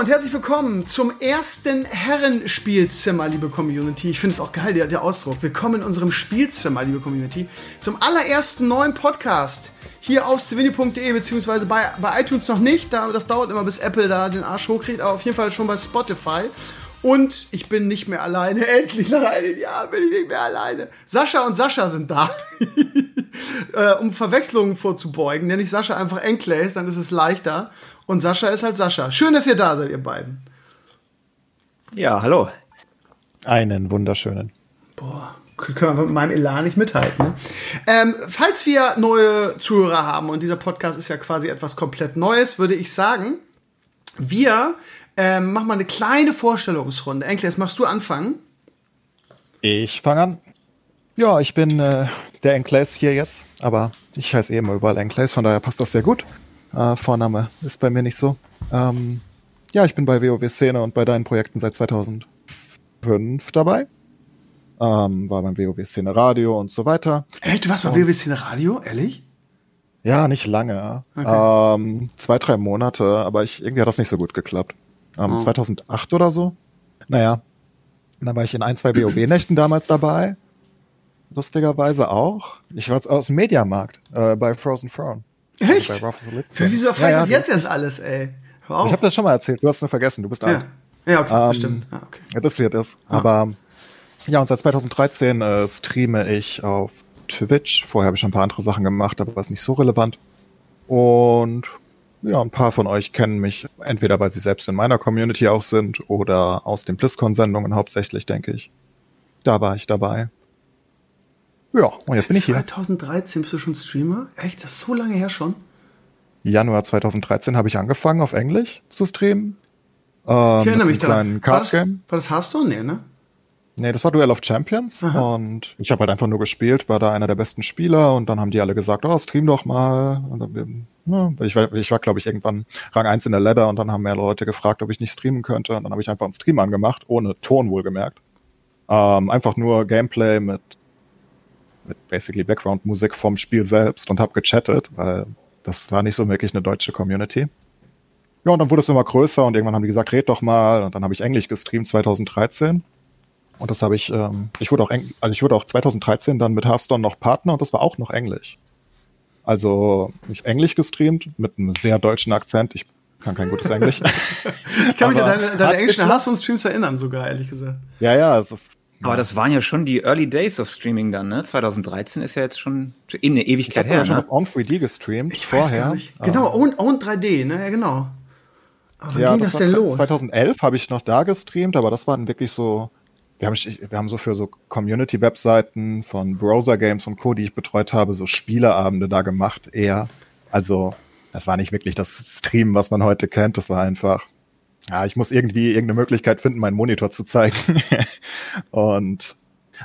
und herzlich willkommen zum ersten Herrenspielzimmer, liebe Community. Ich finde es auch geil, der, der Ausdruck. Willkommen in unserem Spielzimmer, liebe Community. Zum allerersten neuen Podcast hier auf civilio.de, beziehungsweise bei, bei iTunes noch nicht. Da, das dauert immer, bis Apple da den Arsch hochkriegt, aber auf jeden Fall schon bei Spotify. Und ich bin nicht mehr alleine. Endlich nach einem Jahr bin ich nicht mehr alleine. Sascha und Sascha sind da. äh, um Verwechslungen vorzubeugen, nenne ich Sascha einfach Enclays, dann ist es leichter. Und Sascha ist halt Sascha. Schön, dass ihr da seid, ihr beiden. Ja, hallo. Einen wunderschönen. Boah, können wir mit meinem Elan nicht mithalten. Ne? Ähm, falls wir neue Zuhörer haben, und dieser Podcast ist ja quasi etwas komplett Neues, würde ich sagen, wir ähm, machen mal eine kleine Vorstellungsrunde. Enkles, machst du anfangen? Ich fange an. Ja, ich bin äh, der Enclays hier jetzt, aber ich heiße eh immer überall Enclays, von daher passt das sehr gut. Äh, Vorname ist bei mir nicht so. Ähm, ja, ich bin bei WoW Szene und bei deinen Projekten seit 2005 dabei. Ähm, war beim WoW Szene Radio und so weiter. Echt? Du warst bei WoW Szene Radio? Ehrlich? Ja, nicht lange. Okay. Ähm, zwei, drei Monate, aber ich, irgendwie hat das nicht so gut geklappt. Ähm, oh. 2008 oder so. Naja, da war ich in ein, zwei WoW-Nächten damals dabei. Lustigerweise auch. Ich war aus dem Mediamarkt äh, bei Frozen Throne. Echt? Für wieso erfahre ja, ja, das jetzt erst alles, ey? Ich habe das schon mal erzählt, du hast nur vergessen, du bist ja. alt. Ja, okay, ähm, stimmt. Ah, okay. Ja, das wird es. Ah. Aber ja, und seit 2013 äh, streame ich auf Twitch. Vorher habe ich schon ein paar andere Sachen gemacht, aber war es nicht so relevant. Und ja, ein paar von euch kennen mich entweder, weil sie selbst in meiner Community auch sind oder aus den BlizzCon-Sendungen hauptsächlich, denke ich. Da war ich dabei. Ja, und jetzt bin ich hier. 2013 bist du schon Streamer? Echt? Das ist so lange her schon? Januar 2013 habe ich angefangen, auf Englisch zu streamen. Ähm, ich erinnere mich daran. War das, war das Hearthstone? Nee, ne? Nee, das war Duel of Champions Aha. und ich habe halt einfach nur gespielt, war da einer der besten Spieler und dann haben die alle gesagt, oh, stream doch mal. Und dann, ja, ich war, ich war glaube ich, irgendwann Rang 1 in der Ladder und dann haben mehr Leute gefragt, ob ich nicht streamen könnte und dann habe ich einfach einen Stream angemacht, ohne Ton wohlgemerkt. Ähm, einfach nur Gameplay mit mit basically Background-Musik vom Spiel selbst und habe gechattet, weil das war nicht so wirklich eine deutsche Community. Ja, und dann wurde es immer größer und irgendwann haben die gesagt, red doch mal. Und dann habe ich Englisch gestreamt 2013. Und das habe ich, ähm, ich wurde auch, Eng also ich wurde auch 2013 dann mit Hearthstone noch Partner und das war auch noch Englisch. Also ich Englisch gestreamt mit einem sehr deutschen Akzent. Ich kann kein gutes Englisch. ich kann mich an deine, deine englischen Hearthstone-Streams erinnern sogar, ehrlich gesagt. Ja, ja, es ist aber das waren ja schon die Early Days of Streaming dann, ne? 2013 ist ja jetzt schon in eine Ewigkeit ich her. Ich habe ne? schon auf On3D gestreamt. Ich vorher. weiß gar nicht. Genau, Own, Own 3D, ne? Ja, genau. Aber wann ja, ging das, das denn los? 2011 habe ich noch da gestreamt, aber das waren wirklich so, wir haben, wir haben so für so Community-Webseiten von Browser-Games und Co., die ich betreut habe, so Spieleabende da gemacht eher. Also, das war nicht wirklich das Streamen, was man heute kennt. Das war einfach ja, ich muss irgendwie irgendeine Möglichkeit finden, meinen Monitor zu zeigen. und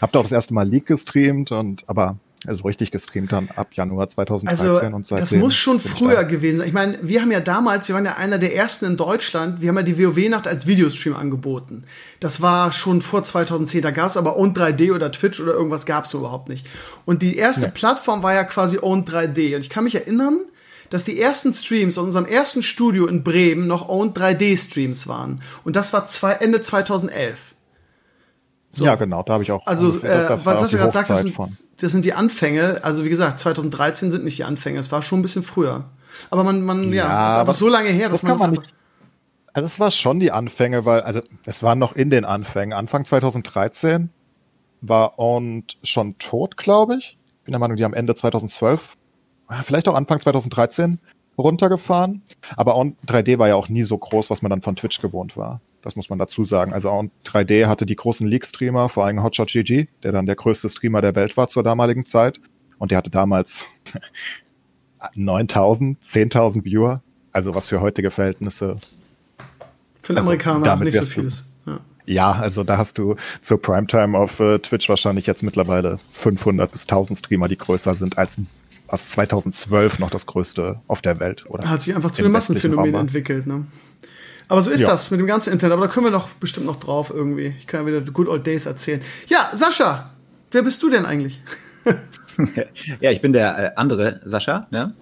habe da auch das erste Mal League gestreamt und aber also richtig gestreamt dann ab Januar 2013 also, und seitdem. Das muss schon früher gewesen sein. Ich meine, wir haben ja damals, wir waren ja einer der ersten in Deutschland, wir haben ja die WoW-Nacht als Videostream angeboten. Das war schon vor 2010, da gab es aber Own 3D oder Twitch oder irgendwas gab es überhaupt nicht. Und die erste nee. Plattform war ja quasi Own 3D. Und ich kann mich erinnern, dass die ersten Streams in unserem ersten Studio in Bremen noch Owned 3D-Streams waren. Und das war zwei, Ende 2011. So. Ja, genau, da habe ich auch. Also, äh, was hast du gerade gesagt, das sind, das sind die Anfänge. Also, wie gesagt, 2013 sind nicht die Anfänge. Es war schon ein bisschen früher. Aber man, man, ja, ja ist einfach so lange her, dass das man. Kann man nicht, also, es war schon die Anfänge, weil, also, es waren noch in den Anfängen. Anfang 2013 war Owned schon tot, glaube ich. Bin der Meinung, die am Ende 2012 Ah, vielleicht auch Anfang 2013 runtergefahren. Aber On 3D war ja auch nie so groß, was man dann von Twitch gewohnt war. Das muss man dazu sagen. Also On 3D hatte die großen League-Streamer, vor allem Hotshot GG, der dann der größte Streamer der Welt war zur damaligen Zeit. Und der hatte damals 9000, 10.000 Viewer. Also was für heutige Verhältnisse. Für den also Amerikaner nicht so vieles. Ja. ja. also da hast du zur Primetime auf äh, Twitch wahrscheinlich jetzt mittlerweile 500 bis 1000 Streamer, die größer sind als was 2012 noch das größte auf der Welt. Oder Hat sich einfach zu einem Massenphänomen entwickelt. Ne? Aber so ist ja. das mit dem ganzen Internet. Aber da können wir doch bestimmt noch drauf irgendwie. Ich kann ja wieder Good Old Days erzählen. Ja, Sascha, wer bist du denn eigentlich? ja, ich bin der äh, andere Sascha. Ne?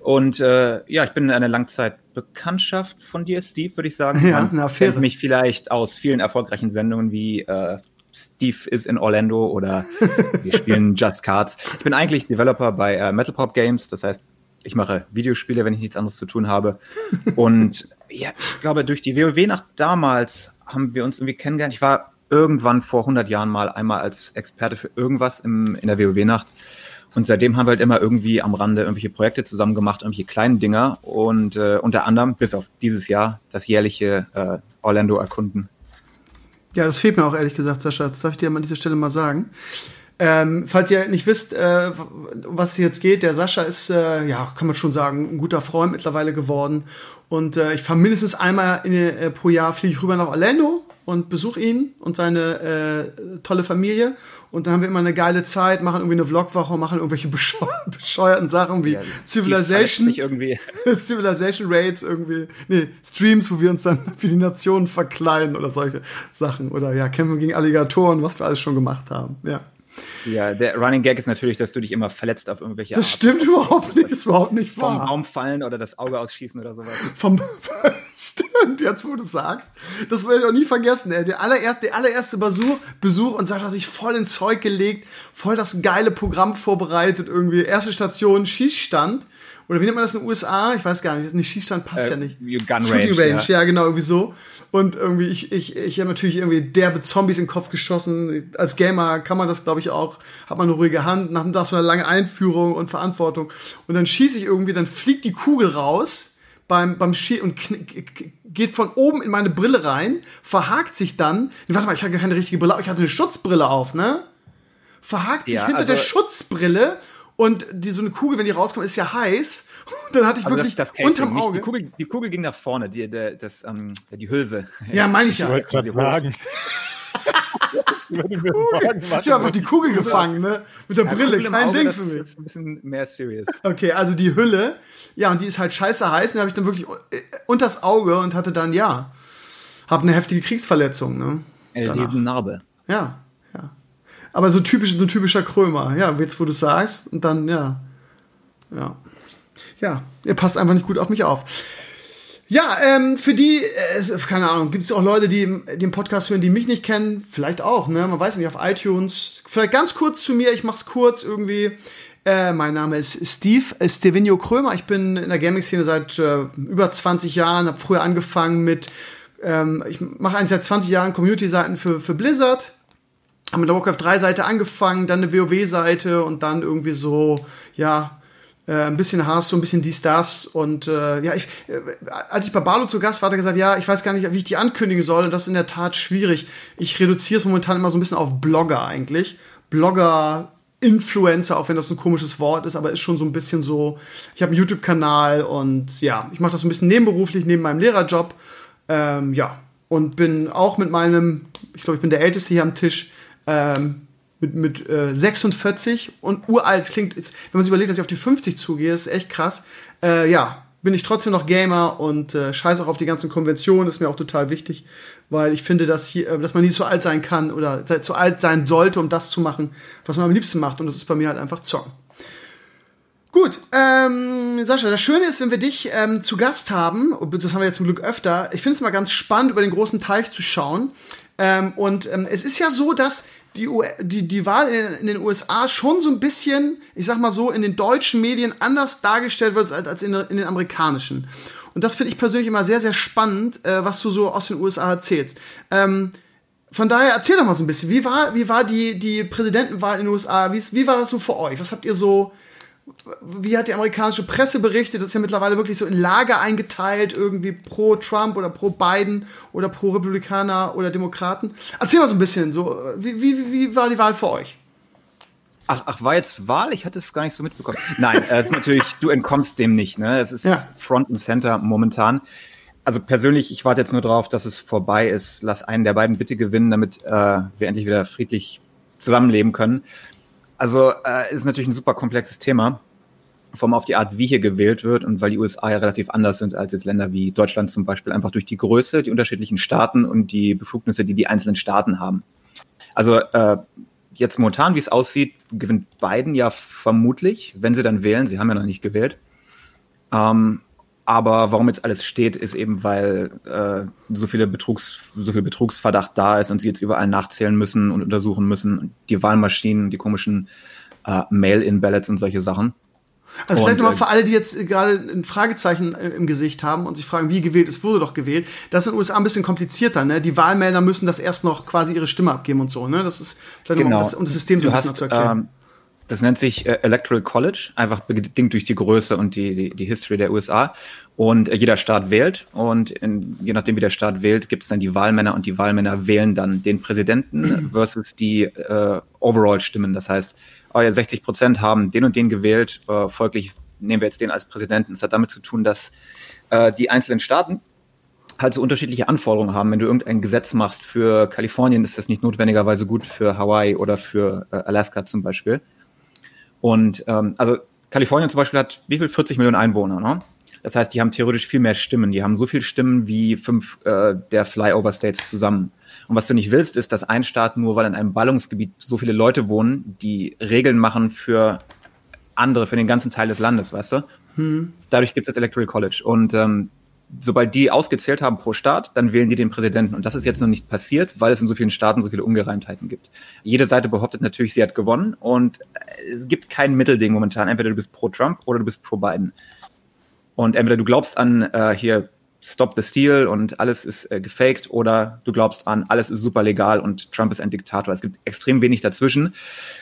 Und äh, ja, ich bin eine Langzeit Bekanntschaft von dir, Steve, würde ich sagen. Ja, Man eine kennt Affäre. mich vielleicht aus vielen erfolgreichen Sendungen wie äh, Steve is in Orlando oder wir spielen Just Cards. Ich bin eigentlich Developer bei äh, Metal Pop Games, das heißt, ich mache Videospiele, wenn ich nichts anderes zu tun habe. Und ja, ich glaube, durch die WoW-Nacht damals haben wir uns irgendwie kennengelernt. Ich war irgendwann vor 100 Jahren mal einmal als Experte für irgendwas im, in der WoW-Nacht. Und seitdem haben wir halt immer irgendwie am Rande irgendwelche Projekte zusammen gemacht, irgendwelche kleinen Dinger und äh, unter anderem, bis auf dieses Jahr, das jährliche äh, Orlando erkunden. Ja, das fehlt mir auch ehrlich gesagt, Sascha. Das darf ich dir an dieser Stelle mal sagen. Ähm, falls ihr nicht wisst, äh, was es jetzt geht, der Sascha ist, äh, ja, kann man schon sagen, ein guter Freund mittlerweile geworden. Und äh, ich fahre mindestens einmal in, äh, pro Jahr fliege ich rüber nach Orlando und besuche ihn und seine äh, tolle Familie. Und dann haben wir immer eine geile Zeit, machen irgendwie eine Vlogwoche, machen irgendwelche bescheu bescheuerten Sachen wie Ja, Civilization. Civilization Raids irgendwie, nee, Streams, wo wir uns dann für die Nationen verkleiden oder solche Sachen. Oder ja, kämpfen gegen Alligatoren, was wir alles schon gemacht haben. Ja. Ja, der Running Gag ist natürlich, dass du dich immer verletzt auf irgendwelche Das stimmt überhaupt nicht, das ist überhaupt nicht vom wahr. Baum fallen oder das Auge ausschießen oder sowas. Vom, stimmt, jetzt wo du sagst. Das werde ich auch nie vergessen, ey. Der allererste, der allererste Besuch, Besuch und Sascha hat sich voll ins Zeug gelegt, voll das geile Programm vorbereitet, irgendwie. Erste Station, Schießstand. Oder wie nennt man das in den USA? Ich weiß gar nicht. Nicht Schießstand passt Äh, ja nicht. Gun Shooting Range, Range, ja. genau, irgendwie so. Und irgendwie, ich, ich, ich habe natürlich irgendwie derbe Zombies in den Kopf geschossen. Als Gamer kann man das, glaube ich, auch. Hat man eine ruhige Hand, nach, nach so einer langen Einführung und Verantwortung. Und dann schieße ich irgendwie, dann fliegt die Kugel raus beim, beim Schie und geht von oben in meine Brille rein, verhakt sich dann. Warte mal, ich hatte keine richtige Brille, ich hatte eine Schutzbrille auf, ne? Verhakt sich Ja, hinter also- der Schutzbrille und die, so eine Kugel, wenn die rauskommt, ist ja heiß. Und dann hatte ich Also wirklich das, das Casing, unterm Auge. die, Kugel, die Kugel ging nach vorne, die, der, das, ähm, die Hülse. ja, meine ich ja. Ich wollte gerade sagen. Das Ich habe einfach die Kugel gefangen, ne? Mit der Ja, Brille, Kugel kein Auge, Ding das für mich. ist ein bisschen mehr serious. Okay, also die Hülle. Ja, und die ist halt scheiße heiß. Und die habe ich dann wirklich äh, unters Auge und hatte dann, ja, habe eine heftige Kriegsverletzung, ne? Eine Danach. Narbe. Ja. Aber so typisch, so typischer Krömer. Ja, jetzt wo du sagst. Und dann, ja. Ja. Ja, ihr passt einfach nicht gut auf mich auf. Ja, ähm, für die, äh, keine Ahnung, gibt es auch Leute, die den Podcast hören, die mich nicht kennen? Vielleicht auch, ne? Man weiß nicht, auf iTunes. Vielleicht ganz kurz zu mir, ich mach's kurz irgendwie. Äh, mein Name ist Steve äh, Stevenio Krömer. Ich bin in der Gaming-Szene seit äh, über 20 Jahren, habe früher angefangen mit, ähm, ich mache eigentlich seit 20 Jahren Community-Seiten für, für Blizzard haben mit der Warcraft 3 Seite angefangen, dann eine WoW Seite und dann irgendwie so, ja, äh, ein bisschen Hearthstone, ein bisschen dies, das und äh, ja, ich, äh, als ich bei Barlo zu Gast war, hat er gesagt, ja, ich weiß gar nicht, wie ich die ankündigen soll und das ist in der Tat schwierig. Ich reduziere es momentan immer so ein bisschen auf Blogger eigentlich. Blogger, Influencer, auch wenn das ein komisches Wort ist, aber ist schon so ein bisschen so, ich habe einen YouTube-Kanal und ja, ich mache das so ein bisschen nebenberuflich, neben meinem Lehrerjob. Ähm, ja, und bin auch mit meinem, ich glaube, ich bin der Älteste hier am Tisch, ähm, mit, mit äh, 46 und uralt. Es klingt, ist, wenn man sich überlegt, dass ich auf die 50 zugehe, ist echt krass. Äh, ja, bin ich trotzdem noch Gamer und äh, scheiß auch auf die ganzen Konventionen, ist mir auch total wichtig, weil ich finde, dass, hier, äh, dass man nie so alt sein kann oder zu alt sein sollte, um das zu machen, was man am liebsten macht. Und das ist bei mir halt einfach Zocken. Gut, ähm, Sascha, das Schöne ist, wenn wir dich ähm, zu Gast haben, das haben wir ja zum Glück öfter, ich finde es mal ganz spannend, über den großen Teich zu schauen. Ähm, und ähm, es ist ja so, dass die, U die, die Wahl in, in den USA schon so ein bisschen, ich sag mal so, in den deutschen Medien anders dargestellt wird als, als in, in den amerikanischen. Und das finde ich persönlich immer sehr, sehr spannend, äh, was du so aus den USA erzählst. Ähm, von daher erzähl doch mal so ein bisschen, wie war, wie war die, die Präsidentenwahl in den USA? Wie, wie war das so für euch? Was habt ihr so, wie hat die amerikanische Presse berichtet? Das ist ja mittlerweile wirklich so in Lager eingeteilt, irgendwie pro Trump oder pro Biden oder pro Republikaner oder Demokraten. Erzähl mal so ein bisschen, so, wie, wie, wie war die Wahl für euch? Ach, ach, war jetzt Wahl? Ich hatte es gar nicht so mitbekommen. Nein, äh, natürlich, du entkommst dem nicht. Ne? Es ist Ja. Front and Center momentan. Also persönlich, ich warte jetzt nur darauf, dass es vorbei ist. Lass einen der beiden bitte gewinnen, damit äh, wir endlich wieder friedlich zusammenleben können. Also äh, ist natürlich ein super komplexes Thema, vor allem auf die Art, wie hier gewählt wird und weil die USA ja relativ anders sind als jetzt Länder wie Deutschland zum Beispiel, einfach durch die Größe, die unterschiedlichen Staaten und die Befugnisse, die die einzelnen Staaten haben. Also äh, jetzt momentan, wie es aussieht, gewinnt Biden ja vermutlich, wenn sie dann wählen. Sie haben ja noch nicht gewählt. Ähm, aber warum jetzt alles steht, ist eben, weil äh, so viele Betrugs, so viel Betrugsverdacht da ist und sie jetzt überall nachzählen müssen und untersuchen müssen. Die Wahlmaschinen, die komischen äh, Mail-in-Ballots und solche Sachen. Also vielleicht nochmal für alle, die jetzt gerade ein Fragezeichen äh, im Gesicht haben und sich fragen, wie gewählt, es wurde doch gewählt. Das ist in den USA ein bisschen komplizierter, ne? Die Wahlmelder müssen das erst noch quasi ihre Stimme abgeben und so, ne? Das ist vielleicht genau. um, das, um das System so ein bisschen hast, zu erklären. Ähm, das nennt sich äh, Electoral College, einfach bedingt durch die Größe und die, die, die History der USA. Und äh, jeder Staat wählt und in, je nachdem, wie der Staat wählt, gibt es dann die Wahlmänner und die Wahlmänner wählen dann den Präsidenten versus die äh, Overall-Stimmen. Das heißt, oh ja, 60 Prozent haben den und den gewählt, äh, folglich nehmen wir jetzt den als Präsidenten. Es hat damit zu tun, dass äh, die einzelnen Staaten halt so unterschiedliche Anforderungen haben. Wenn du irgendein Gesetz machst für Kalifornien, ist das nicht notwendigerweise gut für Hawaii oder für äh, Alaska zum Beispiel. Und ähm, also Kalifornien zum Beispiel hat wie viel? 40 Millionen Einwohner, ne? Das heißt, die haben theoretisch viel mehr Stimmen. Die haben so viel Stimmen wie fünf äh, der Flyover States zusammen. Und was du nicht willst, ist, dass ein Staat nur, weil in einem Ballungsgebiet so viele Leute wohnen, die Regeln machen für andere, für den ganzen Teil des Landes, weißt du? Hm. Dadurch gibt es das Electoral College. Und ähm, sobald die ausgezählt haben pro Staat, dann wählen die den Präsidenten. Und das ist jetzt noch nicht passiert, weil es in so vielen Staaten so viele Ungereimtheiten gibt. Jede Seite behauptet natürlich, sie hat gewonnen und es gibt kein Mittelding momentan. Entweder du bist pro Trump oder du bist pro Biden. Und entweder du glaubst an äh, hier Stop the Steal und alles ist äh, gefaked oder du glaubst an, alles ist super legal und Trump ist ein Diktator. Es gibt extrem wenig dazwischen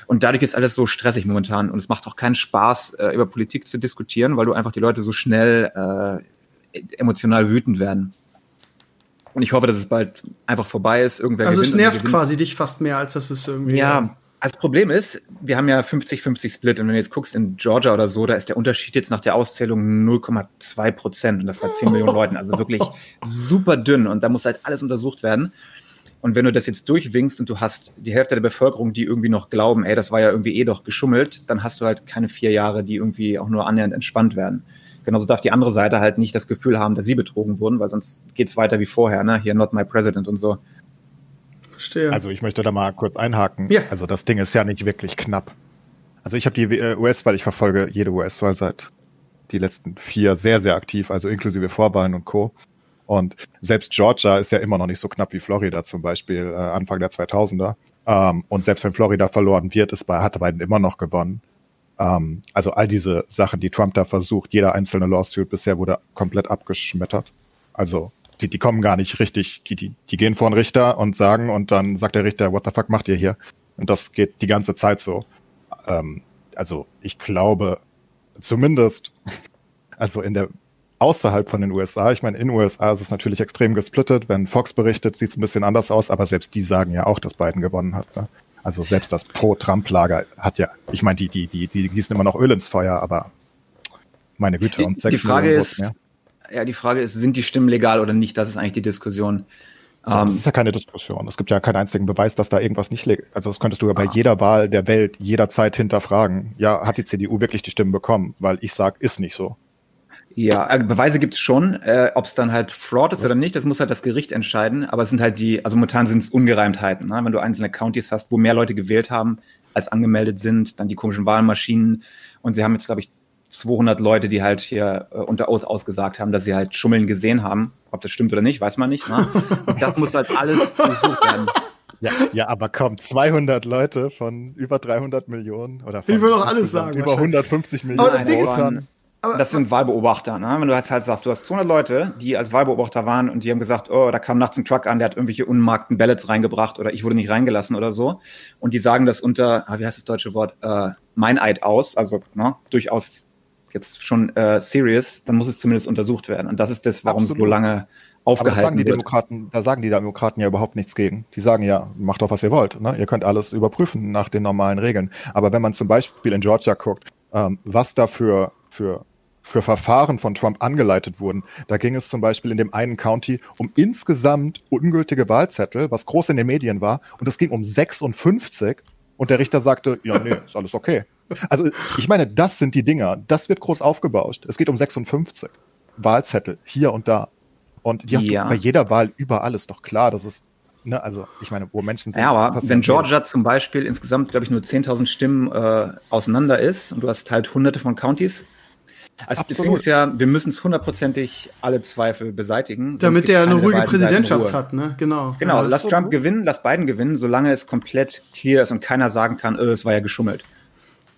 und dadurch ist alles so stressig momentan und es macht auch keinen Spaß, äh, über Politik zu diskutieren, weil du einfach die Leute so schnell äh, emotional wütend werden. Und ich hoffe, dass es bald einfach vorbei ist. Irgendwer also es nervt quasi dich fast mehr, als dass es irgendwie. Ja, also das Problem ist, wir haben ja 50-50 Split und wenn du jetzt guckst in Georgia oder so, da ist der Unterschied jetzt nach der Auszählung 0,2 Prozent und das bei 10 Millionen Leuten. Also wirklich super dünn und da muss halt alles untersucht werden. Und wenn du das jetzt durchwinkst und du hast die Hälfte der Bevölkerung, die irgendwie noch glauben, ey, das war ja irgendwie eh doch geschummelt, dann hast du halt keine vier Jahre, die irgendwie auch nur annähernd entspannt werden. Genauso darf die andere Seite halt nicht das Gefühl haben, dass sie betrogen wurden, weil sonst geht's weiter wie vorher, ne? Hier not my president und so. Verstehe. Also ich möchte da mal kurz einhaken. Ja. Also das Ding ist ja nicht wirklich knapp. Also ich habe die äh, US-Wahl, ich verfolge jede US-Wahl seit die letzten vier sehr, sehr aktiv, also inklusive Vorwahlen und Co. Und selbst Georgia ist ja immer noch nicht so knapp wie Florida zum Beispiel äh, Anfang der 2000er. Ähm, und selbst wenn Florida verloren wird, ist bei, hat Biden immer noch gewonnen. Ähm, also all diese Sachen, die Trump da versucht, jeder einzelne Lawsuit bisher wurde komplett abgeschmettert. Also die, die kommen gar nicht richtig, die, die, die gehen vor den Richter und sagen und dann sagt der Richter, what the fuck macht ihr hier? Und das geht die ganze Zeit so. Ähm, also ich glaube, zumindest, also in der außerhalb von den USA, ich meine, in den USA ist es natürlich extrem gesplittet. Wenn Fox berichtet, sieht es ein bisschen anders aus, aber selbst die sagen ja auch, dass Biden gewonnen hat. Ne? Also selbst das Pro-Trump-Lager hat ja, ich meine, die, die, die, die gießen immer noch Öl ins Feuer, aber meine Güte, und sechs Die Frage ist, mehr. ja, die Frage ist, sind die Stimmen legal oder nicht? Das ist eigentlich die Diskussion. Ja, das ähm, ist ja keine Diskussion. Es gibt ja keinen einzigen Beweis, dass da irgendwas nicht legal Also das könntest du ja bei ah. jeder Wahl der Welt jederzeit hinterfragen. Ja, hat die CDU wirklich die Stimmen bekommen? Weil ich sag, ist nicht so. Ja, äh, Beweise gibt es schon. Äh, Ob es dann halt Fraud ist oder nicht, das muss halt das Gericht entscheiden. Aber es sind halt die, also momentan sind es Ungereimtheiten. Ne? Wenn du einzelne Counties hast, wo mehr Leute gewählt haben, als angemeldet sind, dann die komischen Wahlmaschinen. Und sie haben jetzt, glaube ich, 200 Leute, die halt hier äh, unter Oath ausgesagt haben, dass sie halt Schummeln gesehen haben. Ob das stimmt oder nicht, weiß man nicht. Ne? Und das muss halt alles durchsucht werden. Ja, ja, aber komm, 200 Leute von über 300 Millionen oder von ich will doch alles sagen, über 150 Millionen. Aber das Ding ist, aber das sind Wahlbeobachter. Ne? Wenn du halt, halt sagst, du hast 200 Leute, die als Wahlbeobachter waren und die haben gesagt, oh, da kam nachts ein Truck an, der hat irgendwelche unmarkten Ballots reingebracht oder ich wurde nicht reingelassen oder so. Und die sagen das unter, ah, wie heißt das deutsche Wort, äh, Meineid aus, also ne, durchaus jetzt schon äh, serious, dann muss es zumindest untersucht werden. Und das ist das, warum Absolut. so lange aufgehalten Aber sagen die wird. Demokraten, da sagen die Demokraten ja überhaupt nichts gegen. Die sagen ja, macht doch, was ihr wollt. Ne? Ihr könnt alles überprüfen nach den normalen Regeln. Aber wenn man zum Beispiel in Georgia guckt, ähm, was da für, für Verfahren von Trump angeleitet wurden. Da ging es zum Beispiel in dem einen County um insgesamt ungültige Wahlzettel, was groß in den Medien war, und es ging um 56 und der Richter sagte, ja, nee, ist alles okay. Also ich meine, das sind die Dinger, das wird groß aufgebauscht. Es geht um 56 Wahlzettel hier und da. Und die hast ja. du bei jeder Wahl überall, ist doch klar, dass es Ne, also ich meine, wo Menschen sind. Ja, aber wenn Georgia zum Beispiel insgesamt, glaube ich, nur 10.000 Stimmen äh, auseinander ist und du hast halt hunderte von Counties, Also das Ding ist ja, wir müssen es hundertprozentig alle Zweifel beseitigen. Damit der eine ruhige Präsidentschaft hat, ne? Genau. Genau, ja, lass so Trump gut. gewinnen, lass Biden gewinnen, solange es komplett clear ist und keiner sagen kann, oh, es war ja geschummelt.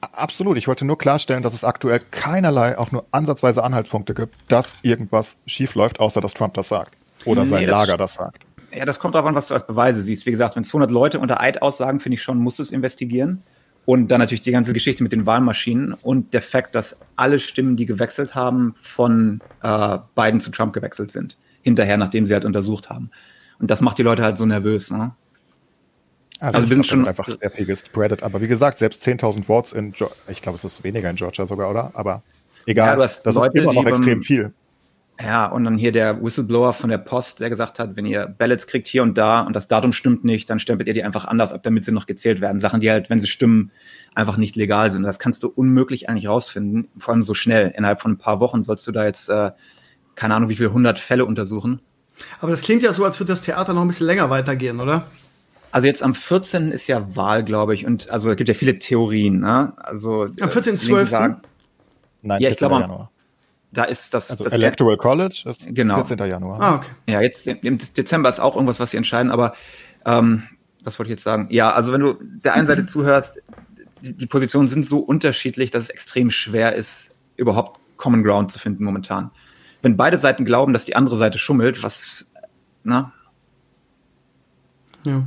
Absolut. Ich wollte nur klarstellen, dass es aktuell keinerlei, auch nur ansatzweise Anhaltspunkte gibt, dass irgendwas schief läuft, außer dass Trump das sagt. Oder nee, sein Lager das sagt. Ja, das kommt darauf an, was du als Beweise siehst. Wie gesagt, wenn 200 Leute unter Eid aussagen, finde ich schon, musst du es investigieren. Und dann natürlich die ganze Geschichte mit den Wahlmaschinen und der Fakt, dass alle Stimmen, die gewechselt haben, von äh, Biden zu Trump gewechselt sind. Hinterher, nachdem sie halt untersucht haben. Und das macht die Leute halt so nervös. Ne? Also, also wir sind schon einfach sehr viel gespreadet. Aber wie gesagt, selbst 10.000 Votes in, Georgia, ich glaube, es ist weniger in Georgia sogar, oder? Aber egal, ja, das Leute, ist immer noch extrem viel. Ja, und dann hier der Whistleblower von der Post, der gesagt hat, wenn ihr Ballots kriegt hier und da und das Datum stimmt nicht, dann stempelt ihr die einfach anders ab, damit sie noch gezählt werden. Sachen, die halt, wenn sie stimmen, einfach nicht legal sind. Das kannst du unmöglich eigentlich rausfinden, vor allem so schnell. Innerhalb von ein paar Wochen sollst du da jetzt, äh, keine Ahnung, wie viele hundert Fälle untersuchen. Aber das klingt ja so, als würde das Theater noch ein bisschen länger weitergehen, oder? Also jetzt am 14. ist ja Wahl, glaube ich, und also es gibt ja viele Theorien. Ne? Also am 14.12. Nein, ja, ich glaube am, da ist das, also das Electoral College ist genau. 14. Januar. Ah, okay. Ja, jetzt im Dezember ist auch irgendwas, was sie entscheiden, aber ähm, was wollte ich jetzt sagen? Ja, also wenn du der einen Seite zuhörst, die, die Positionen sind so unterschiedlich, dass es extrem schwer ist, überhaupt Common Ground zu finden momentan. Wenn beide Seiten glauben, dass die andere Seite schummelt, was, na? Ja.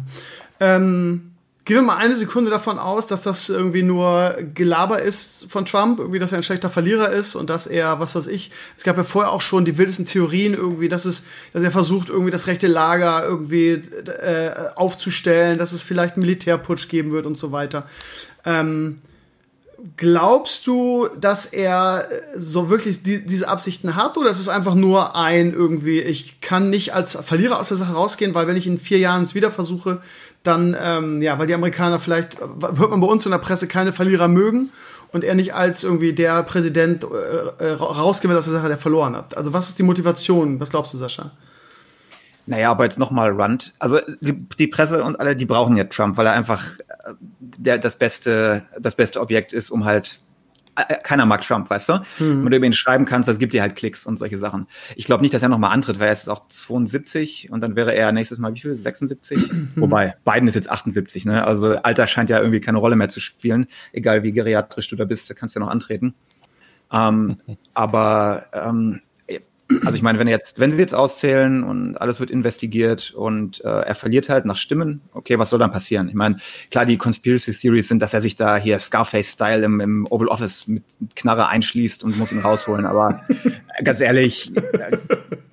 Ähm, Gehen wir mal eine Sekunde davon aus, dass das irgendwie nur Gelaber ist von Trump, irgendwie, dass er ein schlechter Verlierer ist und dass er, was weiß ich, es gab ja vorher auch schon die wildesten Theorien irgendwie, dass es, dass er versucht, irgendwie das rechte Lager irgendwie äh, aufzustellen, dass es vielleicht einen Militärputsch geben wird und so weiter. Ähm, glaubst du, dass er so wirklich die, diese Absichten hat oder ist es einfach nur ein irgendwie, ich kann nicht als Verlierer aus der Sache rausgehen, weil wenn ich in vier Jahren es wieder versuche, dann, ähm, ja, weil die Amerikaner vielleicht, hört man bei uns in der Presse, keine Verlierer mögen und er nicht als irgendwie der Präsident äh, äh rausgehen will aus der Sache, der verloren hat. Also was ist die Motivation? Was glaubst du, Sascha? Naja, aber jetzt nochmal Rand. Also die, die, Presse und alle, die brauchen ja Trump, weil er einfach äh, der, das beste, das beste Objekt ist, um halt äh, keiner mag Trump, weißt du? Mhm. Wenn du über ihn schreiben kannst, das gibt dir halt Klicks und solche Sachen. Ich glaube nicht, dass er nochmal antritt, weil er ist auch 72 und dann wäre er nächstes Mal wie viel? 76? Mhm. Wobei, Biden ist jetzt 78, ne? Also Alter scheint ja irgendwie keine Rolle mehr zu spielen. Egal wie geriatrisch du da bist, da kannst du ja noch antreten. Ähm, aber ähm, also ich meine, wenn jetzt, wenn sie jetzt auszählen und alles wird investigiert und äh, er verliert halt nach Stimmen, okay, was soll dann passieren? Ich meine, klar, die Conspiracy Theories sind, dass er sich da hier Scarface-Style im, im Oval Office mit Knarre einschließt und muss ihn rausholen, aber ganz ehrlich, äh,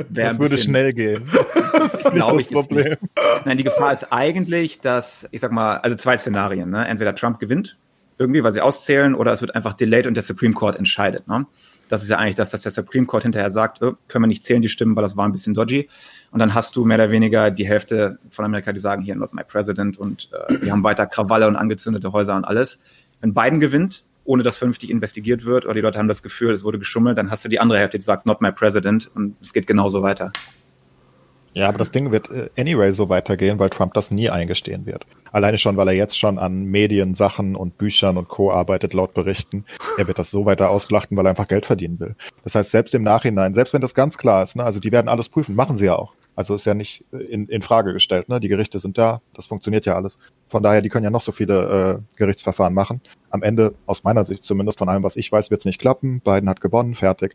das würde schnell gehen. Glaube ich Problem. Nicht. Nein, die Gefahr ist eigentlich, dass, ich sag mal, also zwei Szenarien, ne? Entweder Trump gewinnt, irgendwie, weil sie auszählen, oder es wird einfach delayed und der Supreme Court entscheidet, ne? Das ist ja eigentlich das, dass der Supreme Court hinterher sagt, oh, können wir nicht zählen, die Stimmen, weil das war ein bisschen dodgy. Und dann hast du mehr oder weniger die Hälfte von Amerika, die sagen, hier, not my president und äh, wir haben weiter Krawalle und angezündete Häuser und alles. Wenn Biden gewinnt, ohne dass vernünftig investigiert wird oder die Leute haben das Gefühl, es wurde geschummelt, dann hast du die andere Hälfte, die sagt, not my president und es geht genauso weiter. Ja, aber das Ding wird äh, anyway so weitergehen, weil Trump das nie eingestehen wird. Alleine schon, weil er jetzt schon an Mediensachen und Büchern und Co. arbeitet, laut Berichten. Er wird das so weiter ausschlachten, weil er einfach Geld verdienen will. Das heißt, selbst im Nachhinein, selbst wenn das ganz klar ist, ne, also die werden alles prüfen, machen sie ja auch. Also ist ja nicht äh, in, in Frage gestellt. Ne? Die Gerichte sind da, das funktioniert ja alles. Von daher, die können ja noch so viele äh, Gerichtsverfahren machen. Am Ende, aus meiner Sicht zumindest, von allem, was ich weiß, wird es nicht klappen. Biden hat gewonnen, fertig.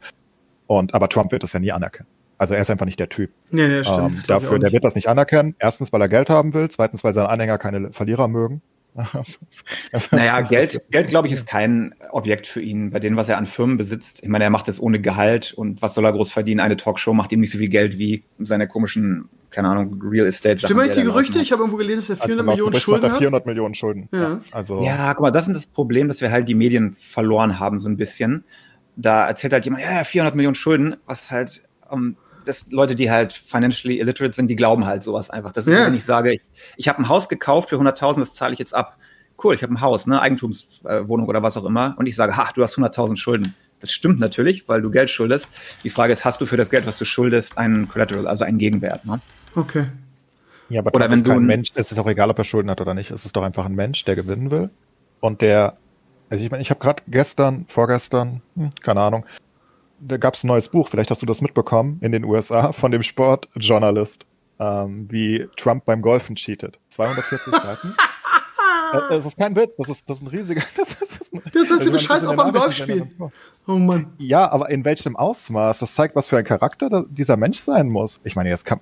Und aber Trump wird das ja nie anerkennen. Also er ist einfach nicht der Typ. Ja, ja, stimmt. Ähm, dafür, der wird das nicht anerkennen. Erstens, weil er Geld haben will. Zweitens, weil seine Anhänger keine Verlierer mögen. naja, Geld, Geld glaube ich, ist kein Objekt für ihn. Bei dem, was er an Firmen besitzt, ich meine, er macht es ohne Gehalt und was soll er groß verdienen? Eine Talkshow macht ihm nicht so viel Geld wie seine komischen, keine Ahnung, Real Estate. Stimmt eigentlich die Gerüchte? Ich habe irgendwo gelesen, dass er 400 also, Millionen Schulden hat. 400 Millionen Schulden. Ja. ja. also. Ja, guck mal, das ist das Problem, dass wir halt die Medien verloren haben, so ein bisschen. Da erzählt halt jemand, ja, 400 Millionen Schulden, was halt, um, ähm, das Leute, die halt financially illiterate sind, die glauben halt sowas einfach. Das ist, ja. wenn ich sage, ich, ich habe ein Haus gekauft für 100.000, das zahle ich jetzt ab. Cool, ich habe ein Haus, ne, Eigentumswohnung oder was auch immer, und ich sage, ha, du hast 100.000 Schulden. Das stimmt natürlich, weil du Geld schuldest. Die Frage ist, hast du für das Geld, was du schuldest, einen Collateral, also einen Gegenwert? Ne? Okay. Ja, aber oder wenn du ein Mensch, es ist doch egal, ob er Schulden hat oder nicht. Es ist doch einfach ein Mensch, der gewinnen will und der, also ich meine, ich habe gerade gestern, vorgestern, hm, keine Ahnung, da gab es ein neues Buch, vielleicht hast du das mitbekommen, in den USA von dem Sportjournalist, ähm, wie Trump beim Golfen cheatet. 240 Seiten. Das ist kein Witz, das ist, das ist ein riesiger. Das, ist ein, das hast du Bescheid auch beim Golfspiel. Oh Mann. Ja, aber in welchem Ausmaß? Das zeigt, was für ein Charakter dieser Mensch sein muss. Ich meine, jetzt kann.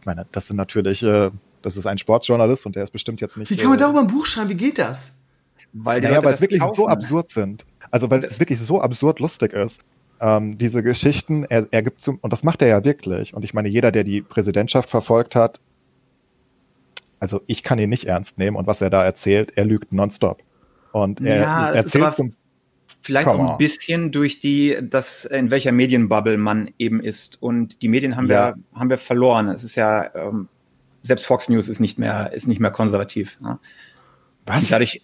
Ich meine, das sind natürlich. Äh, das ist ein Sportjournalist und der ist bestimmt jetzt nicht. Wie kann man äh, darüber ein Buch schreiben? Wie geht das? Weil ja, weil es wirklich kaufen. so absurd sind. Also weil es wirklich so absurd lustig ist. Ähm, diese Geschichten, er, er gibt zum, und das macht er ja wirklich. Und ich meine, jeder, der die Präsidentschaft verfolgt hat, also ich kann ihn nicht ernst nehmen und was er da erzählt, er lügt nonstop. Und er ja, erzählt zum Vielleicht auch ein bisschen durch die, das, in welcher Medienbubble man eben ist. Und die Medien haben ja. wir, haben wir verloren. Es ist ja, ähm, selbst Fox News ist nicht mehr, ist nicht mehr konservativ. Ja. Was? Und dadurch,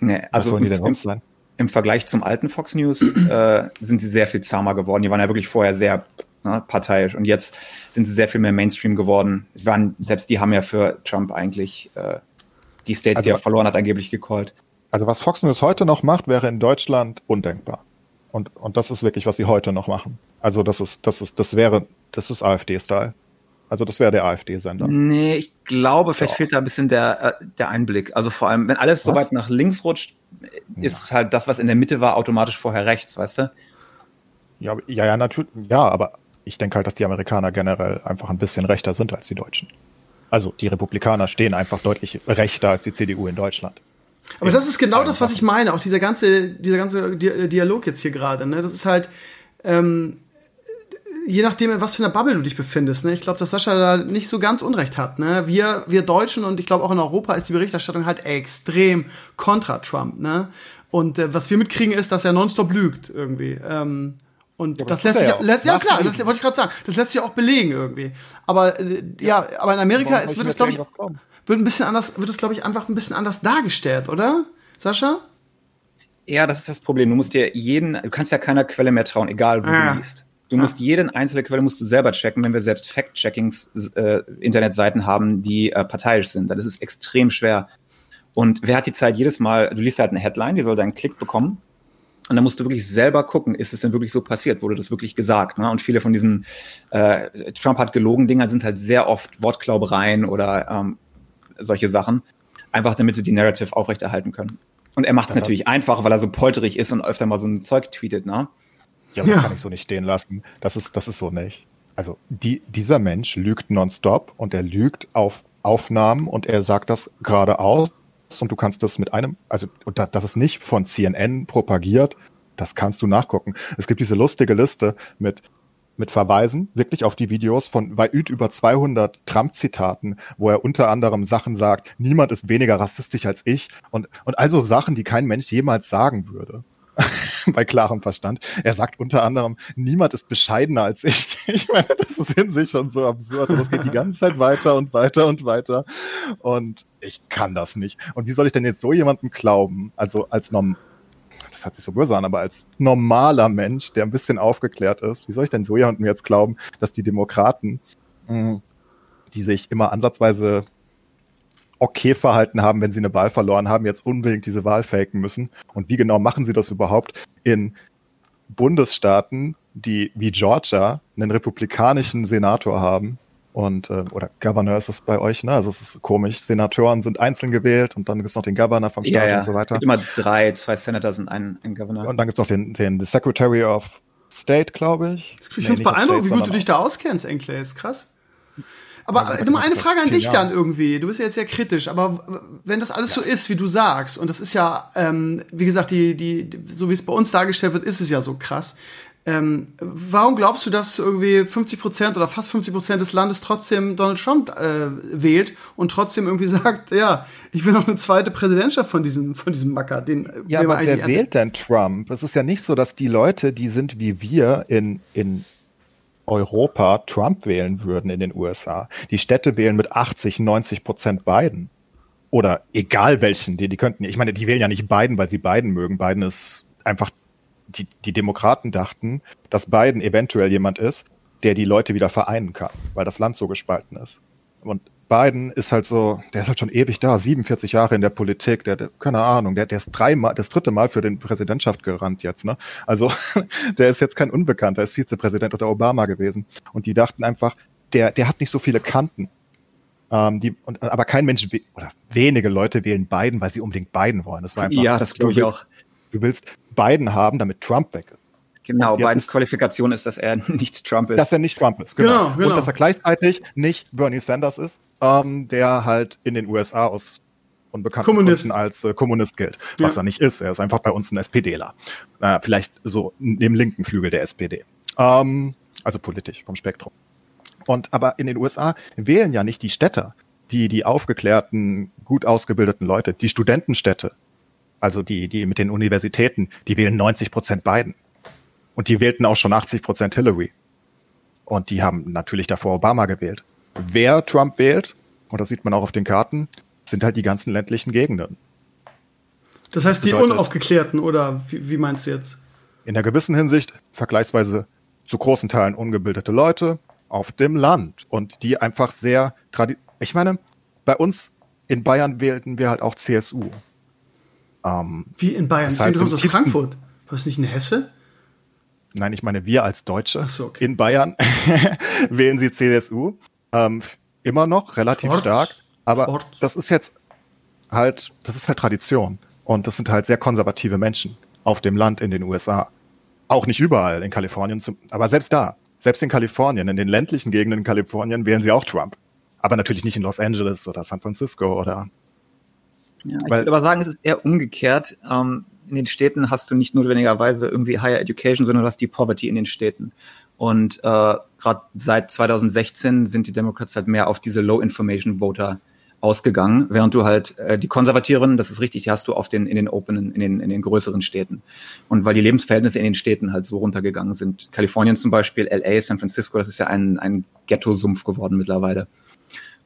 ne, also im, im, im, Vergleich zum alten Fox News äh, sind sie sehr viel zahmer geworden. Die waren ja wirklich vorher sehr ne, parteiisch. Und jetzt sind sie sehr viel mehr Mainstream geworden. Waren, selbst die haben ja für Trump eigentlich äh, die States, also, die er verloren hat, angeblich gecallt. Also was Fox News heute noch macht, wäre in Deutschland undenkbar. Und, und das ist wirklich, was sie heute noch machen. Also das ist, das ist, das wäre, das ist AfD-Style. Also das wäre der AfD-Sender. Nee, ich glaube, vielleicht ja. fehlt da ein bisschen der, äh, der Einblick. Also vor allem, wenn alles was? so weit nach links rutscht, ist ja. halt das, was in der Mitte war, automatisch vorher rechts, weißt du? Ja, ja, ja, natürlich. Ja, aber ich denke halt, dass die Amerikaner generell einfach ein bisschen rechter sind als die Deutschen. Also die Republikaner stehen einfach deutlich rechter als die CDU in Deutschland. Aber das ist genau das, was ich meine. Auch dieser ganze, dieser ganze Dialog jetzt hier gerade. Ne? Das ist halt, ähm, je nachdem, in was für einer Bubble du dich befindest. Ne? Ich glaube, dass Sascha da nicht so ganz Unrecht hat. Ne? Wir, wir Deutschen und ich glaube auch in Europa ist die Berichterstattung halt extrem kontra Trump. Ne? Und äh, was wir mitkriegen ist, dass er nonstop lügt irgendwie. Ähm, und ja, das, lässt sich, ja, lässt, ja klar, das wollte ich gerade sagen. Das lässt sich auch belegen irgendwie. Aber äh, ja, aber in Amerika es wird es glaube ich wird ein bisschen anders, wird es glaube ich einfach ein bisschen anders dargestellt, oder? Sascha? Ja, das ist das Problem. Du musst dir jeden, du kannst ja keiner Quelle mehr trauen, egal wo ah. du liest. Du musst ah. jeden einzelne Quelle musst du selber checken, wenn wir selbst Fact-Checkings äh, Internetseiten haben, die äh, parteiisch sind. Dann ist es extrem schwer. Und wer hat die Zeit jedes Mal, du liest halt eine Headline, die soll deinen Klick bekommen und dann musst du wirklich selber gucken, ist es denn wirklich so passiert? Wurde das wirklich gesagt? Ne? Und viele von diesen äh, Trump hat gelogen Dinger sind halt sehr oft Wortklaubereien oder ähm, solche Sachen. Einfach damit sie die Narrative aufrechterhalten können. Und er macht es natürlich einfach, weil er so polterig ist und öfter mal so ein Zeug tweetet, ne? Ja, das ja. kann ich so nicht stehen lassen. Das ist, das ist so nicht. Also die, dieser Mensch lügt nonstop und er lügt auf Aufnahmen und er sagt das geradeaus und du kannst das mit einem, also das ist nicht von CNN propagiert, das kannst du nachgucken. Es gibt diese lustige Liste mit mit Verweisen wirklich auf die Videos von weit über 200 Trump-Zitaten, wo er unter anderem Sachen sagt, niemand ist weniger rassistisch als ich und, und also Sachen, die kein Mensch jemals sagen würde. bei klarem Verstand. Er sagt unter anderem, niemand ist bescheidener als ich. Ich meine, das ist in sich schon so absurd. Das geht die ganze Zeit weiter und weiter und weiter. Und ich kann das nicht. Und wie soll ich denn jetzt so jemandem glauben? Also als norm das hat sich so böse an, aber als normaler Mensch, der ein bisschen aufgeklärt ist, wie soll ich denn so jemandem jetzt glauben, dass die Demokraten, hm, die sich immer ansatzweise okay verhalten haben, wenn sie eine Wahl verloren haben, jetzt unbedingt diese Wahl faken müssen. Und wie genau machen sie das überhaupt in Bundesstaaten, die wie Georgia einen republikanischen Senator haben? Und, äh, oder Governor ist es bei euch, ne? Also es ist komisch. Senatoren sind einzeln gewählt und dann gibt es noch den Governor vom Staat ja, ja. und so weiter. Immer drei, zwei Senator sind ein, ein Governor. Und dann gibt es noch den, den Secretary of State, glaube ich. Ich finde es beeindruckend, wie gut du dich da auskennst, Enkle. Ist krass. Aber ja, nur eine Frage an dich dann irgendwie. Du bist ja jetzt sehr kritisch, aber wenn das alles ja. so ist, wie du sagst, und das ist ja, ähm, wie gesagt, die, die, so wie es bei uns dargestellt wird, ist es ja so krass. Ähm, warum glaubst du, dass irgendwie 50 Prozent oder fast 50 Prozent des Landes trotzdem Donald Trump äh, wählt und trotzdem irgendwie sagt, ja, ich will noch eine zweite Präsidentschaft von diesem, von diesem Macker? Den, ja, aber wer wählt denn Trump? Es ist ja nicht so, dass die Leute, die sind wie wir in, in Europa Trump wählen würden in den USA. Die Städte wählen mit 80, 90 Prozent Biden. Oder egal welchen, die, die könnten, ich meine, die wählen ja nicht Biden, weil sie Biden mögen. Biden ist einfach, die, die Demokraten dachten, dass Biden eventuell jemand ist, der die Leute wieder vereinen kann, weil das Land so gespalten ist. Und Biden ist halt so, der ist halt schon ewig da, 47 Jahre in der Politik, der, der keine Ahnung, der, der ist dreimal, das dritte Mal für den Präsidentschaft gerannt jetzt, ne? Also, der ist jetzt kein Unbekannter, ist Vizepräsident unter Obama gewesen. Und die dachten einfach, der, der hat nicht so viele Kanten. Ähm, die, und, aber kein Mensch oder wenige Leute wählen Biden, weil sie unbedingt Biden wollen. Das war einfach, ja, das glaube ich auch. Du willst Biden haben, damit Trump weg ist. Genau, Bidens Qualifikation ist, dass er nicht Trump ist. Dass er nicht Trump ist, genau. genau, genau. Und dass er gleichzeitig nicht Bernie Sanders ist, ähm, der halt in den USA aus unbekannten Gründen als äh, Kommunist gilt, was ja. er nicht ist. Er ist einfach bei uns ein SPDler. Äh, vielleicht so dem linken Flügel der SPD. Ähm, also politisch vom Spektrum. Und aber in den USA wählen ja nicht die Städter, die die aufgeklärten, gut ausgebildeten Leute, die Studentenstädte, also die die mit den Universitäten, die wählen 90 Prozent Biden. Und die wählten auch schon 80 Prozent Hillary. Und die haben natürlich davor Obama gewählt. Wer Trump wählt, und das sieht man auch auf den Karten, sind halt die ganzen ländlichen Gegenden. Das heißt, die bedeutet, Unaufgeklärten, oder wie, wie meinst du jetzt? In einer gewissen Hinsicht vergleichsweise zu großen Teilen ungebildete Leute auf dem Land und die einfach sehr Ich meine, bei uns in Bayern wählten wir halt auch CSU. Ähm, wie in Bayern? Das heißt, du kommst aus Frankfurt. War das nicht in Hesse? Nein, ich meine wir als Deutsche so, okay. in Bayern wählen sie CSU. Ähm, immer noch relativ Sport. stark. Aber Sport. das ist jetzt halt, das ist halt Tradition. Und das sind halt sehr konservative Menschen auf dem Land in den USA. Auch nicht überall in Kalifornien, zum, aber selbst da, selbst in Kalifornien, in den ländlichen Gegenden in Kalifornien wählen sie auch Trump. Aber natürlich nicht in Los Angeles oder San Francisco oder. Ja, ich würde aber sagen, es ist eher umgekehrt. Ähm, in den Städten hast du nicht notwendigerweise irgendwie Higher Education, sondern du hast die Poverty in den Städten. Und äh, gerade seit 2016 sind die Democrats halt mehr auf diese Low-Information-Voter ausgegangen, während du halt äh, die Konservativen, das ist richtig, die hast du auf den in den Open, in den in den größeren Städten. Und weil die Lebensverhältnisse in den Städten halt so runtergegangen sind, Kalifornien zum Beispiel, LA, San Francisco, das ist ja ein ein Ghetto-Sumpf geworden mittlerweile.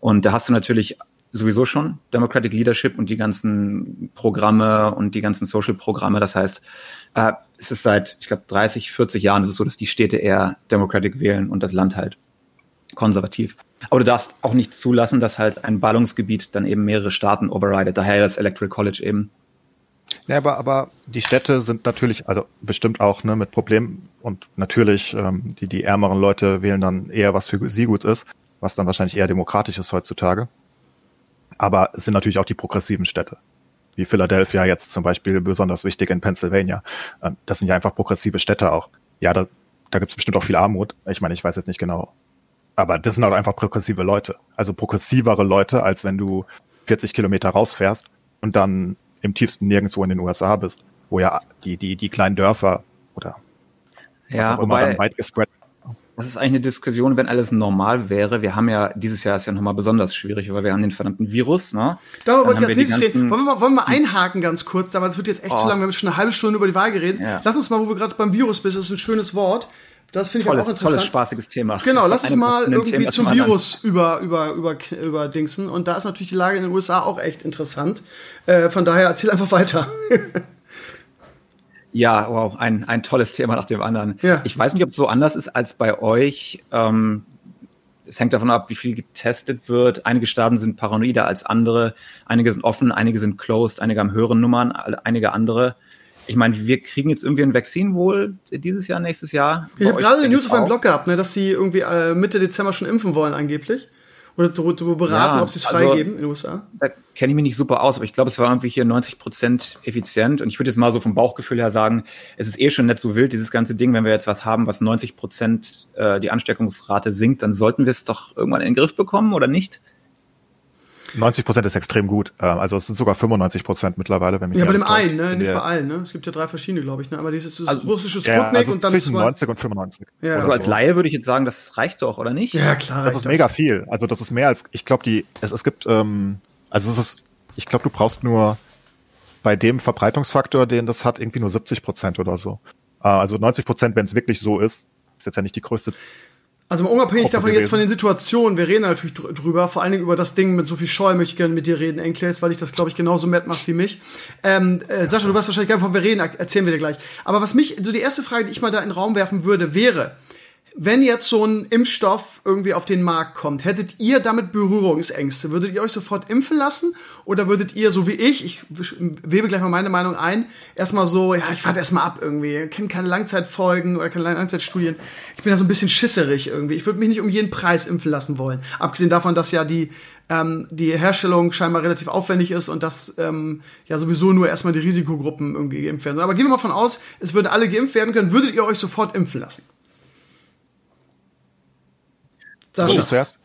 Und da hast du natürlich sowieso schon Democratic Leadership und die ganzen Programme und die ganzen Social-Programme. Das heißt, äh, es ist seit, ich glaube, 30, 40 Jahren ist es so, dass die Städte eher Democratic wählen und das Land halt konservativ. Aber du darfst auch nicht zulassen, dass halt ein Ballungsgebiet dann eben mehrere Staaten overridet. Daher das Electoral College eben. Ja, aber, aber die Städte sind natürlich, also bestimmt auch ne, mit Problemen und natürlich ähm, die, die ärmeren Leute wählen dann eher, was für sie gut ist, was dann wahrscheinlich eher demokratisch ist heutzutage. Aber es sind natürlich auch die progressiven Städte. Wie Philadelphia jetzt zum Beispiel besonders wichtig in Pennsylvania. Ähm, das sind ja einfach progressive Städte auch. Ja, da, da gibt es bestimmt auch viel Armut. Ich meine, ich weiß jetzt nicht genau. Aber das sind halt einfach progressive Leute. Also progressivere Leute, als wenn du 40 Kilometer rausfährst und dann im tiefsten nirgendwo in den USA bist, wo ja die, die, die kleinen Dörfer oder was ja, auch immer dann weit gespread das ist eigentlich eine Diskussion, wenn alles normal wäre. Wir haben ja, dieses Jahr ist ja nochmal besonders schwierig, weil wir haben den verdammten Virus, ne? Darüber wollte ich als nächstes reden. Wollen wir, mal, wollen wir mal einhaken ganz kurz, da, weil das wird jetzt echt oh. zu lang. Wir haben schon eine halbe Stunde über die Wahl geredet. Ja. Lass uns mal, wo wir gerade beim Virus bist, das ist ein schönes Wort. Das finde ich tolles, auch interessant. Tolles, spaßiges Thema. Genau, lass uns mal irgendwie Thema zum Virus über, über, über, über Dingsen. Und da ist natürlich die Lage in den USA auch echt interessant. Äh, von daher erzähl einfach weiter. Ja, wow, ein, ein tolles Thema nach dem anderen. Ja. Ich weiß nicht, ob es so anders ist als bei euch. Ähm, es hängt davon ab, wie viel getestet wird. Einige Staaten sind paranoider als andere. Einige sind offen, einige sind closed, einige haben höhere Nummern, einige andere. Ich meine, wir kriegen jetzt irgendwie ein Vakzin wohl dieses Jahr, nächstes Jahr. Ich habe gerade die News auf einem Blog gehabt, ne, dass sie irgendwie äh, Mitte Dezember schon impfen wollen angeblich oder darüber beraten, ja, ob sie es also, freigeben in den USA? Da kenne ich mich nicht super aus, aber ich glaube, es war irgendwie hier 90 Prozent effizient. Und ich würde jetzt mal so vom Bauchgefühl her sagen, es ist eh schon nicht so wild, dieses ganze Ding. Wenn wir jetzt was haben, was 90 Prozent äh, die Ansteckungsrate sinkt, dann sollten wir es doch irgendwann in den Griff bekommen, oder nicht? 90 Prozent ist extrem gut. Äh, also es sind sogar 95 Prozent mittlerweile, wenn mich Ja, bei dem einen, ne? nicht bei allen. Ne? Es gibt ja drei verschiedene, glaube ich. Ne? Aber dieses also, russische Sputnik ja, also und dann zwischen 90 und 95. Ja, also als Laie würde ich jetzt sagen, das reicht doch, oder nicht? Ja, klar. Das ist das. mega viel. Also das ist mehr als, ich glaube, die, es, es gibt, ähm, also es ist, ich glaube, du brauchst nur bei dem Verbreitungsfaktor, den das hat, irgendwie nur 70 Prozent oder so. Äh, also 90 Prozent, wenn es wirklich so ist, ist jetzt ja nicht die größte also mal unabhängig davon gewesen. jetzt von den Situationen, wir reden natürlich drüber, vor allen Dingen über das Ding mit so viel Scheu möchte ich gerne mit dir reden, Enkles, weil ich das, glaube ich, genauso matt macht wie mich. Ähm, äh, Sascha, du weißt wahrscheinlich gar nicht, von wir reden, erzählen wir dir gleich. Aber was mich, so die erste Frage, die ich mal da in den Raum werfen würde, wäre, wenn jetzt so ein Impfstoff irgendwie auf den Markt kommt, hättet ihr damit Berührungsängste? Würdet ihr euch sofort impfen lassen? Oder würdet ihr, so wie ich, ich webe gleich mal meine Meinung ein, erstmal so, ja, ich warte erstmal ab irgendwie, ich kenne keine Langzeitfolgen oder keine Langzeitstudien. Ich bin da so ein bisschen schisserig irgendwie. Ich würde mich nicht um jeden Preis impfen lassen wollen. Abgesehen davon, dass ja die, ähm, die Herstellung scheinbar relativ aufwendig ist und dass ähm, ja sowieso nur erstmal die Risikogruppen irgendwie geimpft werden. Aber gehen wir mal von aus, es würden alle geimpft werden können, würdet ihr euch sofort impfen lassen? Sascha. Ich zuerst?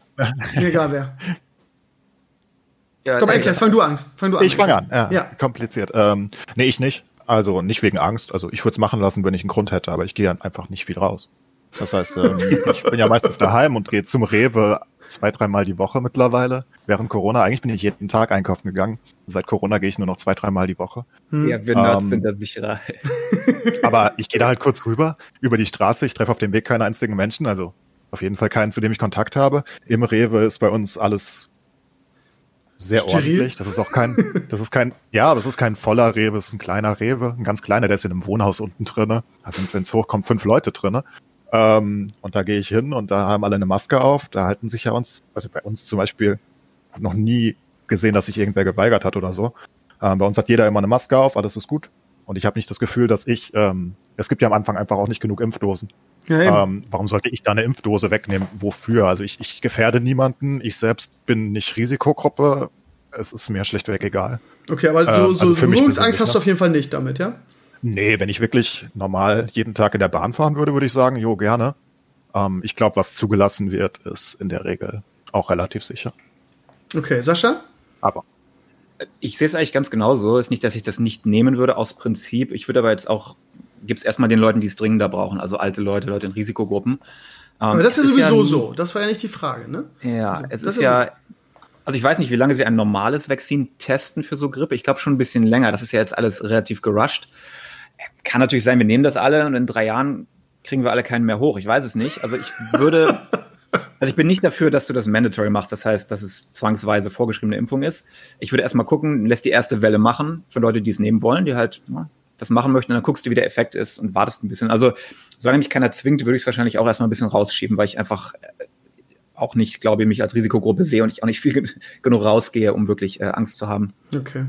Mir egal wer. Ja, Komm, Ekles, fang du an. Fang du an. Ich fange an. Ja, ja. Kompliziert. Ähm, nee, ich nicht. Also nicht wegen Angst. Also ich würde es machen lassen, wenn ich einen Grund hätte, aber ich gehe dann einfach nicht viel raus. Das heißt, ähm, ich bin ja meistens daheim und gehe zum Rewe zwei, dreimal die Woche mittlerweile. Während Corona, eigentlich bin ich jeden Tag einkaufen gegangen. Seit Corona gehe ich nur noch zwei, dreimal die Woche. Hm. Ja, wir Nerds ähm, sind da sicherer. aber ich gehe da halt kurz rüber, über die Straße. Ich treffe auf dem Weg keinen einzigen Menschen. Also auf jeden Fall keinen, zu dem ich Kontakt habe. Im Rewe ist bei uns alles sehr Steril. ordentlich. Das ist auch kein, das ist kein, ja, das ist kein voller Rewe, es ist ein kleiner Rewe, ein ganz kleiner, der ist in einem Wohnhaus unten drinne. Also wenn es hochkommt, fünf Leute drinne. Ähm, und da gehe ich hin und da haben alle eine Maske auf. Da halten sich ja uns, also bei uns zum Beispiel, noch nie gesehen, dass sich irgendwer geweigert hat oder so. Ähm, bei uns hat jeder immer eine Maske auf, alles ist gut. Und ich habe nicht das Gefühl, dass ich, ähm, es gibt ja am Anfang einfach auch nicht genug Impfdosen. Ja, ähm, warum sollte ich da eine Impfdose wegnehmen? Wofür? Also ich, ich gefährde niemanden. Ich selbst bin nicht Risikogruppe. Es ist mir schlichtweg egal. Okay, aber so, ähm, so also Berührungsangst hast du auf jeden Fall nicht damit, ja? Nee, wenn ich wirklich normal jeden Tag in der Bahn fahren würde, würde ich sagen, jo, gerne. Ähm, ich glaube, was zugelassen wird, ist in der Regel auch relativ sicher. Okay, Sascha? Aber. Ich sehe es eigentlich ganz genauso. Ist nicht, dass ich das nicht nehmen würde aus Prinzip. Ich würde aber jetzt auch gibt es erstmal den Leuten, die es dringender brauchen, also alte Leute, Leute in Risikogruppen. Ähm, Aber das ist ja sowieso ist ja, so. Das war ja nicht die Frage, ne? Ja, also, es ist ja. Also ich weiß nicht, wie lange sie ein normales Vakzin testen für so Grippe. Ich glaube schon ein bisschen länger. Das ist ja jetzt alles relativ gerusht. Kann natürlich sein, wir nehmen das alle und in drei Jahren kriegen wir alle keinen mehr hoch. Ich weiß es nicht. Also ich würde, also ich bin nicht dafür, dass du das mandatory machst. Das heißt, dass es zwangsweise vorgeschriebene Impfung ist. Ich würde erstmal gucken, lässt die erste Welle machen für Leute, die es nehmen wollen, die halt das machen möchten, und dann guckst du, wie der Effekt ist und wartest ein bisschen. Also, solange mich keiner zwingt, würde ich es wahrscheinlich auch erstmal ein bisschen rausschieben, weil ich einfach äh, auch nicht, glaube ich, mich als Risikogruppe sehe und ich auch nicht viel genug rausgehe, um wirklich äh, Angst zu haben. Okay.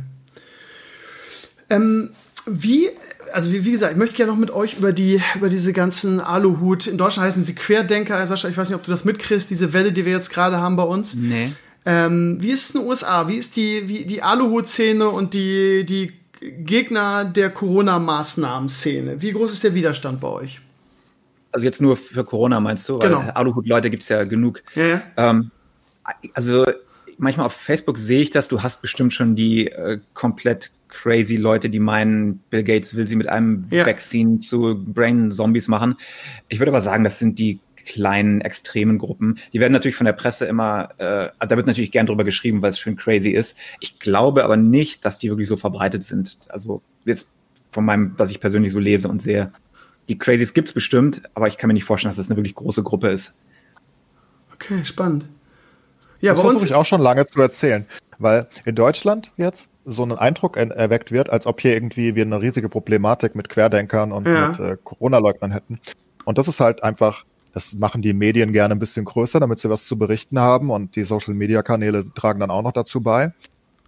Ähm, wie, also wie, wie, gesagt, ich möchte gerne noch mit euch über die, über diese ganzen Aluhut, in Deutschland heißen sie Querdenker, Sascha, ich weiß nicht, ob du das mitkriegst, diese Welle, die wir jetzt gerade haben bei uns. Nee. Ähm, wie ist es in den USA? Wie ist die, wie, die Aluhut-Szene und die, die Gegner der Corona-Maßnahmen-Szene. Wie groß ist der Widerstand bei euch? Also jetzt nur für Corona meinst du? Genau. Aluhut-Leute gibt es ja genug. Ja, ja. Ähm, also manchmal auf Facebook sehe ich das, du hast bestimmt schon die äh, komplett crazy Leute, die meinen, Bill Gates will sie mit einem ja. Vaccine zu Brain-Zombies machen. Ich würde aber sagen, das sind die kleinen, extremen Gruppen. Die werden natürlich von der Presse immer, äh, da wird natürlich gern drüber geschrieben, weil es schön crazy ist. Ich glaube aber nicht, dass die wirklich so verbreitet sind. Also jetzt von meinem, was ich persönlich so lese und sehe. Die Crazies gibt's bestimmt, aber ich kann mir nicht vorstellen, dass das eine wirklich große Gruppe ist. Okay, spannend. Ja, das versuche ich auch schon lange zu erzählen, weil in Deutschland jetzt so ein Eindruck erweckt wird, als ob hier irgendwie wir eine riesige Problematik mit Querdenkern und ja. mit äh, Corona-Leugnern hätten. Und das ist halt einfach das machen die Medien gerne ein bisschen größer, damit sie was zu berichten haben und die Social-Media-Kanäle tragen dann auch noch dazu bei.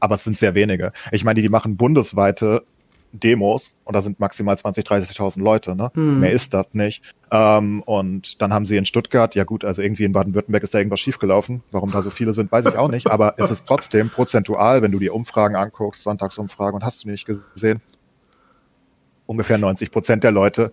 Aber es sind sehr wenige. Ich meine, die machen bundesweite Demos und da sind maximal 20, 30.000 Leute, ne? Hm. Mehr ist das nicht. Ähm, und dann haben sie in Stuttgart, ja gut, also irgendwie in Baden-Württemberg ist da irgendwas schiefgelaufen. Warum da so viele sind, weiß ich auch nicht. Aber es ist trotzdem prozentual, wenn du die Umfragen anguckst, Sonntagsumfragen und hast du nicht gesehen, ungefähr 90 Prozent der Leute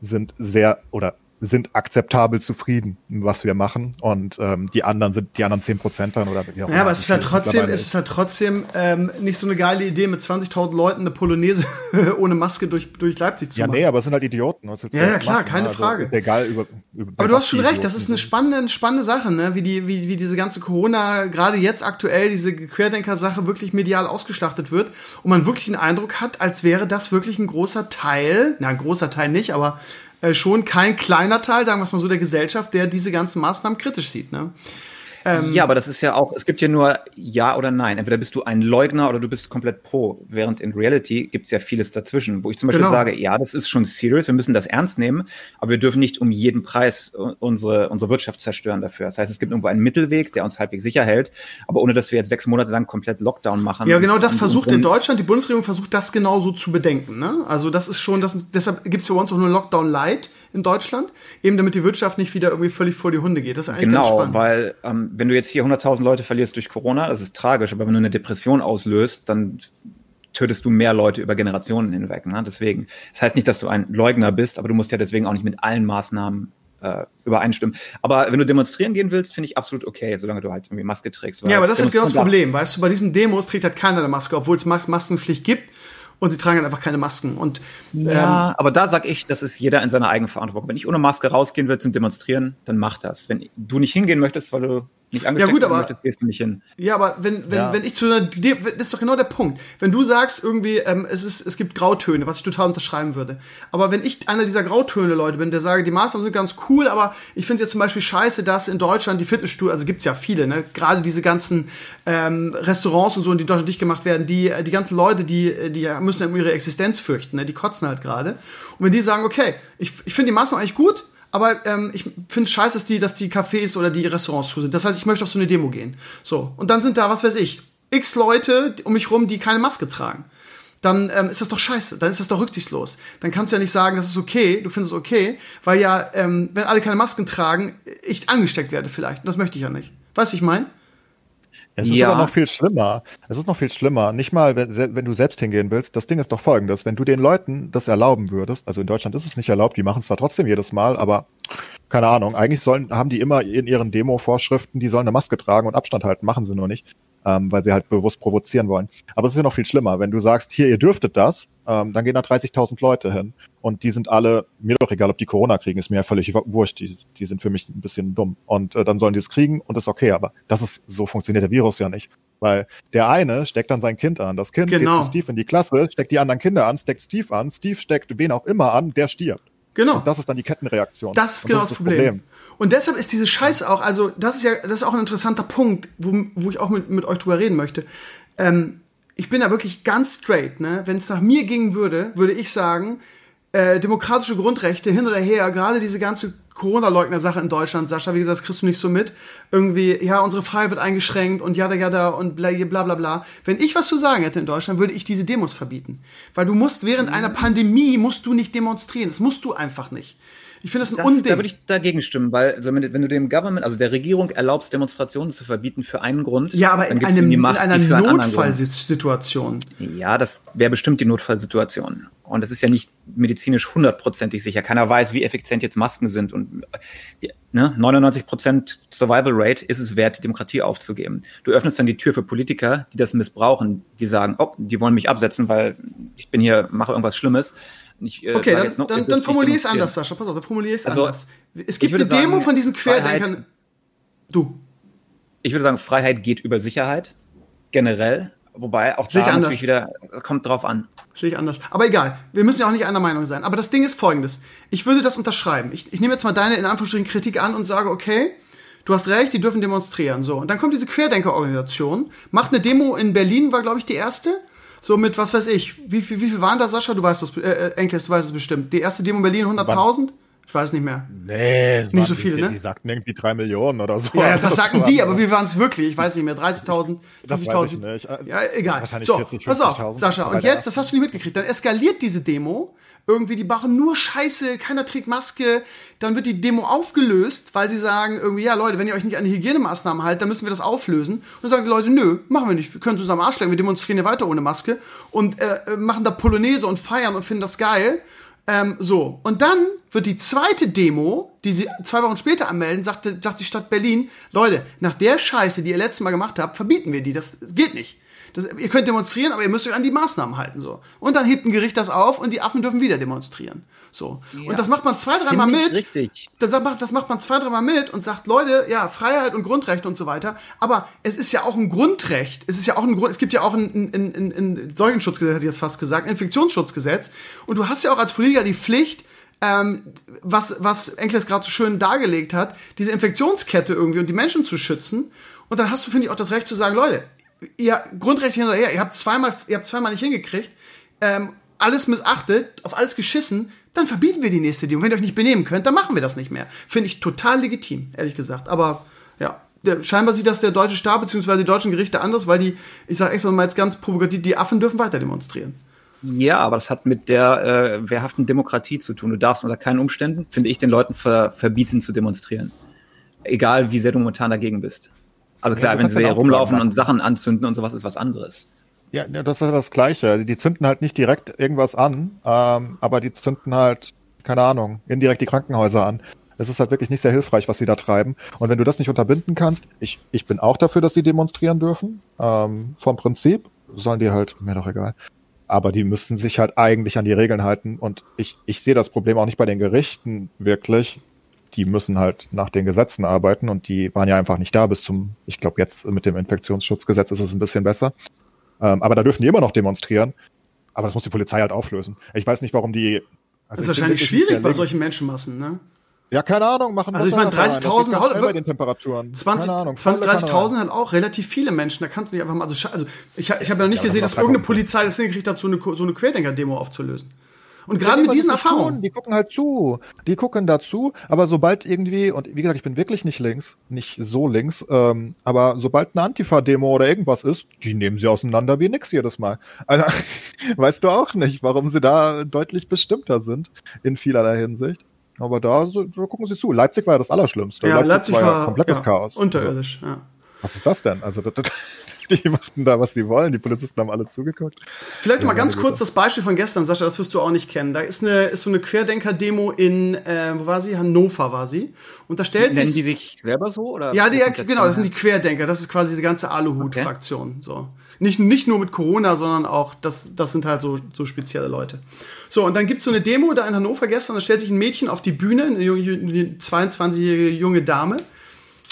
sind sehr oder sind akzeptabel zufrieden, was wir machen. Und ähm, die anderen sind die anderen zehn Prozent dann oder wie auch Ja, aber es ist halt trotzdem, es ist halt trotzdem ähm, nicht so eine geile Idee, mit 20.000 Leuten eine Polonaise ohne Maske durch, durch Leipzig zu ja, machen. Ja, nee, aber es sind halt Idioten. ja, ja, klar, machen? keine also, Frage. Egal über, über Aber du hast schon recht, das ist eine spannende, spannende Sache, ne? Wie die, wie, wie diese ganze Corona, gerade jetzt aktuell, diese Querdenker-Sache wirklich medial ausgeschlachtet wird und man wirklich den Eindruck hat, als wäre das wirklich ein großer Teil, na, ein großer Teil nicht, aber äh, schon kein kleiner Teil, sagen wir es mal so, der Gesellschaft, der diese ganzen Maßnahmen kritisch sieht. Ne? Ähm, ja, aber das ist ja auch, es gibt ja nur Ja oder Nein. Entweder bist du ein Leugner oder du bist komplett pro. Während in Reality gibt es ja vieles dazwischen, wo ich zum Beispiel genau. sage, ja, das ist schon serious, wir müssen das ernst nehmen, aber wir dürfen nicht um jeden Preis unsere, unsere Wirtschaft zerstören dafür. Das heißt, es gibt irgendwo einen Mittelweg, der uns halbwegs sicher hält, aber ohne dass wir jetzt sechs Monate lang komplett Lockdown machen. Ja, genau das versucht in Deutschland, die Bundesregierung versucht das genauso zu bedenken. Ne? Also das ist schon, das, deshalb gibt es für uns auch nur Lockdown Light in Deutschland, eben damit die Wirtschaft nicht wieder irgendwie völlig vor die Hunde geht. Das ist eigentlich genau, ganz spannend. weil ähm, wenn du jetzt hier 100.000 Leute verlierst durch Corona, das ist tragisch, aber wenn du eine Depression auslöst, dann tötest du mehr Leute über Generationen hinweg. Ne? Deswegen, das heißt nicht, dass du ein Leugner bist, aber du musst ja deswegen auch nicht mit allen Maßnahmen äh, übereinstimmen. Aber wenn du demonstrieren gehen willst, finde ich absolut okay, solange du halt irgendwie Maske trägst. Ja, aber das ist genau das Problem, weißt du, bei diesen Demos trägt halt keiner eine Maske, obwohl es Maskenpflicht gibt und sie tragen halt einfach keine Masken. Und, ja, ähm, aber da sag ich, das ist jeder in seiner eigenen Verantwortung. Wenn ich ohne Maske rausgehen will zum Demonstrieren, dann mach das. Wenn du nicht hingehen möchtest, weil du nicht angesteckt ja, gut, aber, möchtest, gehst du nicht hin. Ja, aber wenn, wenn, ja. wenn ich zu einer, das ist doch genau der Punkt. Wenn du sagst irgendwie, ähm, es, ist, es gibt Grautöne, was ich total unterschreiben würde. Aber wenn ich einer dieser Grautöne Leute bin, der sage, die Maßnahmen sind ganz cool, aber ich finde es jetzt zum Beispiel scheiße, dass in Deutschland die Fitnessstudio, also gibt's ja viele, ne, gerade diese ganzen ähm, Restaurants und so, die in Deutschland dicht gemacht werden, die, die ganzen Leute, die, die müssen ja um ihre Existenz fürchten, ne, die kotzen halt gerade. Und wenn die sagen, okay, ich, ich finde die Maßnahmen eigentlich gut, aber ähm, ich finde es scheiße, dass die, dass die Cafés oder die Restaurants zu sind. Das heißt, ich möchte auf so eine Demo gehen. So. Und dann sind da, was weiß ich, x Leute um mich rum, die keine Maske tragen. Dann ähm, ist das doch scheiße, dann ist das doch rücksichtslos. Dann kannst du ja nicht sagen, das ist okay, du findest es okay, weil ja, ähm, wenn alle keine Masken tragen, ich angesteckt werde vielleicht. Und das möchte ich ja nicht. Weißt du, ich meine? Es ist ja. aber noch viel schlimmer. Es ist noch viel schlimmer. Nicht mal, wenn, wenn, du selbst hingehen willst. Das Ding ist doch folgendes. Wenn du den Leuten das erlauben würdest, also in Deutschland ist es nicht erlaubt, die machen es zwar trotzdem jedes Mal, aber keine Ahnung, eigentlich sollen, haben die immer in ihren Demo-Vorschriften, die sollen eine Maske tragen und Abstand halten, machen sie nur nicht ähm, weil sie halt bewusst provozieren wollen. Aber es ist ja noch viel schlimmer, wenn du sagst, hier, ihr dürftet das, ähm, dann gehen da 30.000 Leute hin und die sind alle, mir doch egal, ob die Corona kriegen, ist mir ja völlig wurscht, die, die sind für mich ein bisschen dumm und äh, dann sollen die es kriegen und das ist okay, aber das ist, so funktioniert der Virus ja nicht. Weil der eine steckt dann sein Kind an, das Kind genau. geht zu Steve in die Klasse, steckt die anderen Kinder an, steckt Steve an, Steve steckt wen auch immer an, der stirbt. Genau. Und das ist dann die Kettenreaktion. Das ist genau das, das Problem. Problem. Und deshalb ist diese Scheiße auch, also das ist ja, das ist auch ein interessanter Punkt, wo, wo ich auch mit, mit euch drüber reden möchte. Ähm, ich bin da wirklich ganz straight, ne? Wenn es nach mir gingen würde, würde ich sagen, äh, demokratische Grundrechte hin oder her, gerade diese ganze Corona-Leugner-Sache in Deutschland, Sascha, wie gesagt, das kriegst du nicht so mit. Irgendwie, ja, unsere Freiheit wird eingeschränkt und jada jada und bla bla bla bla. Wenn ich was zu sagen hätte in Deutschland, würde ich diese Demos verbieten. Weil du musst während einer Pandemie, musst du nicht demonstrieren. Das musst du einfach nicht. Ich finde das ein das, Unding. Da würde ich dagegen stimmen, weil also wenn, wenn, du dem Government, also der Regierung erlaubst, Demonstrationen zu verbieten für einen Grund, ja, aber in, einem, in einer Notfallsituation. Ja, das wäre bestimmt die Notfallsituation. Und das ist ja nicht medizinisch hundertprozentig sicher. Keiner weiß, wie effizient jetzt Masken sind. Und die, ne, 99% Survival Rate ist es wert, Demokratie aufzugeben. Du öffnest dann die Tür für Politiker, die das missbrauchen, die sagen, oh, die wollen mich absetzen, weil ich bin hier, mache irgendwas Schlimmes. Ich, äh, okay, dann, noch, dann, dann formulier es anders, Sascha. Pass auf, dann formulier es also, anders. Es gibt eine Demo sagen, von diesen Querdenkern. Du. Ich würde sagen, Freiheit geht über Sicherheit. Generell. Wobei auch da natürlich wieder, kommt drauf an. Sehe ich anders. Aber egal, wir müssen ja auch nicht einer Meinung sein. Aber das Ding ist folgendes. Ich würde das unterschreiben. Ich, ich nehme jetzt mal deine, in Anführungsstrichen, Kritik an und sage, okay, du hast recht, die dürfen demonstrieren. So. Und dann kommt diese Querdenkerorganisation, macht eine Demo in Berlin, war, glaube ich, die erste. So mit, was weiß ich, wie viel, wie viel waren da, Sascha? Du weißt das, äh, äh Enkles, du weißt es bestimmt. Die erste Demo in Berlin 100.000? Ich weiß nicht mehr. Nee, nicht so viele, die, ne? Die sagten irgendwie drei Millionen oder so. Ja, ja das sagten die, aber wie waren es wirklich? Ich weiß nicht mehr. 30.000, 50.000. Ja, egal. So, 40, pass auf, Sascha. Und jetzt, das hast du nicht mitgekriegt, dann eskaliert diese Demo. Irgendwie, die machen nur Scheiße, keiner trägt Maske. Dann wird die Demo aufgelöst, weil sie sagen irgendwie, ja Leute, wenn ihr euch nicht an die Hygienemaßnahmen haltet, dann müssen wir das auflösen. Und dann sagen die Leute, nö, machen wir nicht. Wir können zusammen Arsch legen, wir demonstrieren ja weiter ohne Maske und äh, äh, machen da Polonaise und feiern und finden das geil. Ähm, so, und dann wird die zweite Demo, die sie zwei Wochen später anmelden, sagte, sagt die Stadt Berlin, Leute, nach der Scheiße, die ihr letztes Mal gemacht habt, verbieten wir die. Das geht nicht. Das, ihr könnt demonstrieren, aber ihr müsst euch an die Maßnahmen halten. So. Und dann hebt ein Gericht das auf und die Affen dürfen wieder demonstrieren. So. Ja, und das macht man zwei, dreimal mit. Richtig. Das macht, das macht man zwei, dreimal mit und sagt, Leute, ja, Freiheit und Grundrechte und so weiter. Aber es ist ja auch ein Grundrecht. Es ist ja auch ein Grund, es gibt ja auch ein, ein, ein, ein Seuchenschutzgesetz, hätte ich jetzt fast gesagt, ein Infektionsschutzgesetz. Und du hast ja auch als Politiker die Pflicht, ähm, was, was Enkles gerade so schön dargelegt hat, diese Infektionskette irgendwie und die Menschen zu schützen. Und dann hast du, finde ich, auch das Recht zu sagen, Leute, ihr Grundrecht hinterher, ihr habt zweimal, ihr habt zweimal nicht hingekriegt, ähm, alles missachtet, auf alles geschissen, dann verbieten wir die nächste Demo. Wenn ihr euch nicht benehmen könnt, dann machen wir das nicht mehr. Finde ich total legitim, ehrlich gesagt. Aber ja, der, scheinbar sieht das der deutsche Staat bzw. die deutschen Gerichte anders, weil die, ich sage extra mal jetzt ganz provokativ, die Affen dürfen weiter demonstrieren. Ja, aber das hat mit der äh, wehrhaften Demokratie zu tun. Du darfst unter keinen Umständen, finde ich, den Leuten ver verbieten zu demonstrieren. Egal, wie sehr du momentan dagegen bist. Also klar, ja, wenn sie rumlaufen und Sachen anzünden und sowas, ist was anderes. Ja, das ist ja das Gleiche. Die zünden halt nicht direkt irgendwas an, ähm, aber die zünden halt, keine Ahnung, indirekt die Krankenhäuser an. Es ist halt wirklich nicht sehr hilfreich, was sie da treiben. Und wenn du das nicht unterbinden kannst, ich, ich bin auch dafür, dass sie demonstrieren dürfen. Ähm, vom Prinzip sollen die halt, mir doch egal. Aber die müssten sich halt eigentlich an die Regeln halten. Und ich, ich sehe das Problem auch nicht bei den Gerichten wirklich. Die müssen halt nach den Gesetzen arbeiten und die waren ja einfach nicht da bis zum, ich glaube jetzt mit dem Infektionsschutzgesetz ist es ein bisschen besser. Ähm, aber da dürfen die immer noch demonstrieren. Aber das muss die Polizei halt auflösen. Ich weiß nicht, warum die. Also das ist wahrscheinlich schwierig bei solchen Menschenmassen, ne? Ja, keine Ahnung, machen Also ich meine 30.000 bei den Temperaturen. 20 20 30.000 halt auch relativ viele Menschen, da kannst du nicht einfach mal also, also ich, ich habe ja noch nicht ja, gesehen, dass irgendeine Polizei das hingekriegt hat, so eine so eine Querdenker Demo aufzulösen. Und gerade mit diesen Erfahrungen. Tun. Die gucken halt zu. Die gucken dazu. Aber sobald irgendwie, und wie gesagt, ich bin wirklich nicht links, nicht so links, ähm, aber sobald eine Antifa-Demo oder irgendwas ist, die nehmen sie auseinander wie nix jedes Mal. Also, weißt du auch nicht, warum sie da deutlich bestimmter sind in vielerlei Hinsicht. Aber da, so, da gucken sie zu. Leipzig war ja das Allerschlimmste. Ja, Leipzig, Leipzig war, ja komplettes ja, Chaos. Unterirdisch, ja. Was ist das denn? Also, die machten da, was sie wollen. Die Polizisten haben alle zugeguckt. Vielleicht ja, mal ganz kurz das Beispiel von gestern, Sascha, das wirst du auch nicht kennen. Da ist, eine, ist so eine Querdenker-Demo in, äh, wo war sie? Hannover war sie. Und da stellt Nennen sich. die sich selber so? Oder ja, die, genau, das sind die Querdenker. Das ist quasi die ganze Aluhut-Fraktion. Okay. So. Nicht, nicht nur mit Corona, sondern auch, das, das sind halt so, so spezielle Leute. So, und dann gibt's so eine Demo da in Hannover gestern, da stellt sich ein Mädchen auf die Bühne, eine 22-jährige junge Dame,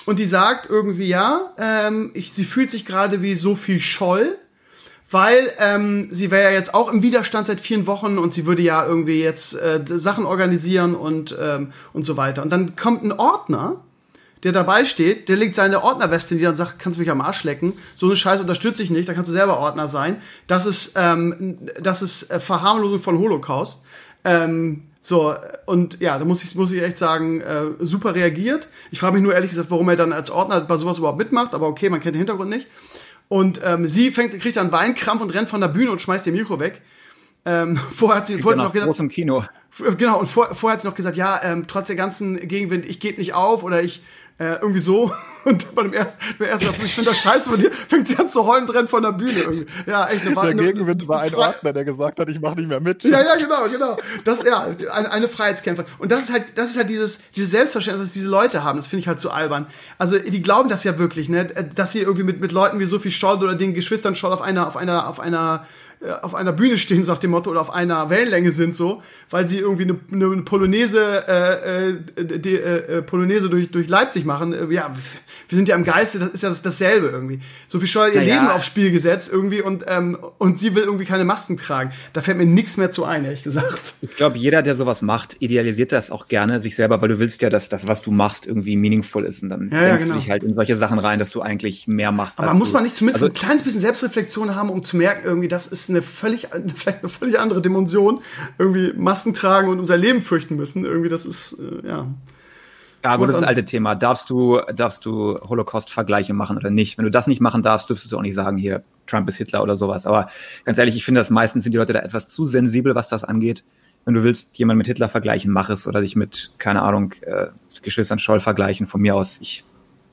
und die sagt irgendwie, ja, ähm, ich, sie fühlt sich gerade wie Sophie Scholl, weil ähm, sie wäre ja jetzt auch im Widerstand seit vielen Wochen und sie würde ja irgendwie jetzt äh, Sachen organisieren und, ähm, und so weiter. Und dann kommt ein Ordner, der dabei steht, der legt seine Ordnerweste in die und sagt, kannst du mich am Arsch lecken. So eine Scheiße unterstütze ich nicht, da kannst du selber Ordner sein. Das ist, ähm, das ist äh, Verharmlosung von Holocaust. Ähm, so, und ja, da muss ich, muss ich echt sagen, äh, super reagiert. Ich frage mich nur ehrlich gesagt, warum er dann als Ordner bei sowas überhaupt mitmacht, aber okay, man kennt den Hintergrund nicht. Und ähm, sie fängt, kriegt dann Weinkrampf und rennt von der Bühne und schmeißt ihr Mikro weg. Ähm, vorher hat sie, vorher hat sie noch gesagt, Kino. Genau, und vor, vorher hat sie noch gesagt, ja, ähm, trotz der ganzen Gegenwind, ich gebe nicht auf oder ich äh, irgendwie so. Und bei dem ersten, der erste, ich finde das scheiße von dir, fängt sie an zu heulen drin von der Bühne irgendwie. Ja, echt. Eine, der Gegenwind war ein Ordner, der gesagt hat, ich mache nicht mehr mit. Ja, ja, genau, genau. Das, ja, eine, eine Freiheitskämpferin. Und das ist halt, das ist halt dieses, dieses Selbstverständnis, das diese Leute haben. Das finde ich halt so albern. Also, die glauben das ja wirklich, ne, dass sie irgendwie mit, mit Leuten wie Sophie Scholl oder den Geschwistern Scholl auf einer, auf einer, auf einer, auf einer Bühne stehen, sagt dem Motto, oder auf einer Wellenlänge sind so, weil sie irgendwie eine, eine Polonaise, äh, äh, die, äh, Polonaise durch, durch Leipzig machen. Äh, ja, wir sind ja im Geiste, das ist ja das, dasselbe irgendwie. Sophie Scholl ihr ja, Leben aufs Spiel gesetzt irgendwie und, ähm, und sie will irgendwie keine Masken tragen. Da fällt mir nichts mehr zu ein, ehrlich gesagt. Ich glaube, jeder, der sowas macht, idealisiert das auch gerne sich selber, weil du willst ja, dass das, was du machst, irgendwie meaningful ist und dann ja, denkst genau. du dich halt in solche Sachen rein, dass du eigentlich mehr machst. Aber muss man nicht zumindest also, ein kleines bisschen Selbstreflexion haben, um zu merken, irgendwie, das ist eine völlig, vielleicht eine völlig andere Dimension. Irgendwie Masken tragen und unser Leben fürchten müssen. Irgendwie, das ist, äh, ja. Ja, aber das ist das alte Thema. Darfst du, darfst du Holocaust-Vergleiche machen oder nicht? Wenn du das nicht machen darfst, dürftest du auch nicht sagen, hier, Trump ist Hitler oder sowas. Aber ganz ehrlich, ich finde, dass meistens sind die Leute da etwas zu sensibel, was das angeht. Wenn du willst, jemanden mit Hitler vergleichen, mach es oder dich mit, keine Ahnung, äh, Geschwistern Scholl vergleichen. Von mir aus, ich,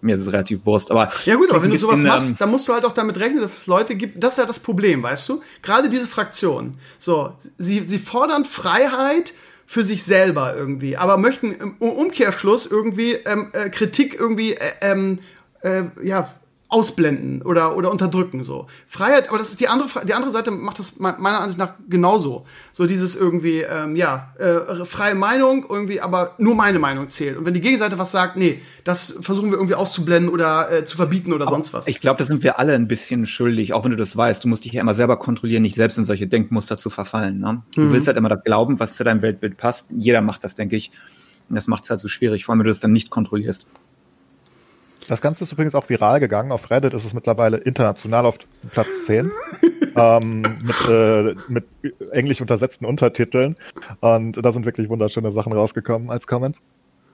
mir ist es relativ Wurst. Aber ja gut, aber wenn du sowas machst, ähm, dann musst du halt auch damit rechnen, dass es Leute gibt. Das ist ja das Problem, weißt du? Gerade diese Fraktion. So, sie, sie fordern Freiheit für sich selber irgendwie, aber möchten im Umkehrschluss irgendwie ähm, äh, Kritik irgendwie äh, ähm, äh, ja ausblenden oder, oder unterdrücken, so. Freiheit, aber das ist die andere, die andere Seite macht das meiner Ansicht nach genauso. So dieses irgendwie, ähm, ja, äh, freie Meinung irgendwie, aber nur meine Meinung zählt. Und wenn die Gegenseite was sagt, nee, das versuchen wir irgendwie auszublenden oder äh, zu verbieten oder aber sonst was. Ich glaube, da sind wir alle ein bisschen schuldig, auch wenn du das weißt. Du musst dich ja immer selber kontrollieren, nicht selbst in solche Denkmuster zu verfallen. Ne? Du mhm. willst halt immer das glauben, was zu deinem Weltbild passt. Jeder macht das, denke ich. Und das macht es halt so schwierig, vor allem wenn du das dann nicht kontrollierst. Das Ganze ist übrigens auch viral gegangen. Auf Reddit ist es mittlerweile international auf Platz 10. ähm, mit, äh, mit englisch untersetzten Untertiteln. Und da sind wirklich wunderschöne Sachen rausgekommen als Comments.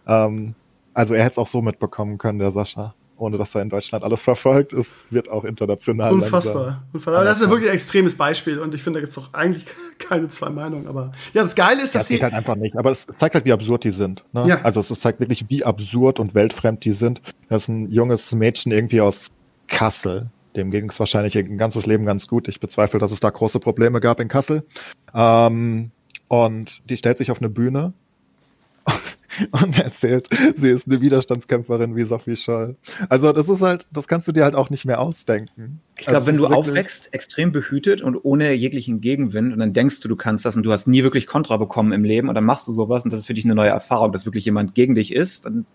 Ähm, also er hätte es auch so mitbekommen können, der Sascha ohne dass er in Deutschland alles verfolgt. Es wird auch international. Unfassbar. Unfassbar. das ist ja wirklich ein extremes Beispiel und ich finde, da gibt es doch eigentlich keine zwei Meinungen. Aber ja, das Geile ist, dass das sie. halt einfach nicht. Aber es zeigt halt, wie absurd die sind. Ne? Ja. Also es zeigt wirklich, wie absurd und weltfremd die sind. Das ist ein junges Mädchen irgendwie aus Kassel. Dem ging es wahrscheinlich ein ganzes Leben ganz gut. Ich bezweifle, dass es da große Probleme gab in Kassel. Ähm, und die stellt sich auf eine Bühne und erzählt, sie ist eine Widerstandskämpferin wie Sophie Scholl. Also das ist halt, das kannst du dir halt auch nicht mehr ausdenken. Ich glaube, also wenn du aufwächst, extrem behütet und ohne jeglichen Gegenwind und dann denkst du, du kannst das und du hast nie wirklich Kontra bekommen im Leben und dann machst du sowas und das ist für dich eine neue Erfahrung, dass wirklich jemand gegen dich ist, dann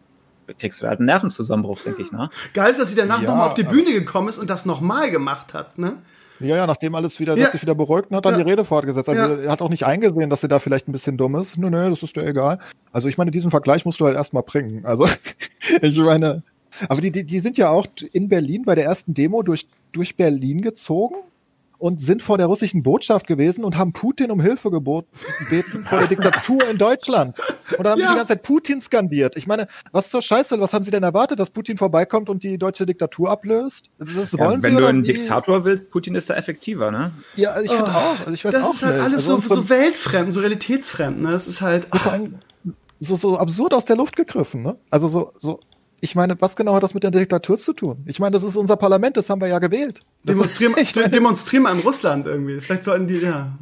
kriegst du halt einen Nervenzusammenbruch, denke ich. Ne? Geil ist, dass sie danach ja, nochmal auf die Bühne gekommen ist und das nochmal gemacht hat, ne? Ja, ja, nachdem alles wieder, ja. sich wieder beruhigt und hat dann ja. die Rede fortgesetzt. Also ja. er hat auch nicht eingesehen, dass sie da vielleicht ein bisschen dumm ist. Nö, nö, das ist dir egal. Also ich meine, diesen Vergleich musst du halt erstmal bringen. Also ich meine, aber die, die, die sind ja auch in Berlin bei der ersten Demo durch, durch Berlin gezogen und sind vor der russischen Botschaft gewesen und haben Putin um Hilfe gebeten vor der Diktatur in Deutschland. Und dann haben ja. sie die ganze Zeit Putin skandiert. Ich meine, was zur Scheiße, was haben sie denn erwartet, dass Putin vorbeikommt und die deutsche Diktatur ablöst? Das wollen ja, wenn sie, du einen wie? Diktator willst, Putin ist da effektiver, ne? Ja, ich finde oh, auch. Also ich weiß das auch ist halt nicht. alles also so, so weltfremd, so realitätsfremd, ne? Das ist halt. So, so absurd aus der Luft gegriffen, ne? Also so, so ich meine, was genau hat das mit der Diktatur zu tun? Ich meine, das ist unser Parlament, das haben wir ja gewählt. Demonstrieren, meine, demonstrieren wir in Russland irgendwie. Vielleicht sollten die, ja.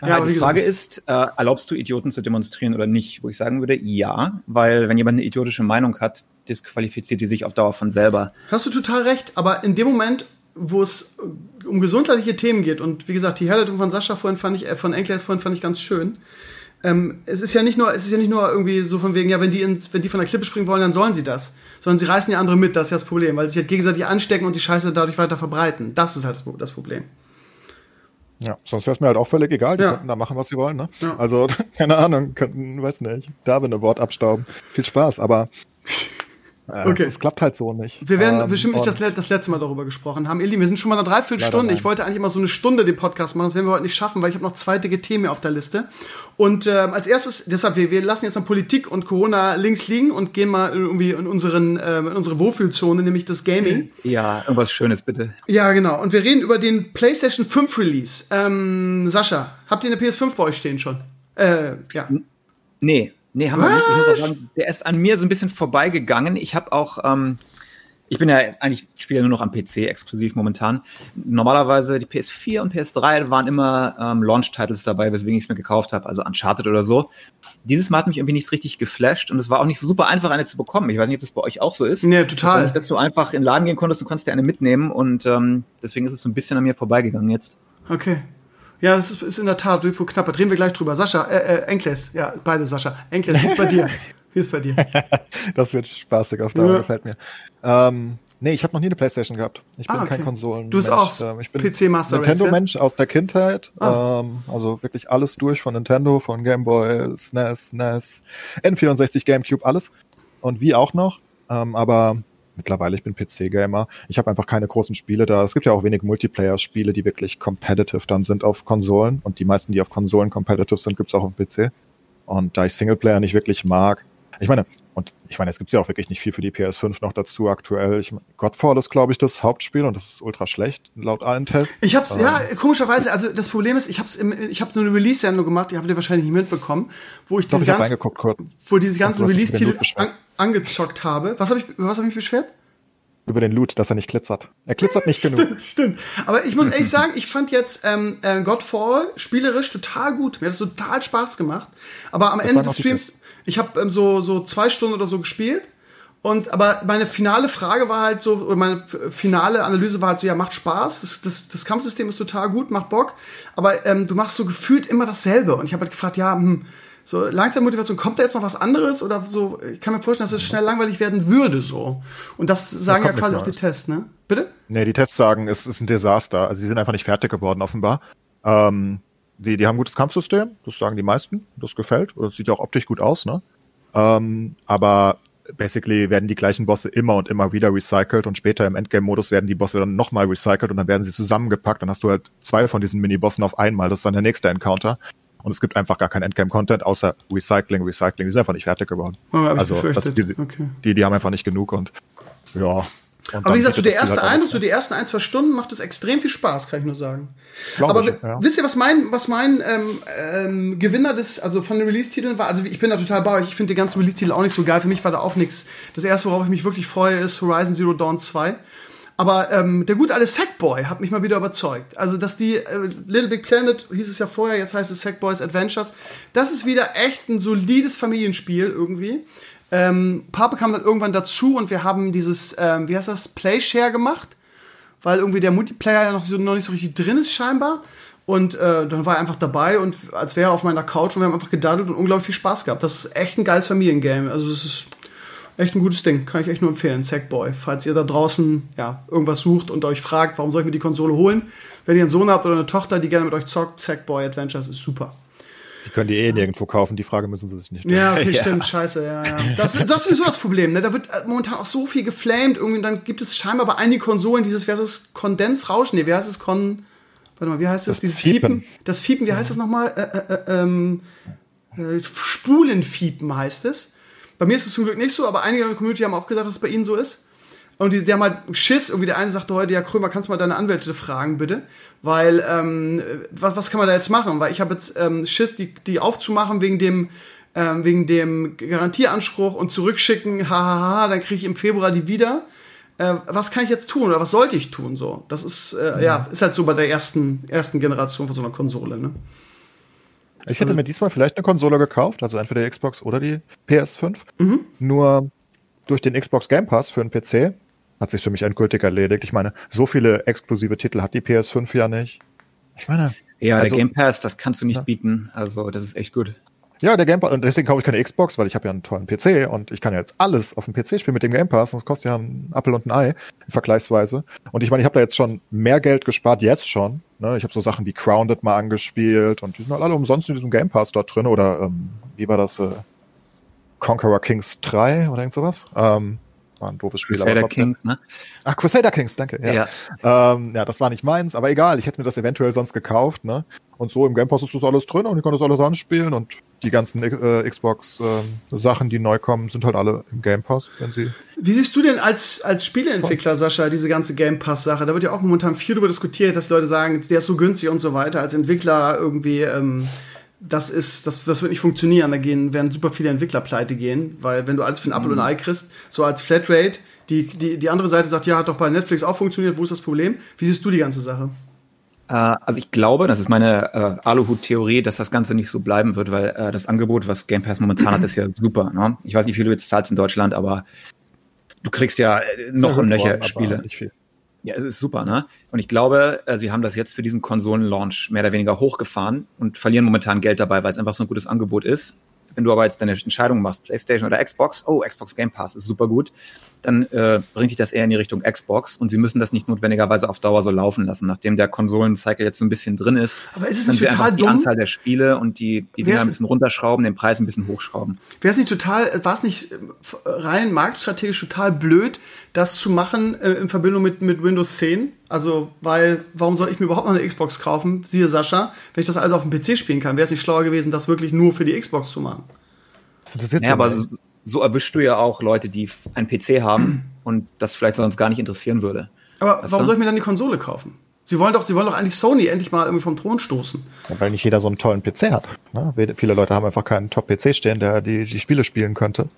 Ja, die Frage ist, äh, erlaubst du Idioten zu demonstrieren oder nicht? Wo ich sagen würde, ja, weil wenn jemand eine idiotische Meinung hat, disqualifiziert die sich auf Dauer von selber. Hast du total recht, aber in dem Moment, wo es um gesundheitliche Themen geht und wie gesagt, die Herleitung von Sascha vorhin fand ich, äh, von Enkles vorhin fand ich ganz schön, ähm, es ist ja nicht nur, es ist ja nicht nur irgendwie so von wegen, ja, wenn die ins, wenn die von der Klippe springen wollen, dann sollen sie das. Sondern sie reißen die andere mit, das ist ja das Problem, weil sie sich halt gegenseitig anstecken und die Scheiße dadurch weiter verbreiten. Das ist halt das Problem. Ja, sonst wäre es mir halt auch völlig egal. Die ja. könnten da machen, was sie wollen. Ne? Ja. Also, keine Ahnung, könnten, weiß nicht, da bin ein Wort abstauben. Viel Spaß, aber äh, okay. Es klappt halt so nicht. Wir werden ähm, bestimmt nicht das, das, letzte Mal darüber gesprochen haben. Ihr Lieben, wir sind schon mal eine Dreiviertelstunde. Ich wollte eigentlich immer so eine Stunde den Podcast machen. Das werden wir heute nicht schaffen, weil ich habe noch zwei dicke Themen auf der Liste. Und ähm, als erstes, deshalb, wir, wir lassen jetzt mal Politik und Corona links liegen und gehen mal irgendwie in, unseren, äh, in unsere Wohlfühlzone, nämlich das Gaming. Ja, irgendwas Schönes bitte. Ja, genau. Und wir reden über den PlayStation 5 Release. Ähm, Sascha, habt ihr eine PS5 bei euch stehen schon? Äh, ja. Nee. Nee, haben wir nicht. Ich muss auch sagen, der ist an mir so ein bisschen vorbeigegangen. Ich habe auch, ähm, ich bin ja eigentlich spiele nur noch am PC exklusiv momentan. Normalerweise die PS4 und PS3 waren immer ähm, Launch-Titles dabei, weswegen ich es mir gekauft habe, also Uncharted oder so. Dieses Mal hat mich irgendwie nichts richtig geflasht und es war auch nicht so super einfach, eine zu bekommen. Ich weiß nicht, ob das bei euch auch so ist. Nee, total. Nicht, dass du einfach in den Laden gehen konntest und konntest dir eine mitnehmen und ähm, deswegen ist es so ein bisschen an mir vorbeigegangen jetzt. Okay. Ja, das ist, ist in der Tat Wilfried Knapper. Drehen wir gleich drüber. Sascha, äh, äh, Enkles, ja, beide Sascha. Enkles, wie ist bei dir? Wie ist bei dir? das wird spaßig auf Dauer, ja. gefällt mir. Ähm, nee, ich habe noch nie eine Playstation gehabt. Ich bin ah, okay. kein Konsolen. Du bist auch ähm, ich bin PC Master Nintendo-Mensch aus der Kindheit. Ah. Ähm, also wirklich alles durch von Nintendo, von Game Boy, SNES, NES, N64, GameCube, alles. Und wie auch noch. Ähm, aber mittlerweile, ich bin PC-Gamer. Ich habe einfach keine großen Spiele da. Es gibt ja auch wenig Multiplayer-Spiele, die wirklich competitive dann sind auf Konsolen. Und die meisten, die auf Konsolen competitive sind, gibt's auch auf dem PC. Und da ich Singleplayer nicht wirklich mag, ich meine, und ich meine, jetzt gibt's ja auch wirklich nicht viel für die PS5 noch dazu aktuell. Ich, Godfall ist, glaube ich, das Hauptspiel und das ist ultra schlecht, laut allen Tests. Ich hab's, ähm. ja, komischerweise, also das Problem ist, ich hab's im, ich habe so eine Release-Sendung gemacht, die habt ihr wahrscheinlich nicht mitbekommen, wo ich diese ganzen, wo diese ganzen Release-Titel an, angezockt habe. Was habe ich, was habe ich beschwert? über den Loot, dass er nicht glitzert. Er glitzert nicht genug. Stimmt, stimmt. Aber ich muss ehrlich sagen, ich fand jetzt ähm, äh, Godfall spielerisch total gut. Mir hat es total Spaß gemacht. Aber am das Ende des Streams, ich habe ähm, so, so zwei Stunden oder so gespielt Und aber meine finale Frage war halt so, oder meine finale Analyse war halt so, ja, macht Spaß, das, das, das Kampfsystem ist total gut, macht Bock, aber ähm, du machst so gefühlt immer dasselbe. Und ich habe halt gefragt, ja, hm, so Langzeitmotivation, kommt da jetzt noch was anderes oder so? Ich kann mir vorstellen, dass es schnell langweilig werden würde so. Und das sagen das ja quasi auch die Tests, ne? Bitte? Nee, die Tests sagen, es ist ein Desaster. Also sie sind einfach nicht fertig geworden, offenbar. Ähm, die, die haben ein gutes Kampfsystem, das sagen die meisten, das gefällt. Das sieht ja auch optisch gut aus, ne? Ähm, aber basically werden die gleichen Bosse immer und immer wieder recycelt und später im Endgame-Modus werden die Bosse dann nochmal recycelt und dann werden sie zusammengepackt. Dann hast du halt zwei von diesen Mini-Bossen auf einmal. Das ist dann der nächste Encounter. Und es gibt einfach gar kein Endgame-Content, außer Recycling, Recycling. Die sind einfach nicht fertig geworden. Oh, also das, die, okay. die, die haben einfach nicht genug und ja, aber wie gesagt, so der erste halt Eindruck, so die ersten ein, zwei Stunden macht es extrem viel Spaß, kann ich nur sagen. Glaube Aber ich, ja. wisst ihr, was mein, was mein ähm, ähm, Gewinner des, also von den Release-Titeln war? Also ich bin da total bei euch. Ich finde die ganzen Release-Titel auch nicht so geil. Für mich war da auch nichts. Das erste, worauf ich mich wirklich freue, ist Horizon Zero Dawn 2. Aber ähm, der gute alte Sackboy hat mich mal wieder überzeugt. Also, dass die äh, Little Big Planet hieß es ja vorher, jetzt heißt es Sackboys Adventures. Das ist wieder echt ein solides Familienspiel irgendwie. Ähm, Papa kam dann irgendwann dazu und wir haben dieses, ähm, wie heißt das, Playshare gemacht, weil irgendwie der Multiplayer ja noch, so, noch nicht so richtig drin ist scheinbar. Und äh, dann war er einfach dabei und als wäre er auf meiner Couch und wir haben einfach gedaddelt und unglaublich viel Spaß gehabt. Das ist echt ein geiles Familiengame. Also es ist echt ein gutes Ding. Kann ich echt nur empfehlen, Sackboy. Falls ihr da draußen ja, irgendwas sucht und euch fragt, warum soll ich mir die Konsole holen? Wenn ihr einen Sohn habt oder eine Tochter, die gerne mit euch zockt, Sackboy Adventures ist super. Die können die eh nirgendwo kaufen, die Frage müssen sie sich nicht stellen. Ja, okay, ja. stimmt, scheiße, ja, ja. Das, das ist sowieso das Problem, ne? Da wird äh, momentan auch so viel geflamed, irgendwie, dann gibt es scheinbar bei einigen Konsolen dieses, wie heißt es, Kondensrauschen, nee, wie heißt es, Kon, warte mal, wie heißt das, das dieses Fiepen. Fiepen. Das Fiepen, wie heißt das nochmal? Äh, äh, äh, ähm, äh, Spulenfiepen heißt es. Bei mir ist es zum Glück nicht so, aber einige in der Community haben auch gesagt, dass es bei ihnen so ist. Und die, die haben halt Schiss. Irgendwie der eine sagte heute, ja, Krömer, kannst du mal deine Anwälte fragen, bitte? Weil, ähm, was, was kann man da jetzt machen? Weil ich habe jetzt ähm, Schiss, die, die aufzumachen wegen dem, ähm, wegen dem Garantieanspruch und zurückschicken, hahaha, dann kriege ich im Februar die wieder. Äh, was kann ich jetzt tun oder was sollte ich tun? So, das ist, äh, ja. ja, ist halt so bei der ersten, ersten Generation von so einer Konsole, ne? Ich hätte also, mir diesmal vielleicht eine Konsole gekauft, also entweder die Xbox oder die PS5. Mhm. Nur durch den Xbox Game Pass für einen PC hat sich für mich endgültig erledigt. Ich meine, so viele exklusive Titel hat die PS5 ja nicht. Ich meine. Ja, also, der Game Pass, das kannst du nicht ja. bieten. Also, das ist echt gut. Ja, der Game Pass, und deswegen kaufe ich keine Xbox, weil ich habe ja einen tollen PC und ich kann ja jetzt alles auf dem PC spielen mit dem Game Pass und es kostet ja ein Apple und ein Ei, vergleichsweise. Und ich meine, ich habe da jetzt schon mehr Geld gespart, jetzt schon. Ne? Ich habe so Sachen wie Crowned mal angespielt und die sind halt alle umsonst in diesem Game Pass dort drin. Oder ähm, wie war das? Äh, Conqueror Kings 3 oder irgend sowas. Ähm, war ein doofes Spiel. Crusader Kings, ne? Ach, Crusader Kings, danke. Ja. Ja. Ähm, ja, das war nicht meins, aber egal, ich hätte mir das eventuell sonst gekauft, ne? Und so im Game Pass ist das alles drin und ich kann das alles anspielen und die ganzen äh, Xbox-Sachen, äh, die neu kommen, sind halt alle im Game Pass, wenn sie. Wie siehst du denn als, als Spieleentwickler, Sascha, diese ganze Game Pass-Sache? Da wird ja auch momentan viel darüber diskutiert, dass Leute sagen, der ist so günstig und so weiter. Als Entwickler irgendwie, ähm, das ist, das, das wird nicht funktionieren. Da gehen, werden super viele Entwickler pleite gehen, weil wenn du alles für ein Apple mhm. und ein Ei kriegst, so als Flatrate, die, die, die andere Seite sagt, ja, hat doch bei Netflix auch funktioniert, wo ist das Problem? Wie siehst du die ganze Sache? Äh, also ich glaube, das ist meine äh, Aluhut-Theorie, dass das Ganze nicht so bleiben wird, weil äh, das Angebot, was Game Pass momentan hat, ist ja super. Ne? Ich weiß nicht, wie viel du jetzt zahlst in Deutschland, aber du kriegst ja äh, noch und nöcher Spiele. Nicht viel. Ja, es ist super, ne? Und ich glaube, äh, sie haben das jetzt für diesen Konsolenlaunch mehr oder weniger hochgefahren und verlieren momentan Geld dabei, weil es einfach so ein gutes Angebot ist. Wenn du aber jetzt deine Entscheidung machst, PlayStation oder Xbox, oh, Xbox Game Pass ist super gut, dann äh, bringt dich das eher in die Richtung Xbox und sie müssen das nicht notwendigerweise auf Dauer so laufen lassen, nachdem der Konsolencycle jetzt so ein bisschen drin ist. Aber ist es nicht total dumm? Die Anzahl der Spiele und die, die Dinger ein bisschen runterschrauben, den Preis ein bisschen hochschrauben. Wäre es nicht total, war es nicht äh, rein marktstrategisch total blöd, das zu machen äh, in Verbindung mit, mit Windows 10? Also, weil, warum soll ich mir überhaupt noch eine Xbox kaufen? Siehe Sascha, wenn ich das alles auf dem PC spielen kann, wäre es nicht schlauer gewesen, das wirklich nur für die Xbox zu machen. Das ist jetzt ja, aber so, so erwischst du ja auch Leute, die einen PC haben und das vielleicht sonst gar nicht interessieren würde. Aber weißt warum du? soll ich mir dann die Konsole kaufen? Sie wollen doch, sie wollen doch eigentlich Sony endlich mal irgendwie vom Thron stoßen. Ja, weil nicht jeder so einen tollen PC hat. Ne? Viele Leute haben einfach keinen Top-PC stehen, der die, die Spiele spielen könnte.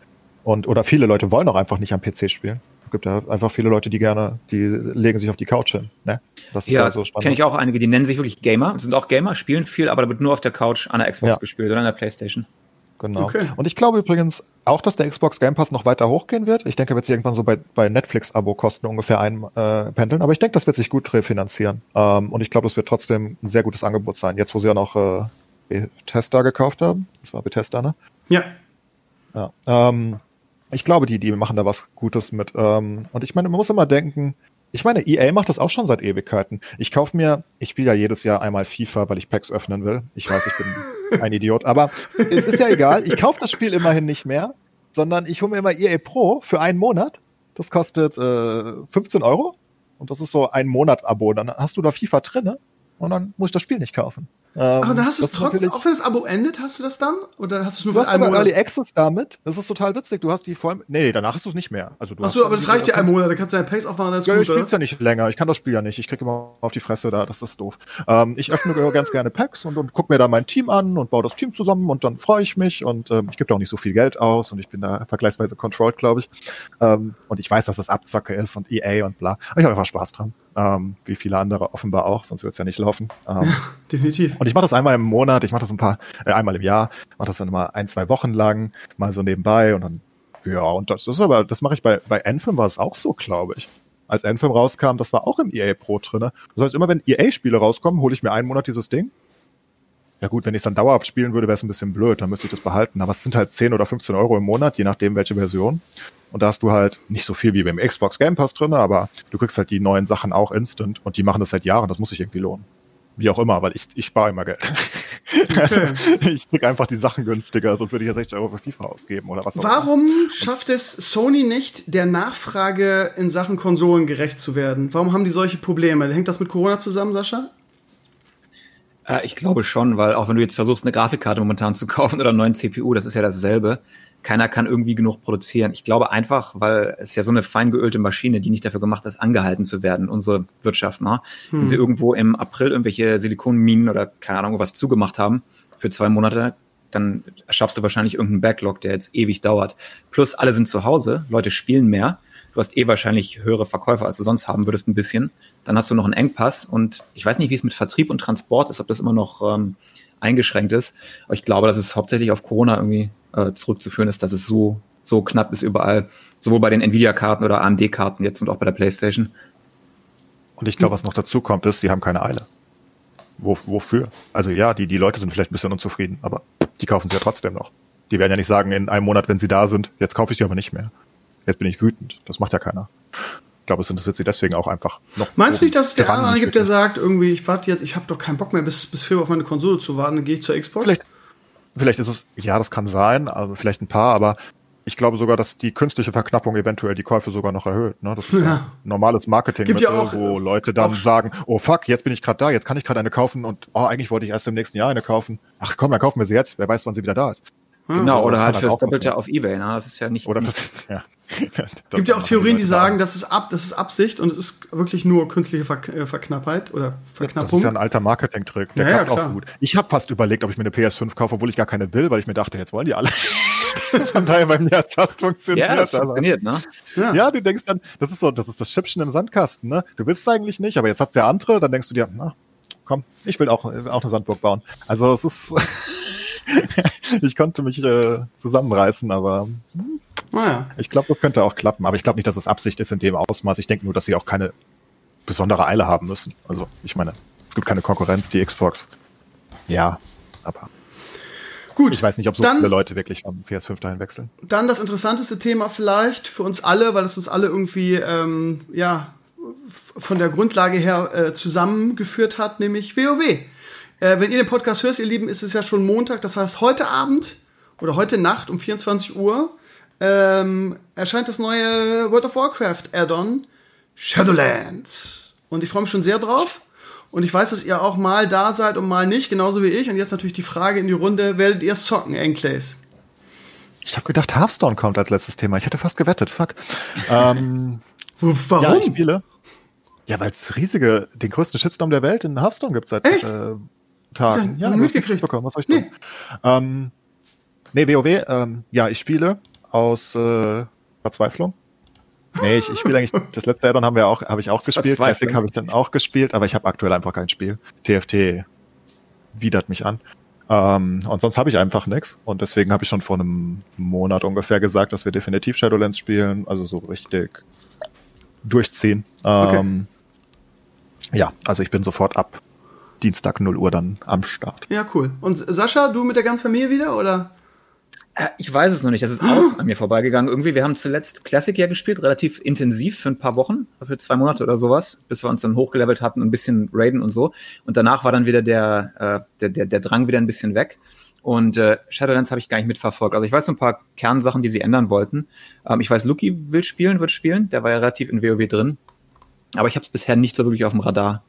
Und, oder viele Leute wollen auch einfach nicht am PC spielen. Es gibt ja einfach viele Leute, die gerne, die legen sich auf die Couch hin. Ne? Das ist ja, so spannend. kenne ich auch einige, die nennen sich wirklich Gamer, sind auch Gamer, spielen viel, aber da wird nur auf der Couch an der Xbox ja. gespielt oder an der Playstation. Genau. Okay. Und ich glaube übrigens auch, dass der Xbox Game Pass noch weiter hochgehen wird. Ich denke, er wird sich irgendwann so bei, bei Netflix-Abo-Kosten ungefähr einpendeln. Äh, aber ich denke, das wird sich gut refinanzieren. Ähm, und ich glaube, das wird trotzdem ein sehr gutes Angebot sein. Jetzt, wo sie ja noch äh, Bethesda gekauft haben. Das war Bethesda, ne? Ja. Ja. Ähm, ich glaube, die, die machen da was Gutes mit. Ähm, und ich meine, man muss immer denken, ich meine, EA macht das auch schon seit Ewigkeiten. Ich kaufe mir, ich spiele ja jedes Jahr einmal FIFA, weil ich Packs öffnen will. Ich weiß, ich bin ein Idiot, aber es ist ja egal. Ich kaufe das Spiel immerhin nicht mehr, sondern ich hole mir immer EA Pro für einen Monat. Das kostet äh, 15 Euro und das ist so ein Monat-Abo. Dann hast du da FIFA drinne und dann muss ich das Spiel nicht kaufen. Ähm, Ach, dann hast du es trotzdem, auch wenn das Abo endet, hast du das dann? Oder hast du es nur du für einen Monat? Early Access damit. Das ist total witzig. Du hast die voll. Nee, danach hast du es nicht mehr. Also du Achso, aber das reicht dir einen Monat. Da kannst du deine Packs aufmachen. Das ist ja, gut, ich spiel's ja nicht länger. Ich kann das Spiel ja nicht. Ich krieg immer auf die Fresse da. Das ist doof. Ähm, ich öffne ganz gerne Packs und, und guck mir da mein Team an und baue das Team zusammen und dann freue ich mich und ähm, ich gebe da auch nicht so viel Geld aus und ich bin da vergleichsweise controlled, glaube ich. Ähm, und ich weiß, dass das Abzocke ist und EA und bla. Aber ich habe einfach Spaß dran. Ähm, wie viele andere offenbar auch, sonst wird's ja nicht laufen. Ähm, ja, definitiv. Und ich mache das einmal im Monat, ich mache das ein paar, äh, einmal im Jahr, mache das dann mal ein, zwei Wochen lang, mal so nebenbei und dann, ja, und das, ist aber, das mache ich bei, bei Anthem war es auch so, glaube ich. Als Anthem rauskam, das war auch im EA Pro drinne. Das heißt, immer wenn EA-Spiele rauskommen, hole ich mir einen Monat dieses Ding. Ja gut, wenn ich es dann dauerhaft spielen würde, wäre es ein bisschen blöd, dann müsste ich das behalten. Aber es sind halt 10 oder 15 Euro im Monat, je nachdem welche Version. Und da hast du halt nicht so viel wie beim Xbox Game Pass drin, aber du kriegst halt die neuen Sachen auch instant und die machen das seit Jahren. Das muss sich irgendwie lohnen. Wie auch immer, weil ich, ich spare immer Geld. Okay. Also, ich krieg einfach die Sachen günstiger, sonst würde ich ja 60 Euro für FIFA ausgeben oder was auch Warum immer. schafft es Sony nicht, der Nachfrage in Sachen Konsolen gerecht zu werden? Warum haben die solche Probleme? Hängt das mit Corona zusammen, Sascha? Äh, ich glaube schon, weil auch wenn du jetzt versuchst, eine Grafikkarte momentan zu kaufen oder einen neuen CPU, das ist ja dasselbe keiner kann irgendwie genug produzieren. Ich glaube einfach, weil es ja so eine fein geölte Maschine, die nicht dafür gemacht ist, angehalten zu werden, unsere Wirtschaft. Ne? Hm. Wenn sie irgendwo im April irgendwelche Silikonminen oder keine Ahnung was zugemacht haben für zwei Monate, dann schaffst du wahrscheinlich irgendeinen Backlog, der jetzt ewig dauert. Plus alle sind zu Hause, Leute spielen mehr. Du hast eh wahrscheinlich höhere Verkäufer, als du sonst haben würdest, ein bisschen. Dann hast du noch einen Engpass und ich weiß nicht, wie es mit Vertrieb und Transport ist, ob das immer noch ähm, eingeschränkt ist. Aber ich glaube, dass es hauptsächlich auf Corona irgendwie äh, zurückzuführen ist, dass es so, so knapp ist überall, sowohl bei den Nvidia-Karten oder AMD-Karten jetzt und auch bei der PlayStation. Und ich glaube, was noch dazu kommt, ist, sie haben keine Eile. Wo, wofür? Also ja, die, die Leute sind vielleicht ein bisschen unzufrieden, aber die kaufen sie ja trotzdem noch. Die werden ja nicht sagen, in einem Monat, wenn sie da sind, jetzt kaufe ich sie aber nicht mehr. Jetzt bin ich wütend. Das macht ja keiner. Ich glaube, es interessiert sie deswegen auch einfach noch. Meinst du nicht, dass es der andere gibt, der sagt, irgendwie, ich warte jetzt, ich habe doch keinen Bock mehr, bis, bis Februar auf meine Konsole zu warten, dann gehe ich zur Xbox? Vielleicht, vielleicht ist es, ja, das kann sein, also vielleicht ein paar, aber ich glaube sogar, dass die künstliche Verknappung eventuell die Käufe sogar noch erhöht. Ne? Das ist ja. ja normales Marketing, Gibt ja auch, wo Leute dann sagen, oh fuck, jetzt bin ich gerade da, jetzt kann ich gerade eine kaufen und oh, eigentlich wollte ich erst im nächsten Jahr eine kaufen. Ach komm, dann kaufen wir sie jetzt, wer weiß, wann sie wieder da ist. Genau, so, oder halt fürs Doppelte auf Ebay, ne? Das ist ja nicht. Oder fürs, ja. gibt ja auch Theorien, die sagen, das ist, ab, das ist Absicht und es ist wirklich nur künstliche Ver äh, Verknappheit oder Verknappung. Das ist ja ein alter Marketing-Trick. Der ja, klappt ja, auch gut. Ich habe fast überlegt, ob ich mir eine PS5 kaufe, obwohl ich gar keine will, weil ich mir dachte, jetzt wollen die alle. Von daher bei mir hat fast funktioniert. Ja, das funktioniert, ne? Ja. ja. du denkst dann, das ist so, das ist das Schippchen im Sandkasten, ne? Du willst es eigentlich nicht, aber jetzt hat's der andere, dann denkst du dir, na, komm, ich will auch, auch eine Sandburg bauen. Also es ist, ich konnte mich äh, zusammenreißen, aber hm, naja. Ich glaube, das könnte auch klappen, aber ich glaube nicht, dass es Absicht ist in dem Ausmaß. Ich denke nur, dass sie auch keine besondere Eile haben müssen. Also, ich meine, es gibt keine Konkurrenz, die Xbox. Ja, aber. Gut. Ich weiß nicht, ob so dann, viele Leute wirklich vom PS5 dahin wechseln. Dann das interessanteste Thema vielleicht für uns alle, weil es uns alle irgendwie, ähm, ja, von der Grundlage her äh, zusammengeführt hat, nämlich WoW. Äh, wenn ihr den Podcast hört, ihr Lieben, ist es ja schon Montag. Das heißt, heute Abend oder heute Nacht um 24 Uhr ähm, erscheint das neue World of Warcraft Add-on Shadowlands. Und ich freue mich schon sehr drauf. Und ich weiß, dass ihr auch mal da seid und mal nicht, genauso wie ich. Und jetzt natürlich die Frage in die Runde, werdet ihr es zocken, Enclays? Ich habe gedacht, Hearthstone kommt als letztes Thema. Ich hätte fast gewettet, fuck. ähm, Warum? Ja, ich spiele. Ja, weil es riesige, den größten Shitstorm der Welt in Hearthstone gibt seit Echt? Äh, Tagen. Ja, ja mitgekriegt. Was soll ich nee. tun? Ähm, nee, WoW, ähm, ja, ich spiele aus äh, Verzweiflung. Nee, ich, ich spiele eigentlich, das letzte Addon haben wir auch, habe ich auch gespielt. Classic habe ich dann auch gespielt, aber ich habe aktuell einfach kein Spiel. TFT widert mich an. Ähm, und sonst habe ich einfach nichts. Und deswegen habe ich schon vor einem Monat ungefähr gesagt, dass wir definitiv Shadowlands spielen. Also so richtig durchziehen. Okay. Ähm, ja, also ich bin sofort ab Dienstag 0 Uhr dann am Start. Ja, cool. Und Sascha, du mit der ganzen Familie wieder, oder? Äh, ich weiß es noch nicht. Das ist auch an mir vorbeigegangen. Irgendwie, wir haben zuletzt Classic ja gespielt, relativ intensiv für ein paar Wochen, für zwei Monate oder sowas, bis wir uns dann hochgelevelt hatten, ein bisschen raiden und so. Und danach war dann wieder der, äh, der, der, der Drang wieder ein bisschen weg. Und äh, Shadowlands habe ich gar nicht mitverfolgt. Also ich weiß so ein paar Kernsachen, die sie ändern wollten. Ähm, ich weiß, Luki will spielen, wird spielen. Der war ja relativ in WoW drin. Aber ich habe es bisher nicht so wirklich auf dem Radar.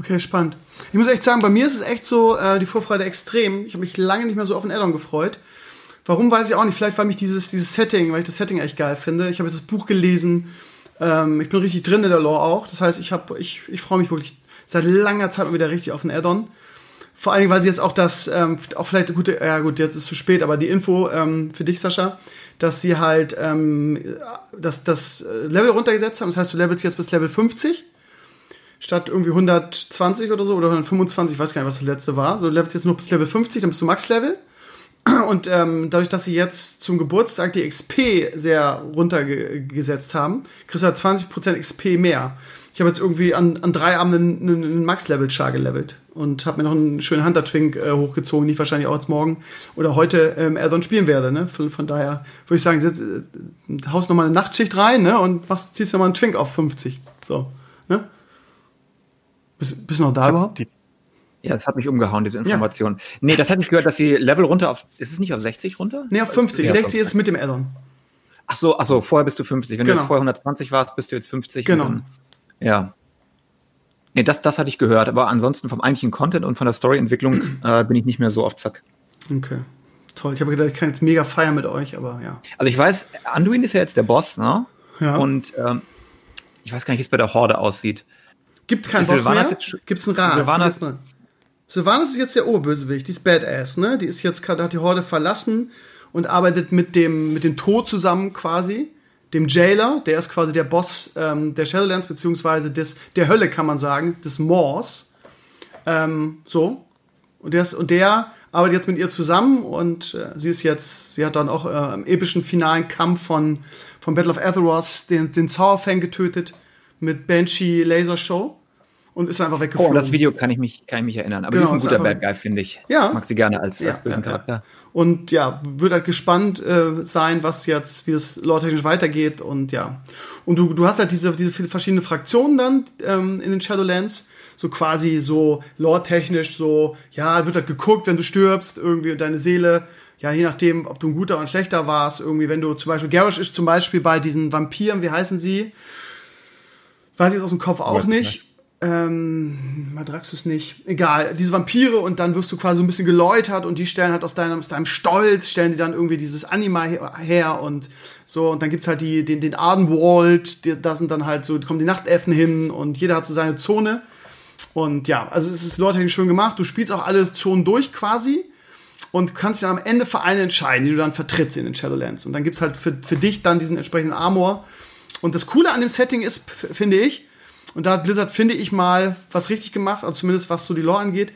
Okay, spannend. Ich muss echt sagen, bei mir ist es echt so, äh, die Vorfreude extrem. Ich habe mich lange nicht mehr so auf ein Addon gefreut. Warum weiß ich auch nicht. Vielleicht war mich dieses, dieses Setting, weil ich das Setting echt geil finde. Ich habe jetzt das Buch gelesen. Ähm, ich bin richtig drin in der Lore auch. Das heißt, ich, hab, ich, ich freue mich wirklich seit langer Zeit mal wieder richtig auf ein Addon. Vor allen Dingen, weil sie jetzt auch das, ähm, auch vielleicht, gut, ja gut, jetzt ist es zu spät, aber die Info ähm, für dich, Sascha, dass sie halt ähm, das, das Level runtergesetzt haben. Das heißt, du levelst jetzt bis Level 50 statt irgendwie 120 oder so oder 125, ich weiß gar nicht, was das letzte war. So, du levelst jetzt nur bis Level 50, dann bist du Max-Level. Und ähm, dadurch, dass sie jetzt zum Geburtstag die XP sehr runtergesetzt haben, kriegst du halt 20% XP mehr. Ich habe jetzt irgendwie an, an drei Abenden einen, einen Max-Level-Char gelevelt und habe mir noch einen schönen Hunter-Twink äh, hochgezogen, die ich wahrscheinlich auch jetzt morgen oder heute ähm, Addon spielen werde. Ne? Von, von daher würde ich sagen, setz, äh, haust nochmal eine Nachtschicht rein ne? und machst, ziehst nochmal einen Twink auf 50. So. Ne? Bist, bist du noch da überhaupt? Die ja, das hat mich umgehauen, diese Information. Ja. Nee, das hatte ich gehört, dass sie Level runter auf. Ist es nicht auf 60 runter? Nee, auf 50. Ja, 60 ist es mit dem Addon. Ach so, ach so, vorher bist du 50. Wenn genau. du jetzt vorher 120 warst, bist du jetzt 50. Genau. Dann, ja. Nee, das, das hatte ich gehört, aber ansonsten vom eigentlichen Content und von der Storyentwicklung äh, bin ich nicht mehr so auf Zack. Okay. Toll. Ich habe gedacht, ich kann jetzt mega feiern mit euch, aber ja. Also ich weiß, Anduin ist ja jetzt der Boss, ne? Ja. Und ähm, ich weiß gar nicht, wie es bei der Horde aussieht. Gibt keinen Boss mehr? Gibt es einen Rat? Sylvanas, Sylvanas ist jetzt der Oberbösewicht, die ist Badass, ne? Die ist jetzt, hat die Horde verlassen und arbeitet mit dem, mit dem Tod zusammen quasi. Dem Jailer, der ist quasi der Boss ähm, der Shadowlands, beziehungsweise des, der Hölle, kann man sagen, des Moors. Ähm, so. Und der, ist, und der arbeitet jetzt mit ihr zusammen und äh, sie ist jetzt, sie hat dann auch äh, im epischen finalen Kampf von, von Battle of Azeroth den, den Zauberfang getötet mit Banshee Laser Show und ist einfach weggeflogen. Oh, das Video kann ich mich, kann ich mich erinnern. Aber genau, ist ein guter Bad Guy, finde ich. Ja. Mag sie gerne als, ja, als bösen ja, Charakter. Ja. Und ja, wird halt gespannt äh, sein, was jetzt, wie es lore-technisch weitergeht. Und ja. Und du, du hast halt diese, diese verschiedenen Fraktionen dann ähm, in den Shadowlands. So quasi so lore-technisch, so, ja, wird halt geguckt, wenn du stirbst, irgendwie deine Seele ja, je nachdem, ob du ein guter oder ein schlechter warst, irgendwie, wenn du zum Beispiel, Garrosh ist zum Beispiel bei diesen Vampiren, wie heißen sie? Weiß ich jetzt aus dem Kopf auch nicht ähm, Madraxus nicht, egal, diese Vampire und dann wirst du quasi so ein bisschen geläutert und die stellen halt aus deinem, aus deinem Stolz, stellen sie dann irgendwie dieses Anima her und so. Und dann gibt's halt die, den, den Ardenwald, die, da sind dann halt so, kommen die Nachtelfen hin und jeder hat so seine Zone. Und ja, also es ist Leute schön gemacht, du spielst auch alle Zonen durch quasi und kannst dann am Ende für eine entscheiden, die du dann vertrittst in den Shadowlands. Und dann gibt's halt für, für dich dann diesen entsprechenden Armor. Und das Coole an dem Setting ist, finde ich, und da hat Blizzard, finde ich mal, was richtig gemacht, also zumindest was so die Lore angeht,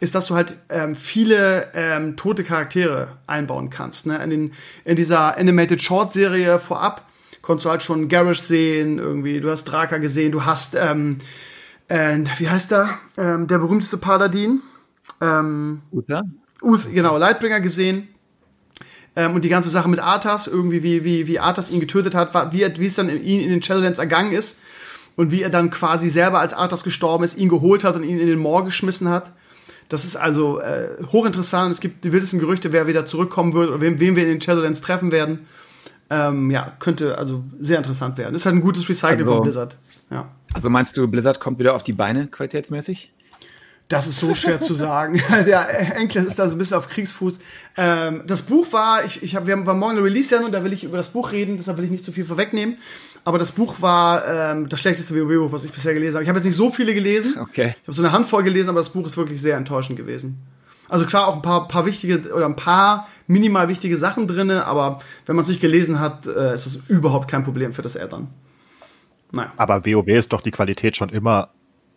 ist, dass du halt ähm, viele ähm, tote Charaktere einbauen kannst. Ne? In, den, in dieser Animated Short Serie vorab konntest du halt schon Garrosh sehen, irgendwie, du hast Draka gesehen, du hast, ähm, äh, wie heißt der, ähm, der berühmteste Paladin? Ähm, Uther? Uth, genau, Lightbringer gesehen. Ähm, und die ganze Sache mit Arthas, irgendwie, wie, wie, wie Arthas ihn getötet hat, wie, wie es dann in, in den Shadowlands ergangen ist und wie er dann quasi selber als Arthas gestorben ist, ihn geholt hat und ihn in den Moor geschmissen hat. Das ist also äh, hochinteressant. Es gibt die wildesten Gerüchte, wer wieder zurückkommen wird oder wem, wen wir in den Shadowlands treffen werden. Ähm, ja, könnte also sehr interessant werden. Ist halt ein gutes Recycle also, von Blizzard. Ja. Also meinst du, Blizzard kommt wieder auf die Beine qualitätsmäßig? Das ist so schwer zu sagen. Der Enkel ist da so ein bisschen auf Kriegsfuß. Ähm, das Buch war, ich, ich hab, wir haben war morgen eine Release-Sendung, da will ich über das Buch reden, deshalb will ich nicht zu viel vorwegnehmen. Aber das Buch war ähm, das schlechteste WoW-Buch, was ich bisher gelesen habe. Ich habe jetzt nicht so viele gelesen. Okay. Ich habe so eine Handvoll gelesen, aber das Buch ist wirklich sehr enttäuschend gewesen. Also klar auch ein paar, paar wichtige oder ein paar minimal wichtige Sachen drinne, aber wenn man es nicht gelesen hat, äh, ist das überhaupt kein Problem für das Addon. Naja. Aber WoW ist doch die Qualität schon immer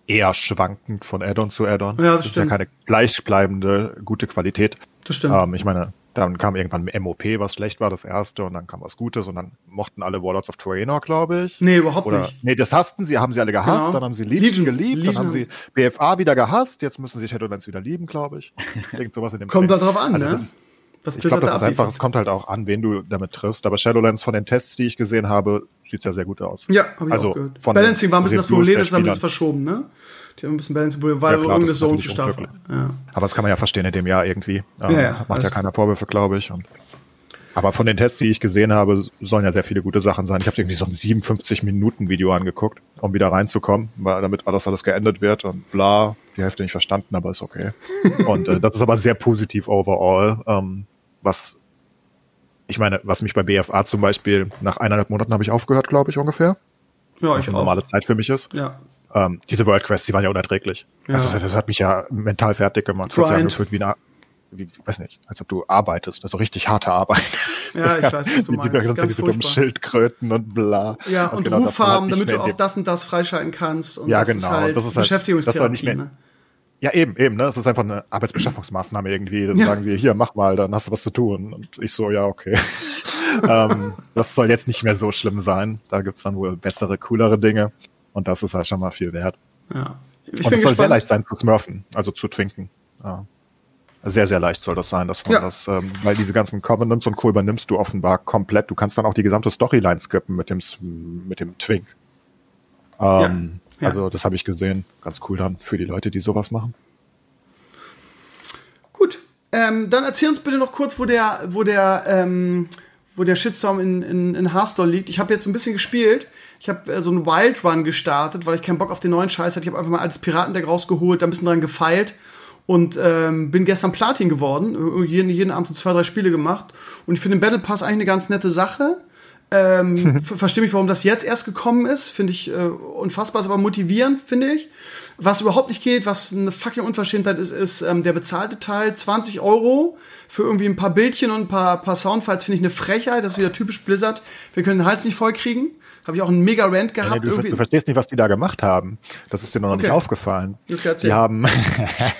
eher schwankend von Add-on zu Add-on. Ja, das das ist stimmt. ja keine gleichbleibende gute Qualität. Das stimmt. Ähm, ich meine, dann kam irgendwann MOP, was schlecht war, das erste, und dann kam was Gutes, und dann mochten alle Warlords of Draenor, glaube ich. nee, überhaupt Oder, nicht. nee, das hassten sie, haben sie alle gehasst, Genau. dann haben sie Legion, Legion- geliebt, Legion dann haben sie BFA wieder gehasst, jetzt müssen sie Shadowlands wieder lieben, glaube ich. Irgend sowas in dem Kommt Dreh. da drauf an, also ne? das Was ich glaube, das da ist einfach, es kommt halt auch an, wen du damit triffst. Aber Shadowlands von den Tests, die ich gesehen habe, sieht ja sehr gut aus. Ja, habe ich Also auch gehört. von Balancing war ein bisschen das Problem, das ist ein bisschen verschoben, ne? Die haben ein bisschen Balancing-Problem, weil Ja, klar, irgendeine das Zone zu unglücklich. Ja. Aber das kann man ja verstehen in dem Jahr irgendwie. Ähm, Ja, ja, macht ja keiner Vorwürfe, glaube ich. Und, aber von den Tests, die ich gesehen habe, sollen ja sehr viele gute Sachen sein. Ich habe irgendwie so ein 57-Minuten-Video angeguckt, um wieder reinzukommen, weil damit alles alles geendet wird und bla. Die Hälfte nicht verstanden, aber ist okay. und äh, das ist aber sehr positiv overall. Ähm, was ich meine, was mich bei BFA zum Beispiel nach eineinhalb Monaten habe ich aufgehört, glaube ich, ungefähr. Ja, Was ich eine normale Zeit für mich ist. Ja. Ähm, diese World Quests, die waren ja unerträglich. Ja. Also das, das hat mich ja mental fertig gemacht. Das hat Grind. angefühlt wie eine, wie, weiß nicht, als ob du arbeitest. Also richtig harte Arbeit. Ja, ich weiß, was du Die- die meinst. ganze Zeit Ganz diese dummen. Schildkröten und bla. Ja, und, genau, halt Ruffarmen, nicht damit du auch das und das freischalten kannst. Und Ja, das genau. Ist halt Das ist halt- Beschäftigungstherapie. das nicht mehr- ne? Ja, eben, eben, ne? Es ist einfach eine Arbeitsbeschaffungsmaßnahme irgendwie. Dann Ja. sagen wir, hier, mach mal, dann hast du was zu tun. Und ich so, ja, okay. ähm, das soll jetzt nicht mehr so schlimm sein. Da gibt's dann wohl bessere, coolere Dinge. Und das ist halt schon mal viel wert. Ja. Ich und es soll sehr leicht sein zu smurfen, also zu twinken. Ja. Sehr, sehr leicht soll das sein, dass man Ja. das, ähm, weil diese ganzen Covenants und Co. übernimmst du offenbar komplett. Du kannst dann auch die gesamte Storyline skippen mit dem, mit dem Twink. Ähm, Ja. Also, das habe ich gesehen. Ganz cool dann für die Leute, die sowas machen. Gut. Ähm, dann erzähl uns bitte noch kurz, wo der, wo der, ähm, wo der Shitstorm in, in, in Hearthstone liegt. Ich habe jetzt so ein bisschen gespielt. Ich habe äh, so einen Wild Run gestartet, weil ich keinen Bock auf den neuen Scheiß hatte. Ich habe einfach mal als Piratendeck rausgeholt, da ein bisschen dran gefeilt und ähm, bin gestern Platin geworden. Äh, Jeden, jeden Abend so zwei, drei Spiele gemacht. Und ich finde den Battle Pass eigentlich eine ganz nette Sache. Ähm, ver- Verstehe mich, warum das jetzt erst gekommen ist. Finde ich äh, unfassbar, ist aber motivierend, finde ich. Was überhaupt nicht geht, was eine fucking Unverschämtheit ist, ist ähm, der bezahlte Teil 20 Euro für irgendwie ein paar Bildchen und ein paar, paar Soundfiles, finde ich eine Frechheit. Das ist wieder typisch Blizzard. Wir können den Hals nicht voll kriegen. Habe ich auch einen mega Rant Nee, gehabt. du, irgendwie. du verstehst nicht, was die da gemacht haben. Das ist dir noch Okay. nicht aufgefallen. Okay, die haben,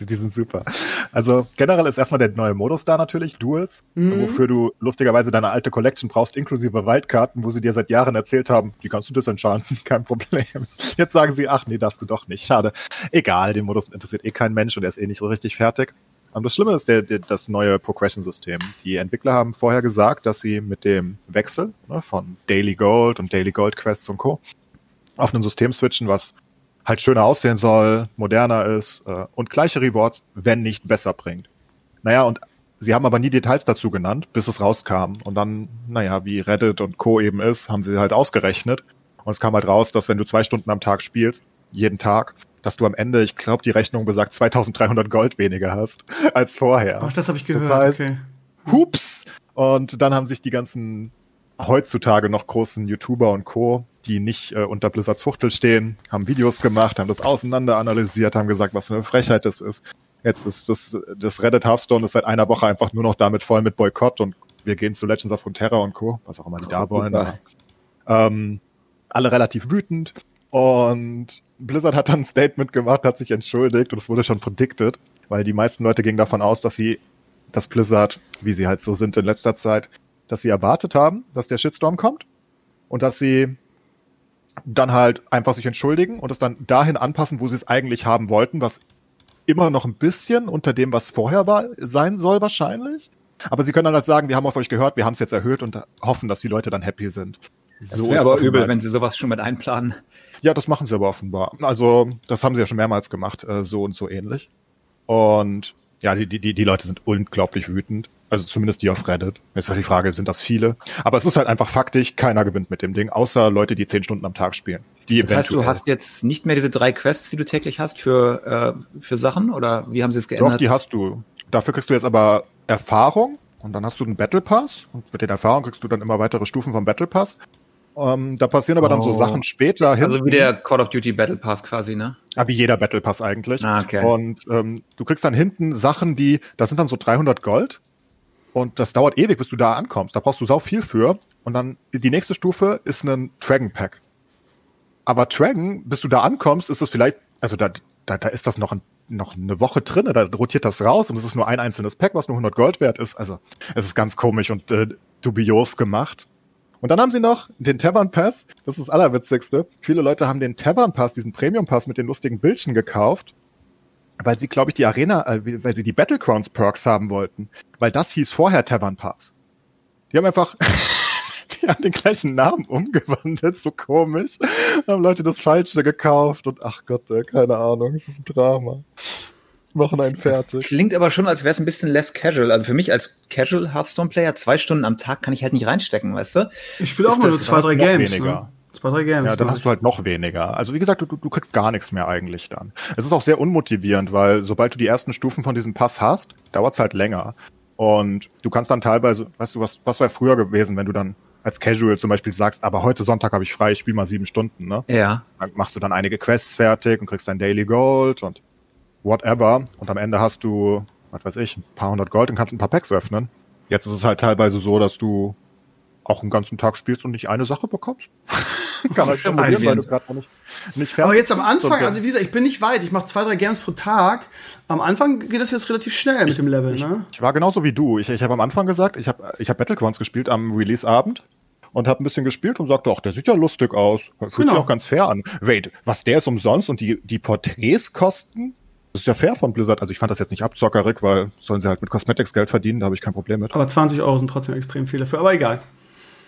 die sind super. Also generell ist erstmal der neue Modus da natürlich, Duels, Mhm. wofür du lustigerweise deine alte Collection brauchst, inklusive Wildkarten, wo sie dir seit Jahren erzählt haben, die kannst du disenchanten, kein Problem. Jetzt sagen sie, ach nee, darfst du doch nicht. Schade. Egal, den Modus interessiert eh kein Mensch und er ist eh nicht so richtig fertig. Und das Schlimme ist der, der, das neue Progression-System. Die Entwickler haben vorher gesagt, dass sie mit dem Wechsel ne, von Daily Gold und Daily Gold Quests und Co. auf ein System switchen, was halt schöner aussehen soll, moderner ist äh, und gleiche Rewards, wenn nicht besser bringt. Naja, und sie haben aber nie Details dazu genannt, bis es rauskam. Und dann, naja, wie Reddit und Co. eben ist, haben sie halt ausgerechnet. Und es kam halt raus, dass wenn du zwei Stunden am Tag spielst, jeden Tag, dass du am Ende, ich glaube, die Rechnung besagt, 2300 Gold weniger hast als vorher. Ach, das habe ich gehört. Das heißt, okay. Hups! Und dann haben sich die ganzen heutzutage noch großen YouTuber und Co., die nicht äh, unter Blizzards Fuchtel stehen, haben Videos gemacht, haben das auseinander analysiert, haben gesagt, was für eine Frechheit das ist. Jetzt ist das, das Reddit Hearthstone ist seit einer Woche einfach nur noch damit voll mit Boykott und wir gehen zu Legends of Runeterra und Co., was auch immer die da wollen. ähm, alle relativ wütend und Blizzard hat dann ein Statement gemacht, hat sich entschuldigt und es wurde schon predicted, weil die meisten Leute gingen davon aus, dass sie, dass Blizzard, wie sie halt so sind in letzter Zeit, dass sie erwartet haben, dass der Shitstorm kommt und dass sie dann halt einfach sich entschuldigen und es dann dahin anpassen, wo sie es eigentlich haben wollten, was immer noch ein bisschen unter dem, was vorher war, sein soll wahrscheinlich. Aber sie können dann halt sagen, wir haben auf euch gehört, wir haben es jetzt erhöht und hoffen, dass die Leute dann happy sind. Das wäre aber übel, wenn sie sowas schon mit einplanen. Ja, das machen sie aber offenbar. Also, das haben sie ja schon mehrmals gemacht, äh, so und so ähnlich. Und ja, die, die, die Leute sind unglaublich wütend. Also zumindest die auf Reddit. Jetzt ist die Frage, sind das viele? Aber es ist halt einfach faktisch, keiner gewinnt mit dem Ding, außer Leute, die zehn Stunden am Tag spielen. Die Das heißt, du hast jetzt nicht mehr diese drei Quests, die du täglich hast für, äh, für Sachen? Oder wie haben sie es Doch, geändert? die hast du. Dafür kriegst du jetzt aber Erfahrung und dann hast du einen Battle Pass und mit den Erfahrungen kriegst du dann immer weitere Stufen vom Battle Pass. Ähm, da passieren aber dann so Oh. Sachen später hin. also wie der Call of Duty Battle Pass quasi, ne? Ja, wie jeder Battle Pass eigentlich. Ah, okay. Und ähm, du kriegst dann hinten Sachen wie, da sind dann so 300 Gold und das dauert ewig, bis du da ankommst. Da brauchst du sau viel für. Und dann die nächste Stufe ist ein Dragon Pack. Aber Dragon, bis du da ankommst, ist das vielleicht, also da, da, da ist das noch, ein, noch eine Woche drin, da rotiert das raus und es ist nur ein einzelnes Pack, was nur 100 Gold wert ist. Also es ist ganz komisch und äh, dubios gemacht. Und dann haben sie noch den Tavern Pass. Das ist das Allerwitzigste. Viele Leute haben den Tavern Pass, diesen Premium Pass mit den lustigen Bildchen gekauft, weil sie, glaube ich, die Arena, äh, weil sie die Battlegrounds Perks haben wollten. Weil das hieß vorher Tavern Pass. Die haben einfach die haben den gleichen Namen umgewandelt, so komisch. Haben Leute das Falsche gekauft und ach Gott, ey, keine Ahnung, es ist ein Drama. Machen einen fertig. Klingt aber schon, als wäre es ein bisschen less casual. Also für mich als Casual Hearthstone-Player, zwei Stunden am Tag kann ich halt nicht reinstecken, weißt du? Ich spiele auch nur zwei, drei Games. Weniger. Ne? Zwei, drei Games. Ja, dann hast du halt noch weniger. Also wie gesagt, du, du kriegst gar nichts mehr eigentlich dann. Es ist auch sehr unmotivierend, weil sobald du die ersten Stufen von diesem Pass hast, dauert es halt länger. Und du kannst dann teilweise, weißt du, was, was wäre früher gewesen, wenn du dann als Casual zum Beispiel sagst, aber heute Sonntag habe ich frei, ich spiele mal sieben Stunden, ne? Ja. Dann machst du dann einige Quests fertig und kriegst dein Daily Gold und whatever. Und am Ende hast du, was weiß ich, ein paar hundert Gold und kannst ein paar Packs öffnen. Jetzt ist es halt teilweise so, dass du auch einen ganzen Tag spielst und nicht eine Sache bekommst. Kann halt passieren, weil du gerade noch nicht, nicht fertig Aber jetzt am Anfang, also wie gesagt, ich bin nicht weit. Ich mache zwei, drei Games pro Tag. Am Anfang geht das jetzt relativ schnell mit dem Level, ich, ne? Ich war genauso wie du. Ich, ich habe am Anfang gesagt, ich habe ich hab Battlegrounds gespielt am Release-Abend und habe ein bisschen gespielt und sagte, ach, der sieht ja lustig aus. Fühlt genau. sich auch ganz fair an. Wait, was, der ist umsonst und die, die Porträts kosten? Das ist ja fair von Blizzard. Also ich fand das jetzt nicht abzockerig, weil sollen sie halt mit Cosmetics Geld verdienen, da habe ich kein Problem mit. Aber 20 Euro sind trotzdem extrem viele für, aber egal.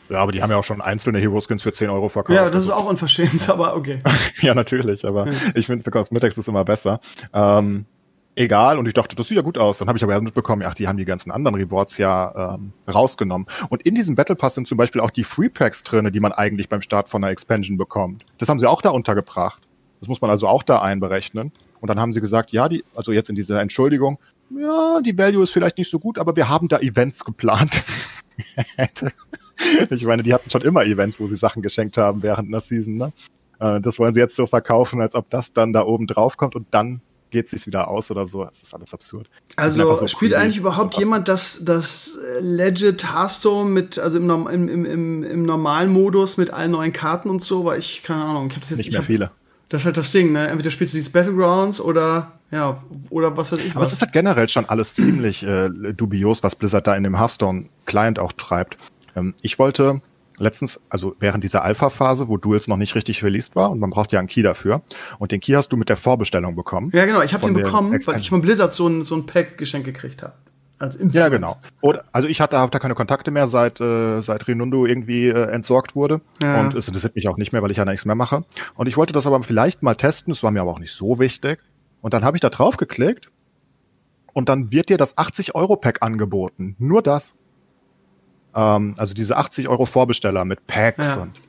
Ja, aber die haben ja auch schon einzelne Hero-Skins für 10 Euro verkauft. Ja, das ist auch unverschämt, aber okay. ja, natürlich, aber ja. ich finde, für Cosmetics ist immer besser. Ähm, egal, und ich dachte, das sieht ja gut aus. Dann habe ich aber mitbekommen, ach, die haben die ganzen anderen Rewards ja ähm, rausgenommen. Und in diesem Battle Pass sind zum Beispiel auch die Free Packs drinne, die man eigentlich beim Start von einer Expansion bekommt. Das haben sie auch da untergebracht. Das muss man also auch da einberechnen. Und dann haben sie gesagt, ja, die, also jetzt in dieser Entschuldigung, ja, die Value ist vielleicht nicht so gut, aber wir haben da Events geplant. ich meine, die hatten schon immer Events, wo sie Sachen geschenkt haben während einer Season. Ne? Äh, das wollen sie jetzt so verkaufen, als ob das dann da oben drauf kommt und dann geht sich wieder aus oder so. Das ist alles absurd. Also so spielt eigentlich überhaupt jemand das, das Legit Hearthstone mit, also im, im, im, im, normalen Modus mit allen neuen Karten und so, weil ich, keine Ahnung, ich habe das jetzt nicht mehr hab, viele. Das ist halt das Ding, ne? Entweder spielst du dieses Battlegrounds oder ja, oder was weiß ich. Aber was. es ist halt generell schon alles ziemlich äh, dubios, was Blizzard da in dem Hearthstone Client auch treibt. Ähm, ich wollte letztens, also während dieser Alpha-Phase, wo Duels noch nicht richtig released war und man braucht ja einen Key dafür. Und den Key hast du mit der Vorbestellung bekommen. Ja, genau, ich habe den bekommen, weil ich von Blizzard so ein, so ein Pack geschenkt gekriegt habe. Als ja, genau. Oder, also ich hatte, da keine Kontakte mehr, seit, äh, seit Renundo irgendwie äh, entsorgt wurde. Ja. Und es interessiert mich auch nicht mehr, weil ich ja nichts mehr mache. Und ich wollte das aber vielleicht mal testen, es war mir aber auch nicht so wichtig. Und dann habe ich da drauf geklickt und dann wird dir das 80-Euro-Pack angeboten. Nur das. Ähm, also diese 80 Euro Vorbesteller mit Packs ja. und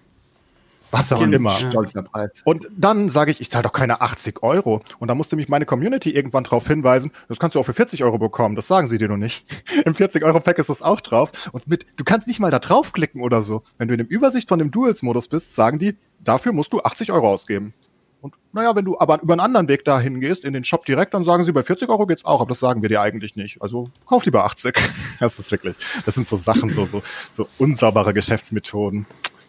was auch immer. Stolzer Preis. Und dann sage ich, ich zahle doch keine 80 Euro. Und da musste mich meine Community irgendwann darauf hinweisen, das kannst du auch für 40 Euro bekommen. Das sagen sie dir noch nicht. Im 40 Euro Pack ist das auch drauf. Und mit, du kannst nicht mal da draufklicken oder so. Wenn du in dem Übersicht von dem Duels-Modus bist, sagen die, dafür musst du 80 Euro ausgeben. Und naja, wenn du aber über einen anderen Weg dahin gehst, in den Shop direkt, dann sagen sie, bei 40 Euro geht's auch, aber das sagen wir dir eigentlich nicht. Also kauf lieber 80. Das ist wirklich, das sind so Sachen, so, so, so unsaubere Geschäftsmethoden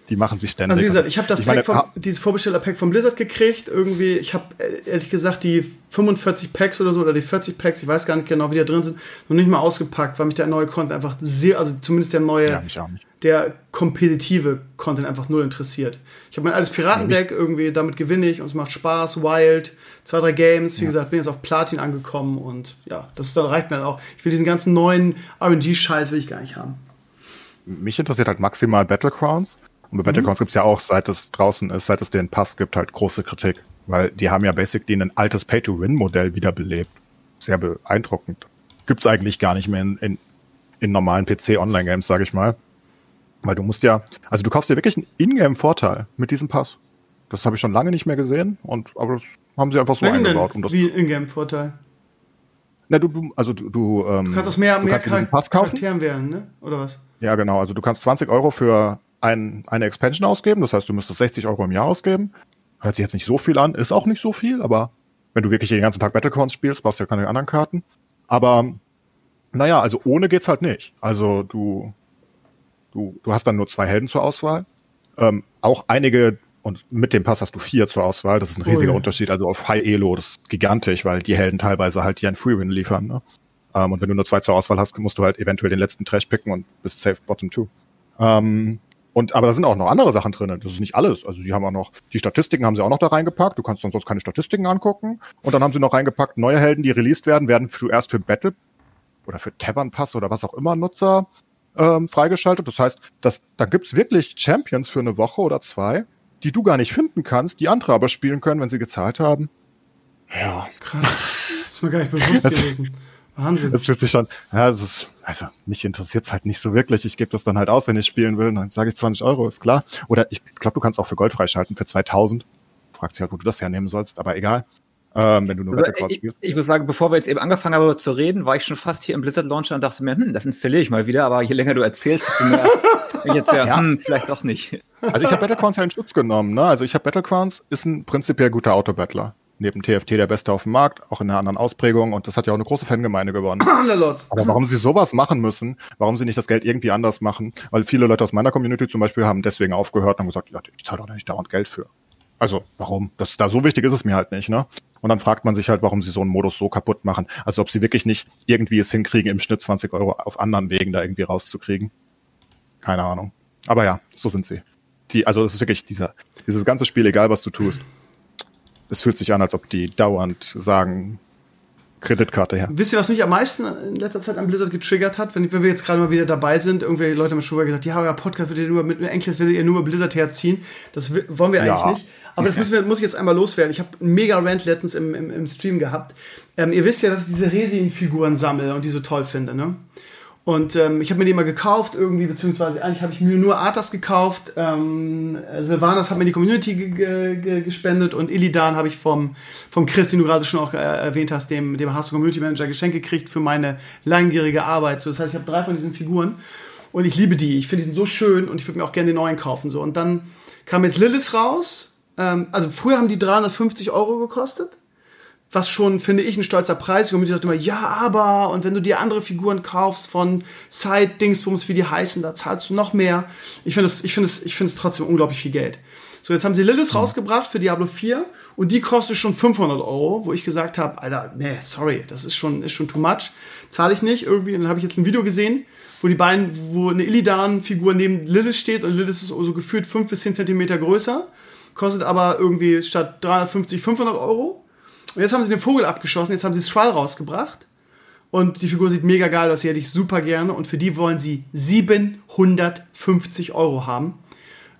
die machen sich ständig. Also wie gesagt, ich habe das ich Pack vom, dieses Vorbesteller-Pack vom Blizzard gekriegt. Irgendwie, ich habe ehrlich gesagt die 45 Packs oder so oder die 40 Packs, ich weiß gar nicht genau, wie die da drin sind, noch nicht mal ausgepackt, weil mich der neue Content einfach sehr, also zumindest der neue, ja, der kompetitive Content einfach null interessiert. Ich habe mein altes Piratendeck, irgendwie, damit gewinne ich und es macht Spaß, Wild, zwei, drei Games, wie ja. gesagt, bin jetzt auf Platin angekommen und ja, das ist, dann reicht mir dann auch. Ich will diesen ganzen neuen RNG-Scheiß will ich gar nicht haben. Mich interessiert halt maximal Battlegrounds und bei Battlegrounds mhm. gibt es ja auch, seit es draußen ist, seit es den Pass gibt, halt große Kritik. Weil die haben ja basically ein altes Pay-to-Win-Modell wiederbelebt. Sehr beeindruckend. Gibt's eigentlich gar nicht mehr in, in, in normalen PC-Online-Games, sage ich mal. Weil du musst ja, also du kaufst dir wirklich einen Ingame-Vorteil mit diesem Pass. Das habe ich schon lange nicht mehr gesehen, und aber das haben sie einfach so Welchen eingebaut. Um das wie Ingame-Vorteil? Na, du, du, also du, du, ähm, du kannst aus mehr, mehr Charakteren wählen, ne? Oder was? Ja, genau. Also du kannst 20 Euro für ein, eine Expansion ausgeben. Das heißt, du müsstest 60 Euro im Jahr ausgeben. Hört sich jetzt nicht so viel an, ist auch nicht so viel, aber wenn du wirklich den ganzen Tag Battlecorns spielst, brauchst du ja keine anderen Karten. Aber naja, also ohne geht's halt nicht. Also du, du, du hast dann nur zwei Helden zur Auswahl. Ähm, auch einige Und mit dem Pass hast du vier zur Auswahl. Das ist ein riesiger oh, Unterschied. Also auf High Elo, das ist gigantisch, weil die Helden teilweise halt dir einen Free-Win liefern. Ne? Ähm, und wenn du nur zwei zur Auswahl hast, musst du halt eventuell den letzten Trash picken und bist safe bottom two. Ähm, und, aber da sind auch noch andere Sachen drin. Das ist nicht alles. Also sie haben auch noch, die Statistiken haben sie auch noch da reingepackt. Du kannst dann sonst keine Statistiken angucken. Und dann haben sie noch reingepackt, neue Helden, die released werden, werden zuerst für Battle oder für Tavern Pass oder was auch immer Nutzer ähm, freigeschaltet. Das heißt, dass, da gibt's wirklich Champions für eine Woche oder zwei, die du gar nicht finden kannst, die andere aber spielen können, wenn sie gezahlt haben. Ja. Krass. Das ist mir gar nicht bewusst gewesen. Wahnsinn. Es fühlt sich schon, ja, es ist, also mich interessiert es halt nicht so wirklich. Ich gebe das dann halt aus, wenn ich spielen will. Dann sage ich 20 Euro, ist klar. Oder ich glaube, du kannst auch für Gold freischalten für 2000. Fragt sich halt, wo du das hernehmen sollst, aber egal. Ähm, wenn du nur also, Battlegrounds spielst. Ich, ich muss sagen, bevor wir jetzt eben angefangen haben zu reden, war ich schon fast hier im Blizzard Launcher und dachte mir, hm, das installiere ich mal wieder, aber je länger du erzählst, desto mehr jetzt ja, ja. Hm, vielleicht doch nicht. Also ich habe Battlegrounds ja in Schutz genommen, ne? Also ich habe Battlegrounds ist ein prinzipiell guter Autobattler neben TFT der Beste auf dem Markt, auch in einer anderen Ausprägung und das hat ja auch eine große Fangemeinde gewonnen. Aber warum sie sowas machen müssen, warum sie nicht das Geld irgendwie anders machen, weil viele Leute aus meiner Community zum Beispiel haben deswegen aufgehört und haben gesagt, ich zahle doch nicht dauernd Geld für. Also, warum? Das da so wichtig ist es mir halt nicht, ne? Und dann fragt man sich halt, warum sie so einen Modus so kaputt machen. Also ob sie wirklich nicht irgendwie es hinkriegen, im Schnitt 20 Euro auf anderen Wegen da irgendwie rauszukriegen. Keine Ahnung. Aber ja, so sind sie. Die, also es ist wirklich dieser, dieses ganze Spiel, egal was du tust es fühlt sich an, als ob die dauernd sagen, Kreditkarte her. Wisst ihr, was mich am meisten in letzter Zeit an Blizzard getriggert hat? Wenn, wenn wir jetzt gerade mal wieder dabei sind, irgendwelche Leute haben schon mal gesagt, ja, euer Podcast wird ihr nur mit Englisch werdet ihr nur über Blizzard herziehen. Das wollen wir eigentlich ja. nicht. Aber das müssen wir, muss ich jetzt einmal loswerden. Ich habe einen mega Rant letztens im, im, im Stream gehabt. Ähm, ihr wisst ja, dass ich diese Resin-Figuren sammle und die so toll finde, ne? Und ähm, ich habe mir die mal gekauft irgendwie, beziehungsweise eigentlich habe ich mir nur Arthas gekauft. Ähm, Sylvanas hat mir die Community gespendet und Illidan habe ich vom, vom Chris, den du gerade schon auch äh, erwähnt hast, dem, dem Hasso Community Manager geschenkt gekriegt für meine langjährige Arbeit. So, das heißt, ich habe drei von diesen Figuren und ich liebe die. Ich finde die sind so schön und ich würde mir auch gerne den neuen kaufen. So. Und dann kam jetzt Lilith raus. Ähm, also früher haben die 350 Euro gekostet was schon, finde ich, ein stolzer Preis. Die Community sagt immer, ja, aber, und wenn du dir andere Figuren kaufst von Side-Dingsbums, wie die heißen, da zahlst du noch mehr. Ich finde es, ich finde es, ich finde es trotzdem unglaublich viel Geld. So, jetzt haben sie Lilith mhm. rausgebracht für Diablo 4 und die kostet schon 500 Euro, wo ich gesagt habe, Alter, nee, sorry, das ist schon, ist schon too much. Zahle ich nicht irgendwie. Und dann habe ich jetzt ein Video gesehen, wo die beiden, wo eine Illidan-Figur neben Lilith steht und Lilith ist so gefühlt 5 bis 10 Zentimeter größer, kostet aber irgendwie statt 350, 500 Euro. Und jetzt haben sie den Vogel abgeschossen, jetzt haben sie Thrall rausgebracht. Und die Figur sieht mega geil aus, die hätte ich super gerne. Und für die wollen sie 750 Euro haben.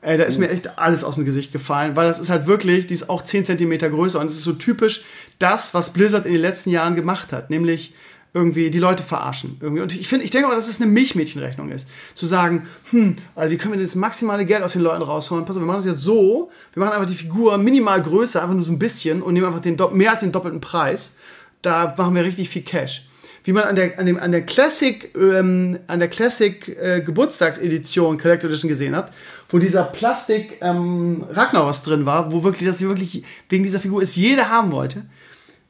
Ey, da ist oh. mir echt alles aus dem Gesicht gefallen, weil das ist halt wirklich, die ist auch 10 Zentimeter größer und es ist so typisch das, was Blizzard in den letzten Jahren gemacht hat. Nämlich irgendwie die Leute verarschen. Irgendwie. Und ich finde, ich denke auch, dass es eine Milchmädchenrechnung ist. Zu sagen, hm, also wie können wir denn das maximale Geld aus den Leuten rausholen? Pass auf, wir machen das jetzt so, wir machen einfach die Figur minimal größer, einfach nur so ein bisschen und nehmen einfach den, mehr als den doppelten Preis. Da machen wir richtig viel Cash. Wie man an der, an dem, an der Classic, ähm, an der Classic äh, Geburtstagsedition Collector Edition gesehen hat, wo dieser Plastik ähm, Ragnaros drin war, wo wirklich, dass sie wirklich wegen dieser Figur es jeder haben wollte.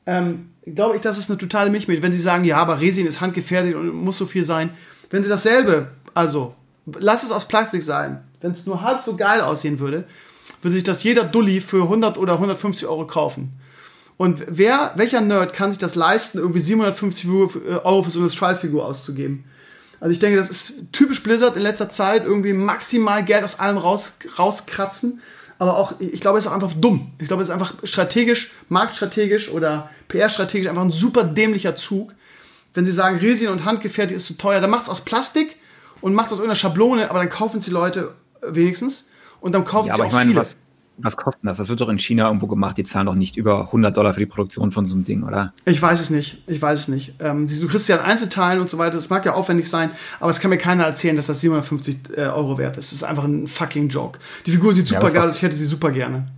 Ähm, glaube ich, das ist eine totale Milchmädchen. Wenn sie sagen, ja, aber Resin ist handgefertigt und muss so viel sein. Wenn sie dasselbe, also, lass es aus Plastik sein. Wenn es nur halb so geil aussehen würde, würde sich das jeder Dulli für 100 oder 150 Euro kaufen. Und wer, welcher Nerd kann sich das leisten, irgendwie 750 äh, Euro für so eine Strife-Figur auszugeben? Also ich denke, das ist typisch Blizzard in letzter Zeit, irgendwie maximal Geld aus allem raus, rauskratzen aber auch, ich glaube, es ist auch einfach dumm. Ich glaube, es ist einfach strategisch, marktstrategisch oder PR-strategisch einfach ein super dämlicher Zug. Wenn sie sagen, Resin und handgefertigt ist zu teuer, dann macht es aus Plastik und macht es aus irgendeiner Schablone, aber dann kaufen sie Leute wenigstens und dann kaufen ja, sie auch meine, viele. Was, was kostet das? Das wird doch in China irgendwo gemacht. Die zahlen doch nicht über 100 Dollar für die Produktion von so einem Ding, oder? Ich weiß es nicht. Ich weiß es nicht. Ähm, du kriegst ja an Einzelteilen und so weiter. Das mag ja aufwendig sein, aber es kann mir keiner erzählen, dass das 750 äh, Euro wert ist. Das ist einfach ein fucking Joke. Die Figur sieht super ja, geil aus. Ich hätte sie super gerne.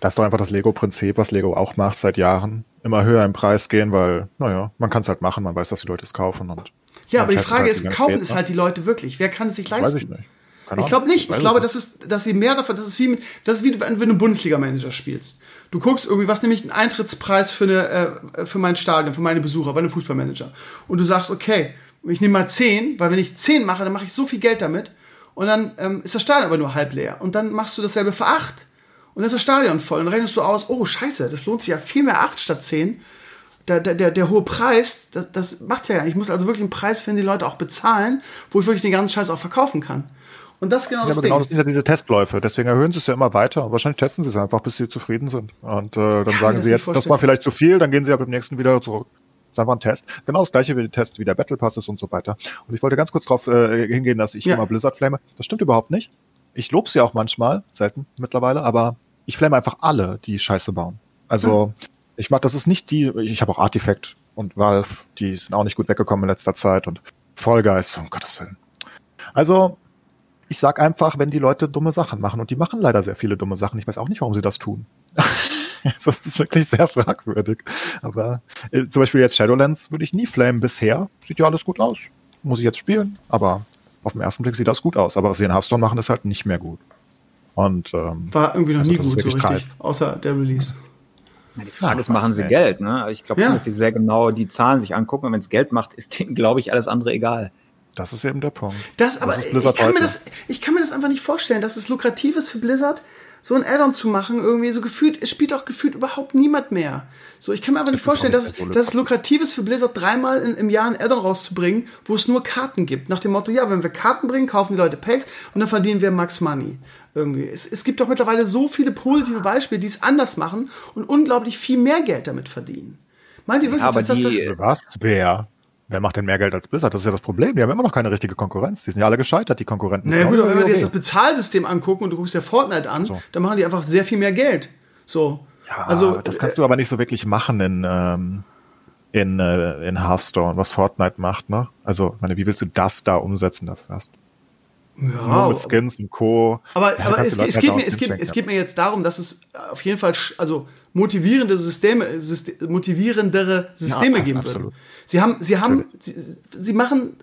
Das ist doch einfach das Lego-Prinzip, was Lego auch macht seit Jahren. Immer höher im Preis gehen, weil, naja, man kann es halt machen. Man weiß, dass die Leute es kaufen und ja, aber die Frage halt ist, kaufen es halt die Leute wirklich? Wer kann es sich leisten? Weiß ich nicht. Keine ich glaube nicht. Ich, ich glaube, das ist, dass sie mehr davon, das ist wie mit, das ist wie wenn du einen Bundesliga-Manager spielst. Du guckst irgendwie, was nämlich ein Eintrittspreis für eine, äh, für mein Stadion, für meine Besucher, bei einem Fußballmanager. Und du sagst, okay, ich nehme mal 10, weil wenn ich 10 mache, dann mache ich so viel Geld damit. Und dann ähm, ist das Stadion aber nur halb leer. Und dann machst du dasselbe für 8. Und dann ist das Stadion voll. Und dann rechnest du aus, oh scheiße, das lohnt sich ja viel mehr 8 statt 10. Der, der, der, der hohe Preis, das, das macht ja gar nicht. Ich muss also wirklich einen Preis finden, die Leute auch bezahlen, wo ich wirklich den ganzen Scheiß auch verkaufen kann. Und das ist genau Ja, das aber Ding. genau das sind ja diese Testläufe. Deswegen erhöhen sie es ja immer weiter. Und wahrscheinlich testen sie es einfach, bis sie zufrieden sind. Und äh, dann mir sagen sie jetzt, das war vielleicht zu viel, dann gehen sie ja beim nächsten wieder zurück. Das ist einfach ein Test. Genau das gleiche wie der Test, wie der Battle Pass ist und so weiter. Und ich wollte ganz kurz darauf äh, hingehen, dass ich Ja. immer Blizzard flame. Das stimmt überhaupt nicht. Ich lobe sie auch manchmal, selten mittlerweile, aber ich flame einfach alle, die Scheiße bauen. Also ich mag, das ist nicht die, ich habe auch Artifact und Valve, die sind auch nicht gut weggekommen in letzter Zeit und Fall Guys, um Gottes Willen. Also ich sag einfach, wenn die Leute dumme Sachen machen und die machen leider sehr viele dumme Sachen. Ich weiß auch nicht, warum sie das tun. das ist wirklich sehr fragwürdig. Aber äh, zum Beispiel jetzt Shadowlands würde ich nie flamen bisher. Sieht ja alles gut aus. Muss ich jetzt spielen, aber auf den ersten Blick sieht das gut aus. Aber was sie in Hearthstone machen, ist halt nicht mehr gut. Und ähm, War irgendwie noch Also nie gut so richtig, außer der Release. Ja, die Frage ist, machen sie ey. Geld? Ne? Also Ich glaube Ja. dass sie sehr genau die Zahlen sich angucken. Und wenn es Geld macht, ist denen, glaube ich, alles andere egal. Das ist eben der Punkt. Das, aber ist ich kann, mir das, ich kann mir das einfach nicht vorstellen, dass es lukrativ ist für Blizzard, so ein Add-on zu machen, irgendwie so gefühlt, es spielt doch gefühlt überhaupt niemand mehr. So, ich kann mir einfach nicht auch vorstellen, nicht dass, so dass es lukrativ ist für Blizzard, dreimal in, im Jahr ein Add-on rauszubringen, wo es nur Karten gibt. Nach dem Motto, ja, wenn wir Karten bringen, kaufen die Leute Packs und dann verdienen wir Max Money. Irgendwie. Es, es gibt doch mittlerweile so viele positive Beispiele, die es anders machen und unglaublich viel mehr Geld damit verdienen. Meint ihr wirklich, aber dass das, das, die- Was? Wer? Wer macht denn mehr Geld als Blizzard? Das ist ja das Problem. Die haben immer noch keine richtige Konkurrenz. Die sind ja alle gescheitert, die Konkurrenten. Naja gut, aber wenn wir dir jetzt das. Bezahlsystem angucken und du guckst dir Fortnite an, So. dann machen die einfach sehr viel mehr Geld. So. Ja, also, das kannst du aber nicht so wirklich machen in, ähm, in, äh, in Hearthstone, was Fortnite macht, ne? Also, meine, wie willst du das da umsetzen dafür? Hast ja, nur mit Skins und Co. aber, Ja, aber es, es, halt geht mir, es, geht, es geht mir jetzt darum, dass es auf jeden Fall also motivierende Systeme, Syste- motivierendere Systeme Ja, geben absolut. würden. Sie haben, sie haben, sie, sie machen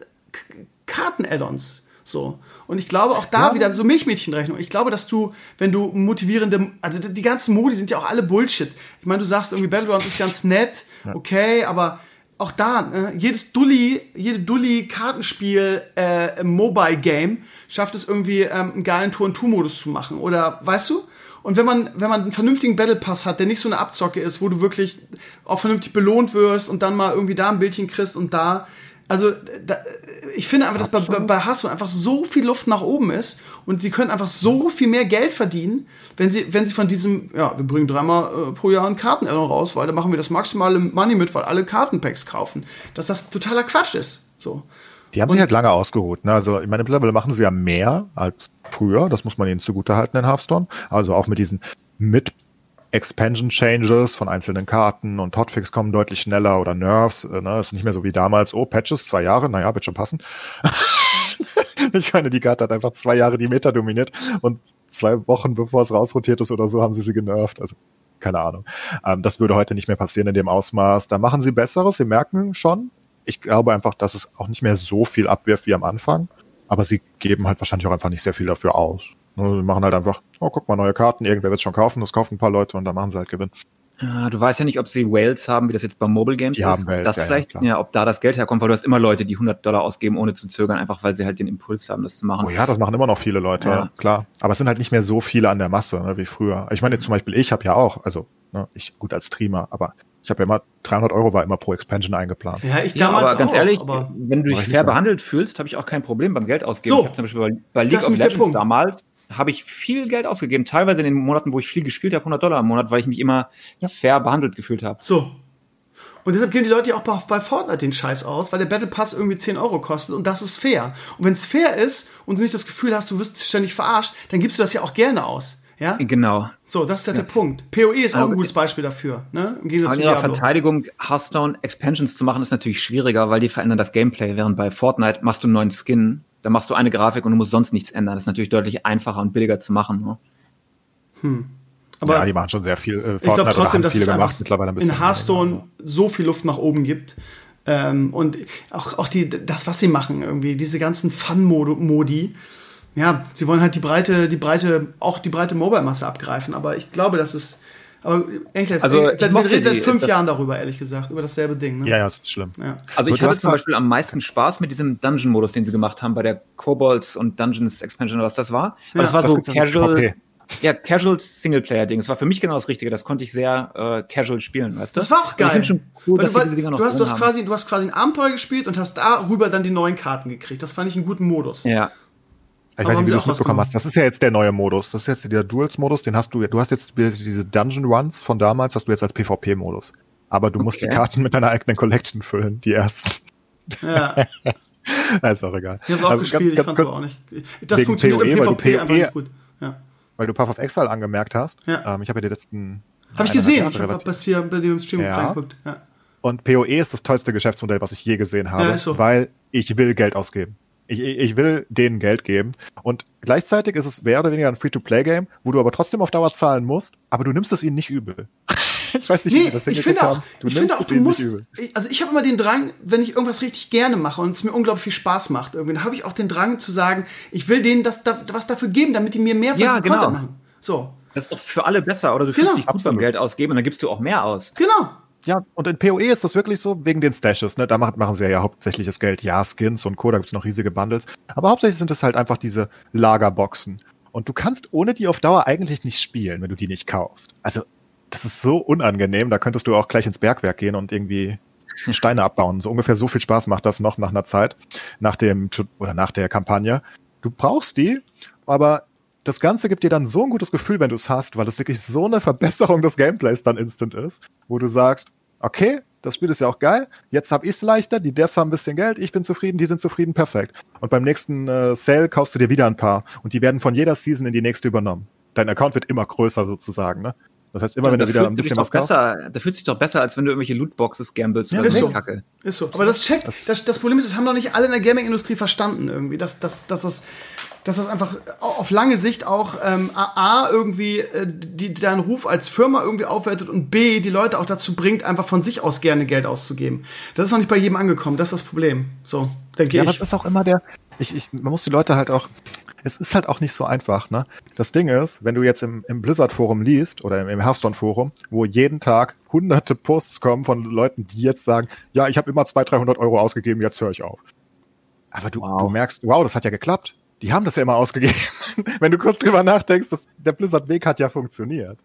Karten-Add-ons. So. Und ich glaube auch da Ja. wieder so Milchmädchenrechnung. Ich glaube, dass du, wenn du motivierende, also die- ganzen Modi sind ja auch alle Bullshit. Ich meine, du sagst irgendwie Battlegrounds ist ganz nett, okay, aber auch da, ne, jedes Dulli, jede Dulli Kartenspiel äh, Mobile Game schafft es irgendwie ähm, einen geilen Tour und Tour Modus zu machen oder weißt du? Und wenn man wenn man einen vernünftigen Battle Pass hat, der nicht so eine Abzocke ist, wo du wirklich auch vernünftig belohnt wirst und dann mal irgendwie da ein Bildchen kriegst und da also da, ich finde einfach, dass bei, bei, bei Hasso einfach so viel Luft nach oben ist und sie können einfach so viel mehr Geld verdienen, wenn sie, wenn sie von diesem, ja, wir bringen dreimal äh, pro Jahr einen karten raus, weil da machen wir das maximale Money mit, weil alle Kartenpacks kaufen. Dass das totaler Quatsch ist. So. Die haben sich halt lange ausgeruht. Ne? Also, ich meine, mittlerweile machen sie ja mehr als früher. Das muss man ihnen zugutehalten in Hearthstone. Also auch mit diesen mit Expansion Changes von einzelnen Karten und Hotfix kommen deutlich schneller oder Nerves. Äh, ne? ist nicht mehr so wie damals. Oh, Patches, zwei Jahre, naja, wird schon passen. ich meine, die Karte hat einfach zwei Jahre die Meta dominiert und zwei Wochen bevor es rausrotiert ist oder so, haben sie sie genervt. Also keine Ahnung. Ähm, das würde heute nicht mehr passieren in dem Ausmaß. Da machen sie Besseres. Sie merken schon. Ich glaube einfach, dass es auch nicht mehr so viel abwirft wie am Anfang. Aber sie geben halt wahrscheinlich auch einfach nicht sehr viel dafür aus. Ne, Sie machen halt einfach, oh, guck mal, neue Karten, irgendwer wird es schon kaufen, das kaufen ein paar Leute und dann machen sie halt Gewinn. Ja, du weißt ja nicht, ob sie Whales haben, wie das jetzt bei Mobile Games Die ist. haben Ob Whales, das ja, ja, vielleicht, klar. ja, ob da das Geld herkommt, weil du hast immer Leute, die 100 Dollar ausgeben, ohne zu zögern, einfach weil sie halt den Impuls haben, das zu machen. Oh ja, das machen immer noch viele Leute, Ja. klar. Aber es sind halt nicht mehr so viele an der Masse, ne, wie früher. Ich meine, zum Beispiel, ich habe ja auch, also ne, ich gut als Streamer, aber ich habe ja immer, 300 Euro war immer pro Expansion eingeplant. Ja, ich Ja, damals aber ganz auch, ehrlich, aber wenn du dich ich fair behandelt fühlst, habe ich auch kein Problem beim Geld ausgeben. So. Ich habe zum Beispiel bei, bei League Das ist of Legends Punkt. damals habe ich viel Geld ausgegeben, teilweise in den Monaten, wo ich viel gespielt habe, 100 Dollar im Monat, weil ich mich immer fair behandelt gefühlt habe. so. Und deshalb geben die Leute ja auch bei, bei Fortnite den Scheiß aus, weil der Battle Pass irgendwie 10 Euro kostet und das ist fair. Und wenn es fair ist und du nicht das Gefühl hast, du wirst ständig verarscht, dann gibst du das ja auch gerne aus. Ja? Genau. So, das ist halt der Punkt. PoE ist auch Aber- ein gutes Beispiel dafür. Ne? Im Gegensatz zu ihrer. Verteidigung, Hearthstone Expansions zu machen, ist natürlich schwieriger, weil die verändern das Gameplay. Während bei Fortnite machst du einen neuen Skin, dann machst du eine Grafik und du musst sonst nichts ändern. Das ist natürlich deutlich einfacher und billiger zu machen. Ne? Aber ja, die machen schon sehr viel. Äh, ich glaube trotzdem, haben dass viele es gemacht, einfach mittlerweile ein bisschen in Hearthstone so viel Luft nach oben gibt. Ähm, und auch, auch die, das, was sie machen, irgendwie, diese ganzen Fun-Modi. Ja, sie wollen halt die breite, die breite, auch die breite Mobile-Masse abgreifen. Aber ich glaube, das ist. Aber eigentlich, Also, seit, wir reden seit fünf Jahren darüber, ehrlich gesagt, über dasselbe Ding. Ne? Ja, ja, das ist schlimm. Ja. Also Aber ich hatte zum Beispiel am meisten Spaß mit diesem Dungeon-Modus, den sie gemacht haben bei der Kobolds und Dungeons Expansion oder was das war. Ja, das war das so casual. Ja, Casual Singleplayer-Ding. Das war für mich genau das Richtige. Das konnte ich sehr äh, casual spielen, weißt du? Das war auch geil. Ich finde schon cool, Weil dass du, sie diese Dinger noch du, hast, du, hast quasi, du hast quasi ein Abenteuer gespielt und hast darüber dann die neuen Karten gekriegt. Das fand ich einen guten Modus. Ja. Ich Aber weiß nicht, wie du es mitbekommen hast. Das ist ja jetzt der neue Modus. Das ist jetzt der Duels-Modus. Den hast du, du hast jetzt diese Dungeon Runs von damals, hast du jetzt als PvP-Modus. Aber du musst die Okay. Karten mit deiner eigenen Collection füllen, die ersten. Ja, ist auch egal. ich hab's auch Aber gespielt, ganz- ich ganz fand's kurz, auch nicht. Das funktioniert im PoE, du PvP einfach PoE nicht gut. Ja. Weil du Path of Exile angemerkt hast. Ja. Ähm, ich habe ja die letzten. Habe ich gesehen. Ich habe das hier bei dir im Stream Ja. reingeguckt. Ja. Und PoE ist das tollste Geschäftsmodell, was ich je gesehen habe, Ja, so. weil ich will Geld ausgeben. Ich, ich will denen Geld geben. Und gleichzeitig ist es mehr oder weniger ein Free-to-Play-Game, wo du aber trotzdem auf Dauer zahlen musst, aber du nimmst es ihnen nicht übel. ich weiß nicht, wie Nee, sie das ich finde auch. Du ich nimmst finde auch, es du ihnen musst, nicht übel. ich- also ich habe immer den Drang, wenn ich irgendwas richtig gerne mache und es mir unglaublich viel Spaß macht, irgendwie, dann habe ich auch den Drang zu sagen, ich will denen das, da, was dafür geben, damit die mir mehr von Ja, diesem genau. Content machen. So, Das ist doch für alle besser, oder du Genau. fühlst dich gut beim Absolut. Geld ausgeben und dann gibst du auch mehr aus. genau. Ja, und in PoE ist das wirklich so, wegen den Stashes, ne? Da machen, machen sie ja hauptsächlich das Geld. Ja, Skins und Co., da gibt's noch riesige Bundles. Aber hauptsächlich sind es halt einfach diese Lagerboxen. Und du kannst ohne die auf Dauer eigentlich nicht spielen, wenn du die nicht kaufst. Also, das ist so unangenehm, da könntest du auch gleich ins Bergwerk gehen und irgendwie Steine abbauen. So ungefähr so viel Spaß macht das noch nach einer Zeit, nach dem, oder nach der Kampagne. Du brauchst die, aber das Ganze gibt dir dann so ein gutes Gefühl, wenn du es hast, weil es wirklich so eine Verbesserung des Gameplays dann instant ist, wo du sagst, okay, das Spiel ist ja auch geil, jetzt hab ich's leichter, die Devs haben ein bisschen Geld, ich bin zufrieden, die sind zufrieden, perfekt. Und beim nächsten äh, Sale kaufst du dir wieder ein paar und die werden von jeder Season in die nächste übernommen. Dein Account wird immer größer sozusagen, ne? Das heißt, immer wenn da du wieder ein bisschen doch was kaufst, besser, da fühlst du dich doch besser, als wenn du irgendwelche Lootboxes gambles Ja, oder ist so. Kacke. Ist so. Aber das checkt, das, das Problem ist, das haben noch nicht alle in der Gaming-Industrie verstanden irgendwie, dass, dass, dass, das, dass das einfach auf lange Sicht auch ähm, A, irgendwie äh, die, deinen Ruf als Firma irgendwie aufwertet und B, die Leute auch dazu bringt, einfach von sich aus gerne Geld auszugeben. Das ist noch nicht bei jedem angekommen, das ist das Problem. So, denke Ja, ich. es ist auch immer der, ich, ich, man muss die Leute halt auch, es ist halt auch nicht so einfach, ne? Das Ding ist, wenn du jetzt im, im Blizzard-Forum liest oder im, im Hearthstone-Forum, wo jeden Tag hunderte Posts kommen von Leuten, die jetzt sagen, ja, ich habe immer 200, 300 Euro ausgegeben, jetzt höre ich auf. Aber du, Wow. du merkst, wow, das hat ja geklappt. Die haben das ja immer ausgegeben. wenn du kurz drüber nachdenkst, das, der Blizzard-Weg hat ja funktioniert.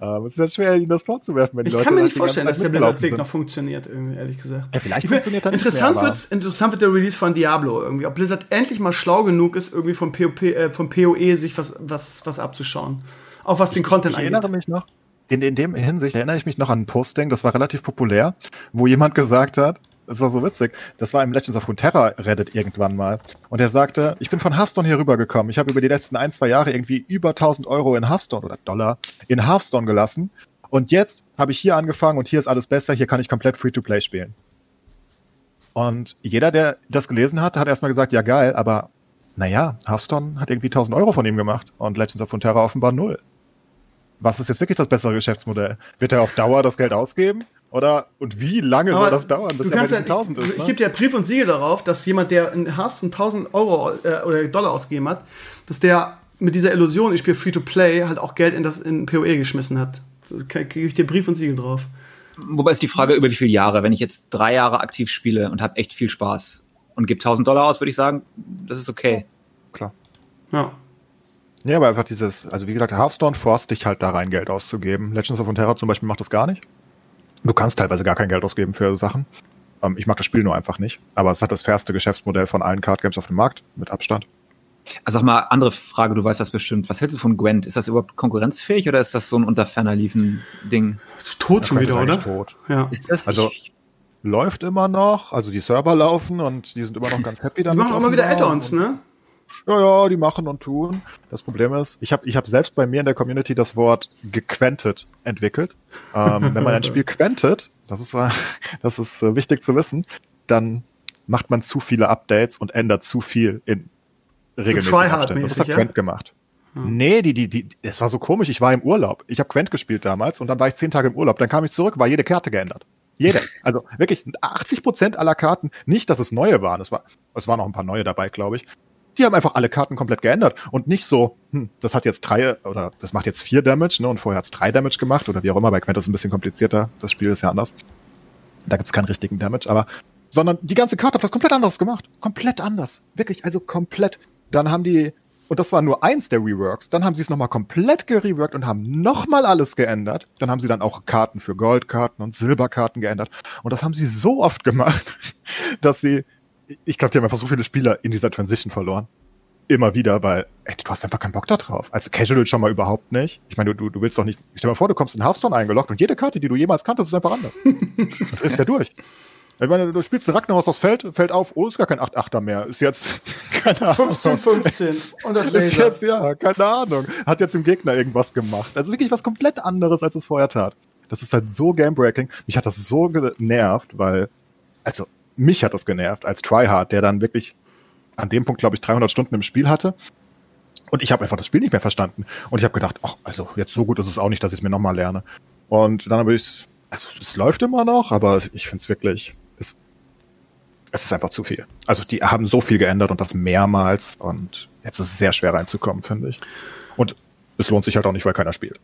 Ähm, es ist jetzt schwer, ihnen das vorzuwerfen, wenn die Ich Leute kann mir nicht vorstellen, dass der Blizzard-Weg noch funktioniert, ehrlich gesagt. Ja, vielleicht Ich funktioniert er nicht interessant mehr, wird interessant wird der Release von Diablo irgendwie. Ob Blizzard endlich mal schlau genug ist, irgendwie vom, POP, äh, vom PoE sich was, was, was abzuschauen. Auch was den Content ich angeht. erinnere mich noch, in, in dem Hinsicht erinnere ich mich noch an ein Posting, das war relativ populär, wo jemand gesagt hat, das war so witzig, das war im Legends of Runeterra Reddit irgendwann mal. Und er sagte, ich bin von Hearthstone hier rübergekommen. Ich habe über die letzten ein, zwei Jahre irgendwie über 1000 Euro in Hearthstone oder Dollar in Hearthstone gelassen. Und jetzt habe ich hier angefangen und hier ist alles besser, hier kann ich komplett Free-to-Play spielen. Und jeder, der das gelesen hat, hat erstmal gesagt, ja geil, aber naja, Hearthstone hat irgendwie 1000 Euro von ihm gemacht und Legends of Runeterra offenbar null. Was ist jetzt wirklich das bessere Geschäftsmodell? Wird er auf Dauer das Geld ausgeben? Oder und wie lange soll das dauern, bis du er bei kannst ja, diesen 1000 ich, ist? ich Ne? gebe dir Brief und Siegel darauf, dass jemand, der in Hearthstone 1000 Euro äh, oder Dollar ausgegeben hat, dass der mit dieser Illusion, ich spiele Free-to-Play, halt auch Geld in das in PoE geschmissen hat. Da gebe ich dir Brief und Siegel drauf. Wobei ist die Frage, über wie viele Jahre. Wenn ich jetzt drei Jahre aktiv spiele und habe echt viel Spaß und gebe 1000 Dollar aus, würde ich sagen, das ist okay. Klar. Ja. Ja, aber einfach dieses, also wie gesagt, Hearthstone forst dich halt da rein, Geld auszugeben. Legends of Runeterra zum Beispiel macht das gar nicht. Du kannst teilweise gar kein Geld ausgeben für Sachen. Ähm, ich mag das Spiel nur einfach nicht. Aber es hat das fairste Geschäftsmodell von allen Card Games auf dem Markt, mit Abstand. Also sag mal, andere Frage, du weißt das bestimmt. Was hältst du von Gwent? Ist das überhaupt konkurrenzfähig oder ist das so ein unter ferner liefen Ding? Ist tot schon wieder, ist oder? tot. Ja. Ist das Also, Läuft immer noch, also die Server laufen und die sind immer noch ganz happy Die damit. machen auch mal wieder. Add-ons, ne? Ja, ja, die machen und tun. Das Problem ist, ich habe ich hab selbst bei mir in der Community das Wort gequentet entwickelt. Ähm, wenn man ein Spiel quentet, das ist, äh, das ist äh, wichtig zu wissen, dann macht man zu viele Updates und ändert zu viel in regelmäßigen Abständen. Das hat ja? Quent gemacht. Nee, die, die, die, es war so komisch, ich war im Urlaub. Ich habe Quent gespielt damals und dann war ich zehn Tage im Urlaub. Dann kam ich zurück, war jede Karte geändert. Jede. Also wirklich 80 Prozent aller Karten, nicht, dass es neue waren. Es war, es waren noch ein paar neue dabei, glaube ich. Die haben einfach alle Karten komplett geändert und nicht so, hm, das hat jetzt drei oder das macht jetzt vier Damage, ne? Und vorher hat es drei Damage gemacht oder wie auch immer. Bei Quent ist es ein bisschen komplizierter. Das Spiel ist ja anders. Da gibt's keinen richtigen Damage, aber sondern die ganze Karte hat was komplett anderes gemacht. Komplett anders. Wirklich, also komplett. Dann haben die Und das war nur eins der Reworks. Dann haben sie es nochmal komplett gereworkt und haben nochmal alles geändert. Dann haben sie dann auch Karten für Goldkarten und Silberkarten geändert. Und das haben sie so oft gemacht, dass sie, ich glaube, die haben einfach so viele Spieler in dieser Transition verloren. Immer wieder, weil, ey, du hast einfach keinen Bock da drauf. Als Casual schon mal überhaupt nicht. Ich meine, du, du willst doch nicht, stell dir mal vor, du kommst in Hearthstone eingeloggt und jede Karte, die du jemals kanntest, ist einfach anders. und ist der durch. Ich meine, du spielst den Ragnaros aufs Feld, fällt auf, oh, ist gar kein 8-8er mehr. Ist jetzt, keine Ahnung. 15, 15. Und das Ist jetzt, ja, keine Ahnung. Hat jetzt dem Gegner irgendwas gemacht. Also wirklich was komplett anderes, als es vorher tat. Das ist halt so gamebreaking. Mich hat das so genervt, weil, also, mich hat das genervt als Tryhard, der dann wirklich an dem Punkt, glaube ich, 300 Stunden im Spiel hatte. Und ich habe einfach das Spiel nicht mehr verstanden. Und ich habe gedacht, ach, also jetzt so gut ist es auch nicht, dass ich es mir nochmal lerne. Und dann habe ich also es läuft immer noch, aber ich finde es wirklich, es, es ist einfach zu viel. Also die haben so viel geändert und das mehrmals und jetzt ist es sehr schwer reinzukommen, finde ich. Und es lohnt sich halt auch nicht, weil keiner spielt.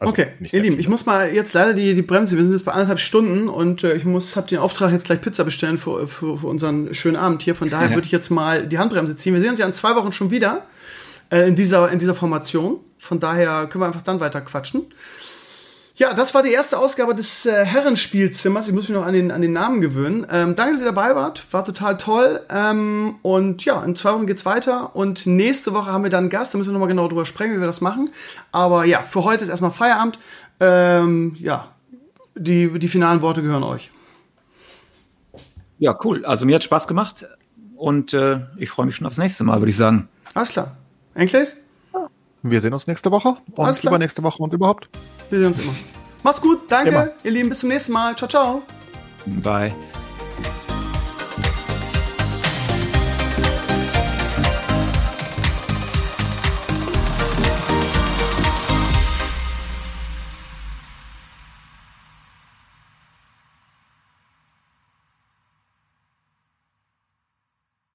Also okay, ihr Lieben, ich muss mal jetzt leider die, die Bremse, wir sind jetzt bei anderthalb Stunden und äh, ich muss, habe den Auftrag jetzt gleich Pizza bestellen für, für, für unseren schönen Abend hier. Von daher ja. würde ich jetzt mal die Handbremse ziehen. Wir sehen uns ja in zwei Wochen schon wieder äh, in, dieser, in dieser Formation. Von daher können wir einfach dann weiter quatschen. Ja, das war die erste Ausgabe des äh, Herrenspielzimmers. Ich muss mich noch an den, an den Namen gewöhnen. Ähm, danke, dass ihr dabei wart. War total toll. Ähm, und ja, in zwei Wochen geht's weiter. Und nächste Woche haben wir dann einen Gast. Da müssen wir nochmal genau drüber sprechen, wie wir das machen. Aber ja, für heute ist erstmal Feierabend. Ähm, ja, die, die finalen Worte gehören euch. Ja, cool. Also mir hat Spaß gemacht. Und äh, ich freue mich schon aufs nächste Mal, würde ich sagen. Alles klar. Enkles? Wir sehen uns nächste Woche und übernächste Woche und überhaupt. Wir sehen uns immer. Macht's gut, danke, immer. ihr Lieben, bis zum nächsten Mal. Ciao, ciao. Bye.